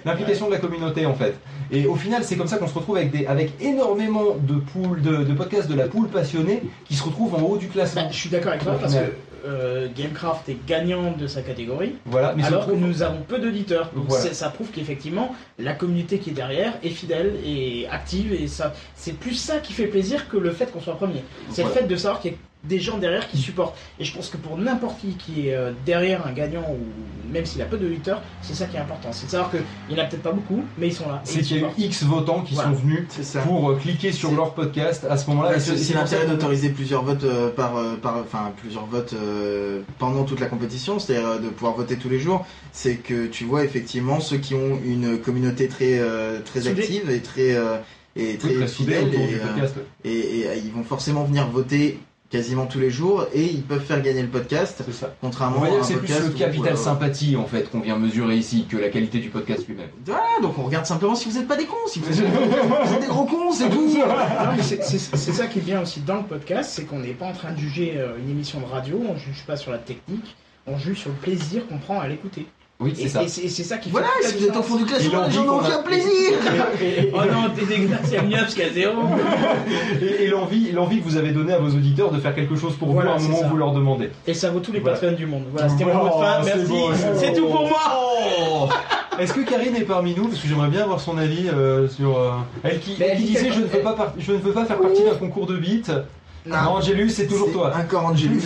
Speaker 1: L'implication de la communauté en fait. Et au final, c'est comme ça qu'on se retrouve avec des avec énormément de poules de, de podcasts de la poule passionnée qui se retrouvent en haut du classement.
Speaker 3: Bah, Je suis d'accord avec toi parce que. Euh, Gamecraft est gagnant de sa catégorie.
Speaker 1: Voilà, mais
Speaker 3: alors que nous avons peu d'auditeurs. Donc
Speaker 1: Voilà.
Speaker 3: c'est- ça prouve qu'effectivement la communauté qui est derrière est fidèle et active et ça c'est plus ça qui fait plaisir que le fait qu'on soit premier. C'est
Speaker 1: Voilà.
Speaker 3: le fait de savoir qu'il y a des gens derrière qui supportent. Et je pense que pour n'importe qui qui est euh, derrière un gagnant ou même s'il a peu d'auditeurs, c'est ça qui est important. C'est de savoir qu'il n'y en a peut-être pas beaucoup, mais ils sont là. et
Speaker 1: c'est qu'il y a eu X votants qui
Speaker 3: Voilà.
Speaker 1: sont venus pour euh, cliquer sur leur podcast à ce moment-là. Et
Speaker 2: c'est l'intérêt d'autoriser plusieurs votes euh, par, par, enfin plusieurs votes euh, pendant toute la compétition, c'est-à-dire de pouvoir voter tous les jours. C'est que tu vois effectivement ceux qui ont une communauté très euh, très active et très euh, et très, fidèle et, et, et, euh, ils vont forcément venir voter quasiment tous les jours et ils peuvent faire gagner le podcast.
Speaker 1: C'est ça.
Speaker 2: Contrairement
Speaker 1: On va
Speaker 2: à
Speaker 1: c'est plus le capital
Speaker 2: euh,
Speaker 1: sympathie en fait qu'on vient mesurer ici que la qualité du podcast lui-même.
Speaker 2: Voilà, donc on regarde simplement si vous n'êtes pas des cons, si vous êtes, *laughs* vous êtes des gros cons, c'est tout. *laughs*
Speaker 3: Non, mais c'est- c'est c'est ça qui est bien aussi dans le podcast, c'est qu'on n'est pas en train de juger euh, une émission de radio, on juge pas sur la technique, on juge sur le plaisir qu'on prend à l'écouter.
Speaker 1: Oui,
Speaker 3: Et-
Speaker 1: c'est ça.
Speaker 3: Et c'est ça qui
Speaker 2: Voilà, si vous êtes au fond du classement, les gens n'ont aucun plaisir. *laughs* *laughs*
Speaker 3: oh non, t'es dégueulasse, qui a zéro. *laughs*
Speaker 1: et, et l'envie, l'envie que vous avez donnée à vos auditeurs de faire quelque chose pour
Speaker 3: Voilà,
Speaker 1: vous à un moment où vous leur demandez.
Speaker 3: Et ça vaut tous les
Speaker 1: Voilà.
Speaker 3: patrons du monde. Voilà, c'était mon mot de fin, merci.
Speaker 1: c'est
Speaker 3: tout pour moi.
Speaker 1: Oh Est-ce que Karine est parmi nous Parce que j'aimerais bien avoir son avis euh, sur. euh, Elle qui, disait je ne, veux pas par- je ne veux pas faire partie d'un concours de beats.
Speaker 2: Non.
Speaker 1: Angelus, c'est toujours toi.
Speaker 2: Encore Angelus.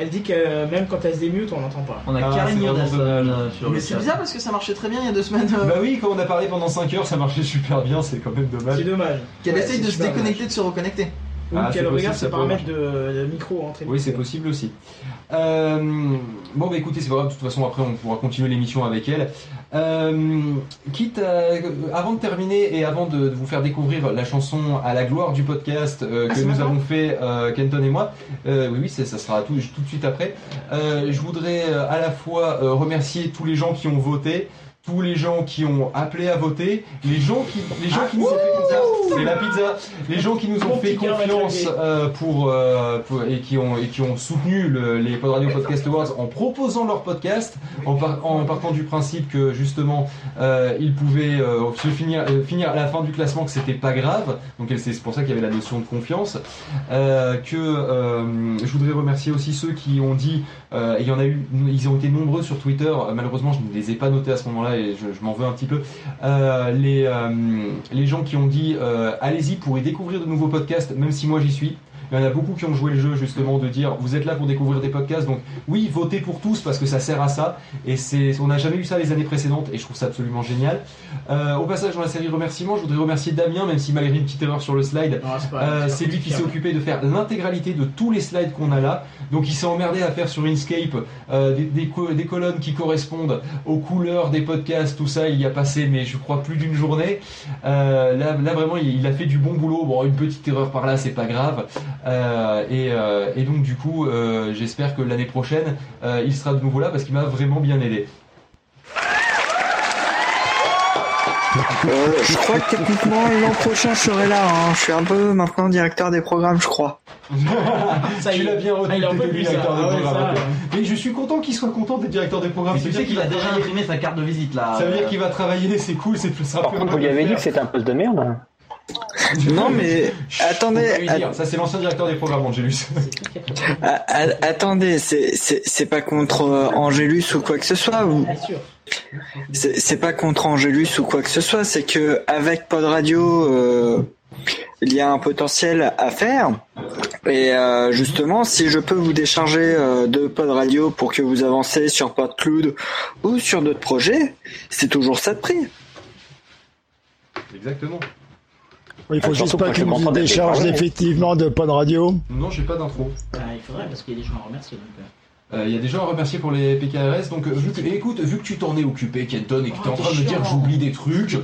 Speaker 3: Elle dit que même quand elle se démute, on l'entend pas.
Speaker 4: On a
Speaker 1: Ah,
Speaker 4: euh, sur
Speaker 2: Mais
Speaker 4: le
Speaker 2: c'est bizarre parce que ça marchait très bien il y a deux semaines. euh,
Speaker 1: Bah oui, quand on a parlé pendant 5 heures, ça marchait super bien, c'est quand même dommage.
Speaker 3: C'est dommage.
Speaker 2: Qu'elle
Speaker 3: Ouais,
Speaker 2: essaye de se déconnecter, de se reconnecter.
Speaker 3: Oui,
Speaker 1: Ah,
Speaker 3: qu'elle
Speaker 1: c'est
Speaker 3: regarde
Speaker 1: possible,
Speaker 3: ses paramètres de, de micro entrée.
Speaker 1: Oui, c'est possible aussi. Euh, bon, bah écoutez, c'est pas grave, de toute façon, après, on pourra continuer l'émission avec elle. Euh, quitte à, avant de terminer et avant de, de vous faire découvrir la chanson à la gloire du podcast euh,
Speaker 2: Ah,
Speaker 1: que nous avons fait, euh, Kenton et moi, euh, oui, oui, ça sera tout, tout de suite après. Euh, je voudrais euh, à la fois euh, remercier tous les gens qui ont voté, tous les gens qui ont appelé à voter, les gens qui, les gens qui nous ont fait c'est la pizza, les gens qui nous ont fait confiance euh, pour, euh, pour- et qui ont et qui ont soutenu le- les Pod Radio Podcast Awards en proposant leur podcast, en, par- en partant du principe que justement euh, ils pouvaient euh, se finir euh, finir à la fin du classement que c'était pas grave. Donc c'est c'est pour ça qu'il y avait la notion de confiance. Euh, que euh, je voudrais remercier aussi ceux qui ont dit, euh, il y en a eu, ils ont été nombreux sur Twitter. Malheureusement, je ne les ai pas notés à ce moment-là je m'en veux un petit peu. Euh, les euh, les gens qui ont dit, euh, allez-y pour y découvrir de nouveaux podcasts, même si moi j'y suis. Il y en a beaucoup qui ont joué le jeu justement de dire vous êtes là pour découvrir des podcasts donc oui votez pour tous parce que ça sert à ça et c'est on n'a jamais eu ça les années précédentes et je trouve ça absolument génial. Euh, au passage dans la série remerciements je voudrais remercier Damien même si malgré une petite erreur sur le slide
Speaker 3: c'est
Speaker 1: euh,
Speaker 3: c'est
Speaker 1: lui qui s'est occupé de faire l'intégralité de tous les slides qu'on a là. Donc il s'est emmerdé à faire sur Inkscape euh, des, des co- des colonnes qui correspondent aux couleurs des podcasts, tout ça. Il y a passé, mais je crois plus d'une journée. Euh, là, là vraiment, il, il a fait du bon boulot. Bon, une petite erreur par là, c'est pas grave. Euh, et, euh, et donc du coup, euh, j'espère que l'année prochaine, euh, il sera de nouveau là parce qu'il m'a vraiment bien aidé.
Speaker 5: Euh, je crois que techniquement l'an prochain je serai là. hein. Je suis un peu maintenant directeur des programmes, je crois.
Speaker 3: Ça, *laughs*
Speaker 1: tu
Speaker 3: il-
Speaker 1: l'as bien retenu, directeur des
Speaker 3: Ah ouais,
Speaker 1: programmes.
Speaker 3: ça,
Speaker 1: Mais je suis content qu'il soit content d'être directeur des programmes.
Speaker 4: Tu
Speaker 1: veut
Speaker 4: sais
Speaker 1: dire
Speaker 4: qu'il a déjà imprimé sa carte de visite là.
Speaker 1: Ça veut dire qu'il va travailler, c'est cool, c'est plus simple.
Speaker 36: Par contre, vous lui avez dit que c'était un poste de merde.
Speaker 5: Non mais attendez,
Speaker 1: dire. Ça c'est l'ancien directeur des programmes, Angelus. *laughs*
Speaker 5: a- a- attendez, c'est pas contre euh, Angelus ou quoi que ce soit. Vous,
Speaker 3: Bien sûr.
Speaker 5: c'est c'est pas contre Angelus ou quoi que ce soit. C'est que avec Pod Radio, euh, il y a un potentiel à faire. Et euh, justement, si je peux vous décharger euh, de Pod Radio pour que vous avancez sur PodCloud ou sur d'autres projets, c'est toujours ça de prix.
Speaker 1: Exactement.
Speaker 37: Il faut juste pas
Speaker 18: quand
Speaker 37: qu'il
Speaker 18: je
Speaker 37: nous
Speaker 18: m'entends d'être
Speaker 37: décharge
Speaker 18: parlé.
Speaker 37: effectivement de pas de radio.
Speaker 1: Non, j'ai pas d'intro.
Speaker 3: Ah, il faudrait parce qu'il y a des gens à remercier. Donc, euh.
Speaker 1: Euh, Il y a des gens à remercier pour les PKRS, donc euh, vu que, écoute, vu que tu t'en es occupé, Kenton, et que t'es en
Speaker 3: Oh,
Speaker 1: train de me dire que j'oublie des trucs,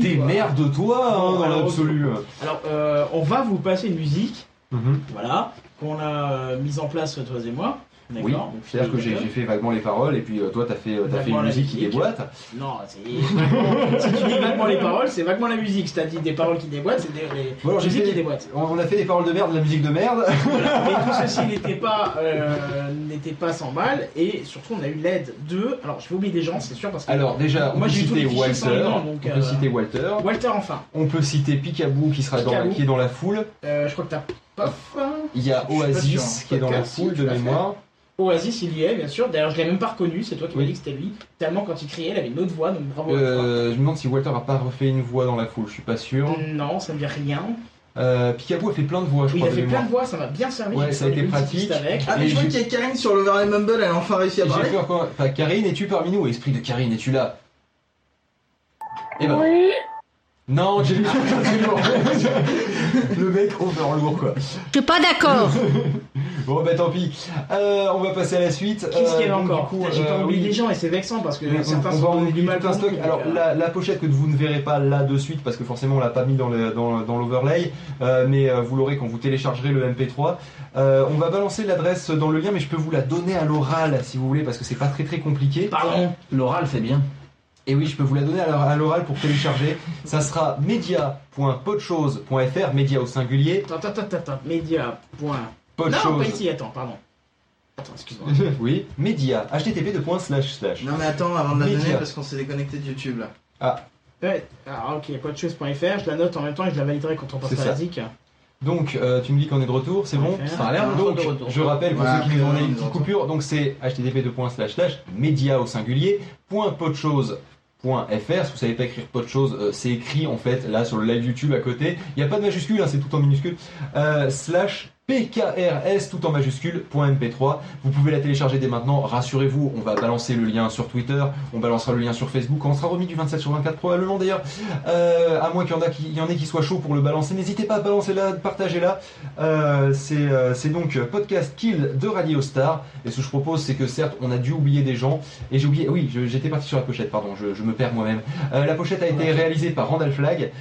Speaker 1: démerde-toi hein, dans
Speaker 3: alors,
Speaker 1: l'absolu.
Speaker 3: Alors, euh, on va vous passer une musique,
Speaker 1: Mhm.
Speaker 3: voilà, qu'on a mise en place toi et moi.
Speaker 1: Oui, c'est-à-dire que j'ai fait vaguement les paroles, et puis euh, toi t'as fait, euh, t'as fait une musique qui déboîte.
Speaker 3: Non, c'est *laughs* si tu dis vaguement les paroles, c'est vaguement la musique. Si t'as dit des paroles qui déboîtent, c'est des, les
Speaker 1: Bon, alors, fait-
Speaker 3: qui déboîtent.
Speaker 1: On a fait des paroles de merde, de la musique de merde.
Speaker 3: Mais tout ceci n'était pas, euh, pas sans mal, et surtout on a eu l'aide de. Alors je vais oublier des gens, c'est sûr, parce que.
Speaker 1: Alors déjà, on
Speaker 3: moi
Speaker 1: peut citer Walter,
Speaker 3: noms,
Speaker 1: on peut citer Walter,
Speaker 3: Walter enfin.
Speaker 1: on peut citer Picaboo qui sera dans la, qui est dans la foule.
Speaker 3: Euh, je crois que t'as pas.
Speaker 1: Il y a Oasis qui est dans la foule de
Speaker 3: fait. Oasis, il y est, bien sûr. D'ailleurs, je l'ai même pas reconnu, c'est toi qui m'as
Speaker 1: Oui.
Speaker 3: dit que c'était lui. Tellement quand il criait, il avait une autre voix, donc bravo à.
Speaker 1: Euh, je me demande si Walter a pas refait une voix dans la foule, je suis pas sûr.
Speaker 3: Non, ça me dit rien.
Speaker 1: Euh, Picaboo a fait plein de voix, je
Speaker 3: Oui, il
Speaker 1: crois.
Speaker 3: a fait plein de voix, ça m'a bien servi.
Speaker 1: Ouais,
Speaker 3: j'ai
Speaker 1: ça a
Speaker 3: fait
Speaker 1: été pratique.
Speaker 3: Avec.
Speaker 2: Ah, mais
Speaker 1: Et
Speaker 2: je vois
Speaker 1: j'ai-
Speaker 2: qu'il y a Karine sur l'Overlay Mumble, elle a enfin réussi à
Speaker 1: J'ai
Speaker 2: parler.
Speaker 1: peur quoi Enfin, Karine, es-tu parmi nous? Esprit de Karine, es-tu là? Eh ben. Non, j'ai *laughs* *laughs* Le mec overlourd quoi.
Speaker 26: Je suis pas d'accord. *laughs*
Speaker 1: Bon bah tant pis. Euh, on va passer à la suite.
Speaker 3: Qu'est-ce qu'il y
Speaker 1: Euh,
Speaker 3: a
Speaker 1: donc,
Speaker 3: encore
Speaker 1: du coup,
Speaker 3: Putain, J'ai pas
Speaker 1: euh,
Speaker 3: oublié
Speaker 1: oui.
Speaker 3: des gens et c'est vexant parce que
Speaker 1: On-
Speaker 3: certains
Speaker 1: on va
Speaker 3: sont
Speaker 1: en
Speaker 3: donnés du
Speaker 1: oublier
Speaker 3: mal
Speaker 1: tout un
Speaker 3: pour
Speaker 1: stock. Alors
Speaker 3: euh,
Speaker 1: la, la pochette que vous ne verrez pas là de suite parce que forcément on l'a pas mis dans le- dans, dans l'overlay, euh, mais euh, vous l'aurez quand vous téléchargerez le MP3. Euh, on va balancer l'adresse dans le lien, mais je peux vous la donner à l'oral si vous voulez parce que c'est pas très très compliqué.
Speaker 3: Pardon.
Speaker 4: L'oral, c'est bien.
Speaker 1: Et oui, je peux vous la donner à l'or- à l'oral pour télécharger. Ça sera media.podchose.fr, média au singulier.
Speaker 3: Attends, attends, attends, attends. Média.
Speaker 1: De
Speaker 3: non, pas ici, attends, pardon. Attends, excuse-moi. *laughs*
Speaker 1: oui, média, http de slash slash.
Speaker 2: Non, mais attends, avant de la donner, parce qu'on s'est déconnecté de YouTube là.
Speaker 1: Ah,
Speaker 3: Ouais, alors ok, podchose.fr, je la note en même temps et je la validerai quand on
Speaker 1: C'est
Speaker 3: passera
Speaker 1: ça.
Speaker 3: la ZIC.
Speaker 1: donc euh, tu me dis qu'on est de retour, c'est bon
Speaker 3: Ça a l'air de
Speaker 1: Donc,
Speaker 3: de retour.
Speaker 1: je rappelle pour
Speaker 2: Ouais,
Speaker 1: ceux qui nous ont une
Speaker 2: de
Speaker 1: petite coupure, donc c'est http média au singulier, point podchose.fr. Si vous savez pas écrire podchose, euh, c'est écrit en fait là sur le live YouTube à côté. Il n'y a pas de majuscule, hein, c'est tout en minuscule. Euh, slash PKRS tout en majuscule .mp3. Vous pouvez la télécharger dès maintenant. Rassurez-vous, on va balancer le lien sur Twitter, on balancera le lien sur Facebook. On sera remis du 27 sur 24 probablement d'ailleurs. Euh, à moins qu'il y en y ait qui soient chauds pour le balancer, n'hésitez pas à balancer là, partagez là. Euh, c'est euh, c'est donc podcast Kill de Radio Star. Et ce que je propose, c'est que certes, on a dû oublier des gens. Et j'ai oublié, oui, j'étais parti sur la pochette, pardon, je, je me perds moi-même. La pochette a été réalisée par Randall Flagg.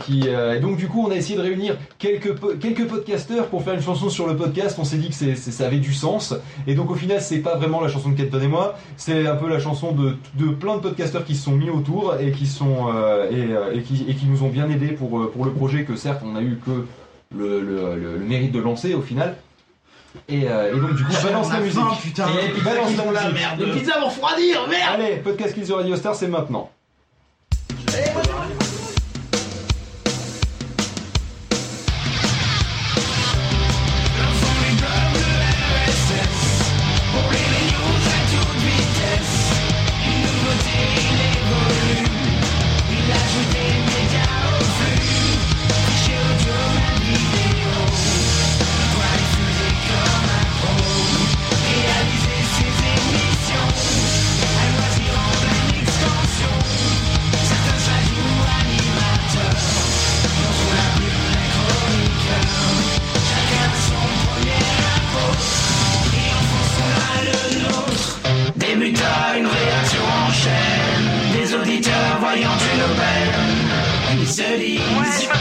Speaker 1: qui, et donc du coup, on a essayé de réunir quelques, quelques podcasteurs pour faire une chanson sur le podcast. On s'est dit que c'est- ça avait du sens. Et donc au final, c'est pas vraiment la chanson de Kenton et moi. C'est un peu la chanson de, de plein de podcasteurs qui se sont mis autour et qui, sont, euh, et, euh, et qui, et qui nous ont bien aidés pour, euh, pour le projet que certes, on a eu que le, le- le- le mérite de lancer au final. Et, euh, et donc du coup, balance la musique.
Speaker 2: faim, putain.
Speaker 1: Et balance la
Speaker 2: la
Speaker 1: musique.
Speaker 2: merde.
Speaker 3: Les pizzas vont refroidir, merde
Speaker 1: Allez, podcast sur Radio Star, c'est maintenant.
Speaker 38: cities.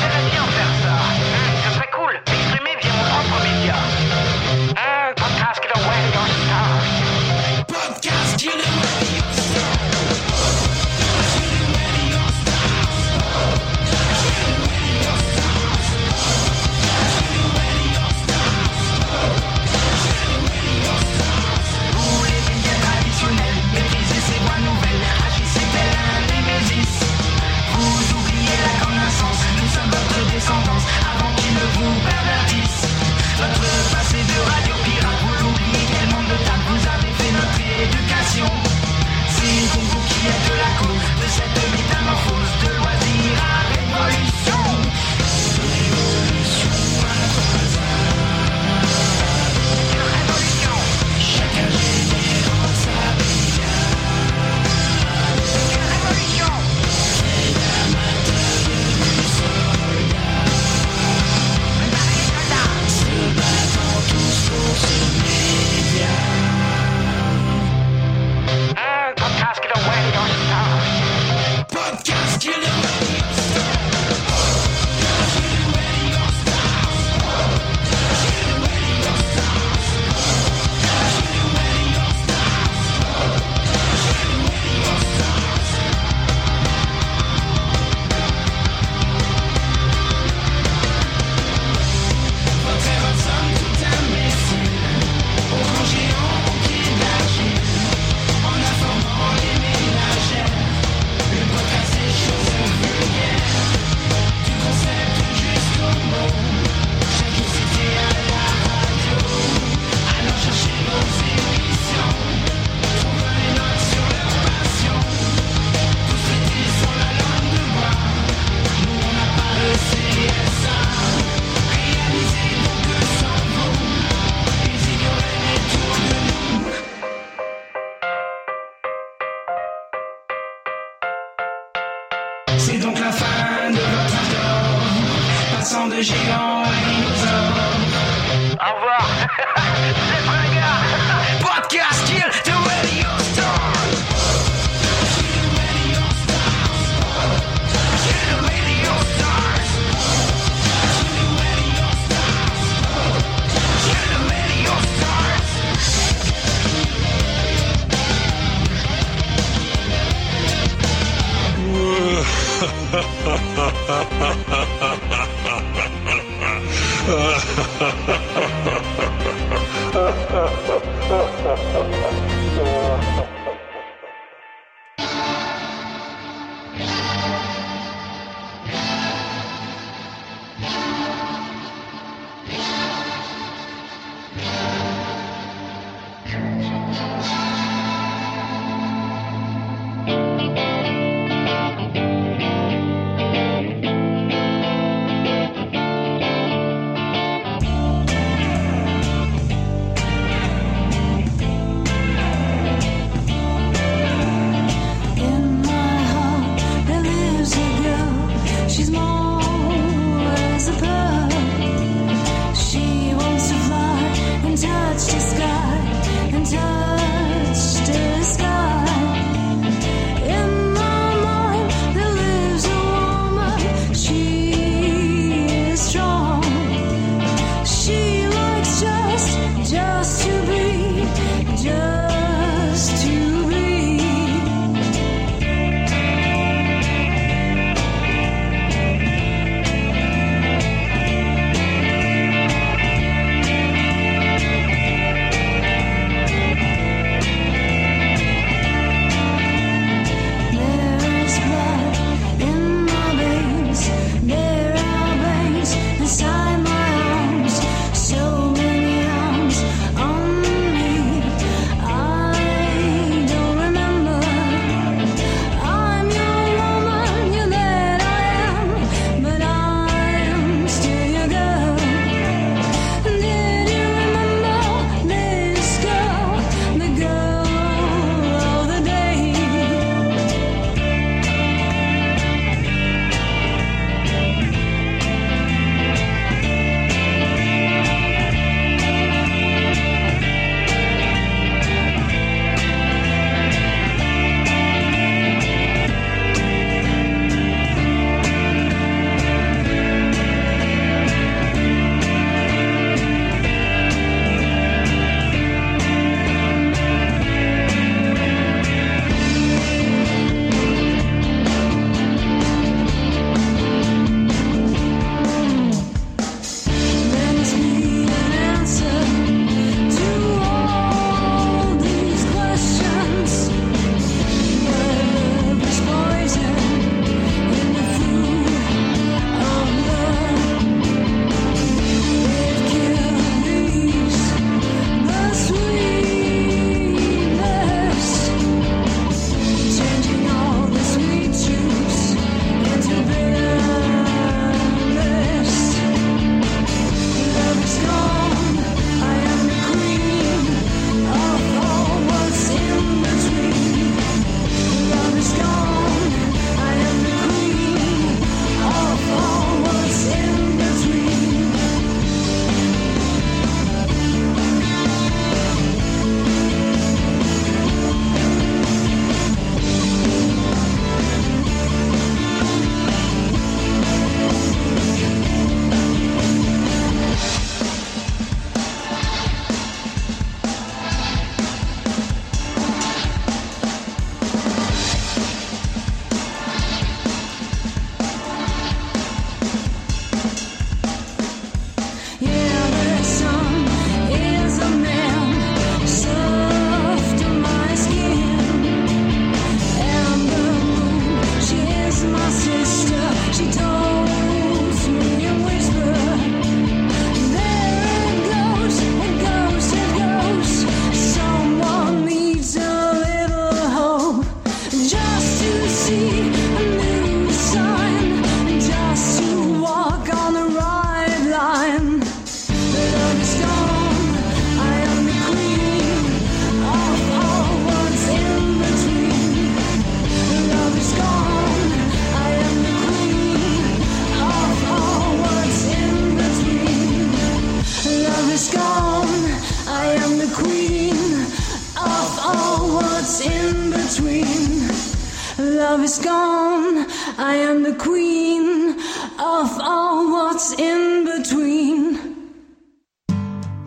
Speaker 38: love is gone. I am the queen of all what's in between.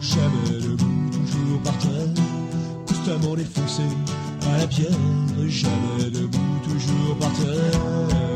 Speaker 38: J'avais le goût toujours par terre, constamment défoncé à la pierre. J'avais le goût toujours par terre.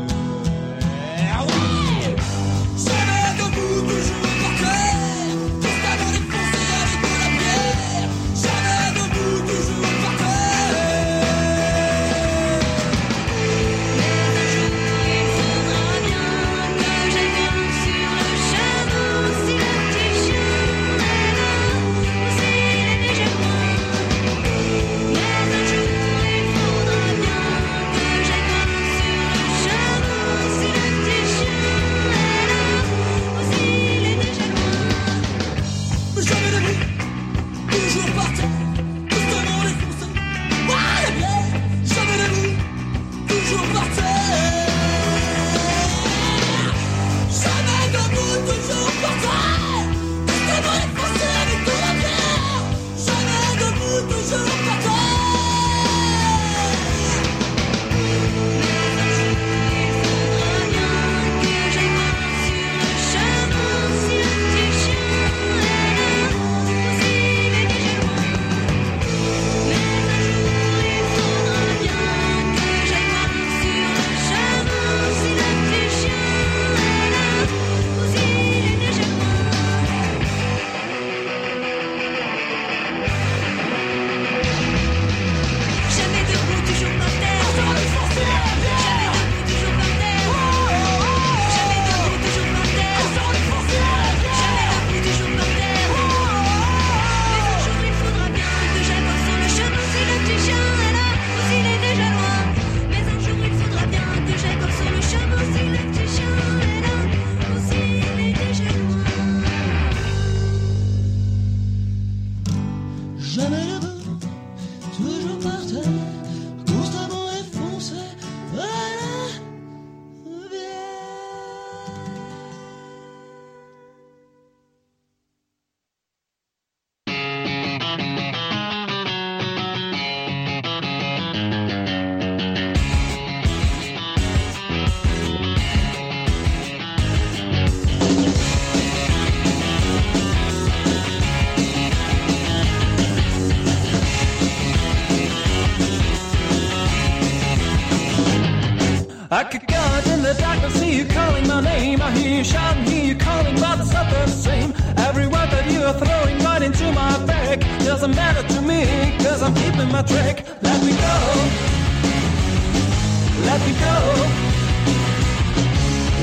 Speaker 38: me go.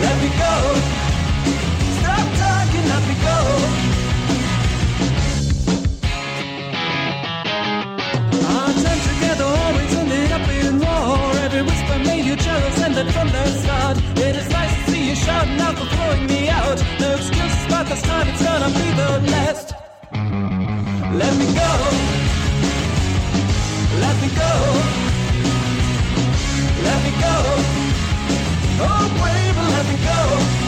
Speaker 38: Let me go. Stop talking, let me go. Our time together always ended up in war. Every whisper made you jealous, and from the start, it is nice to see you shouting out for throwing me out. No excuses, but this time it's gonna be the last. Let me go. Let me go let me go. Oh, baby, let me go.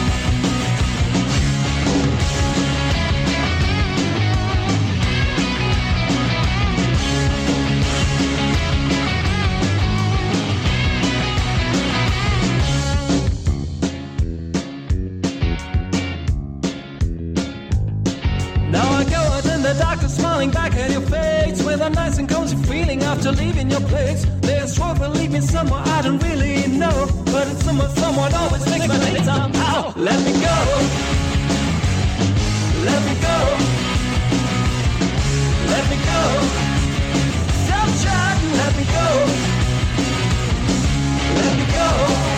Speaker 38: smiling back at your face with a nice and cozy feeling after leaving your place. There's sure for leaving somewhere I don't really know, but it's somewhere, someone always makes my name somehow. Let me go. Let me go. Let me go. Stop trying. Let me go. Let me go.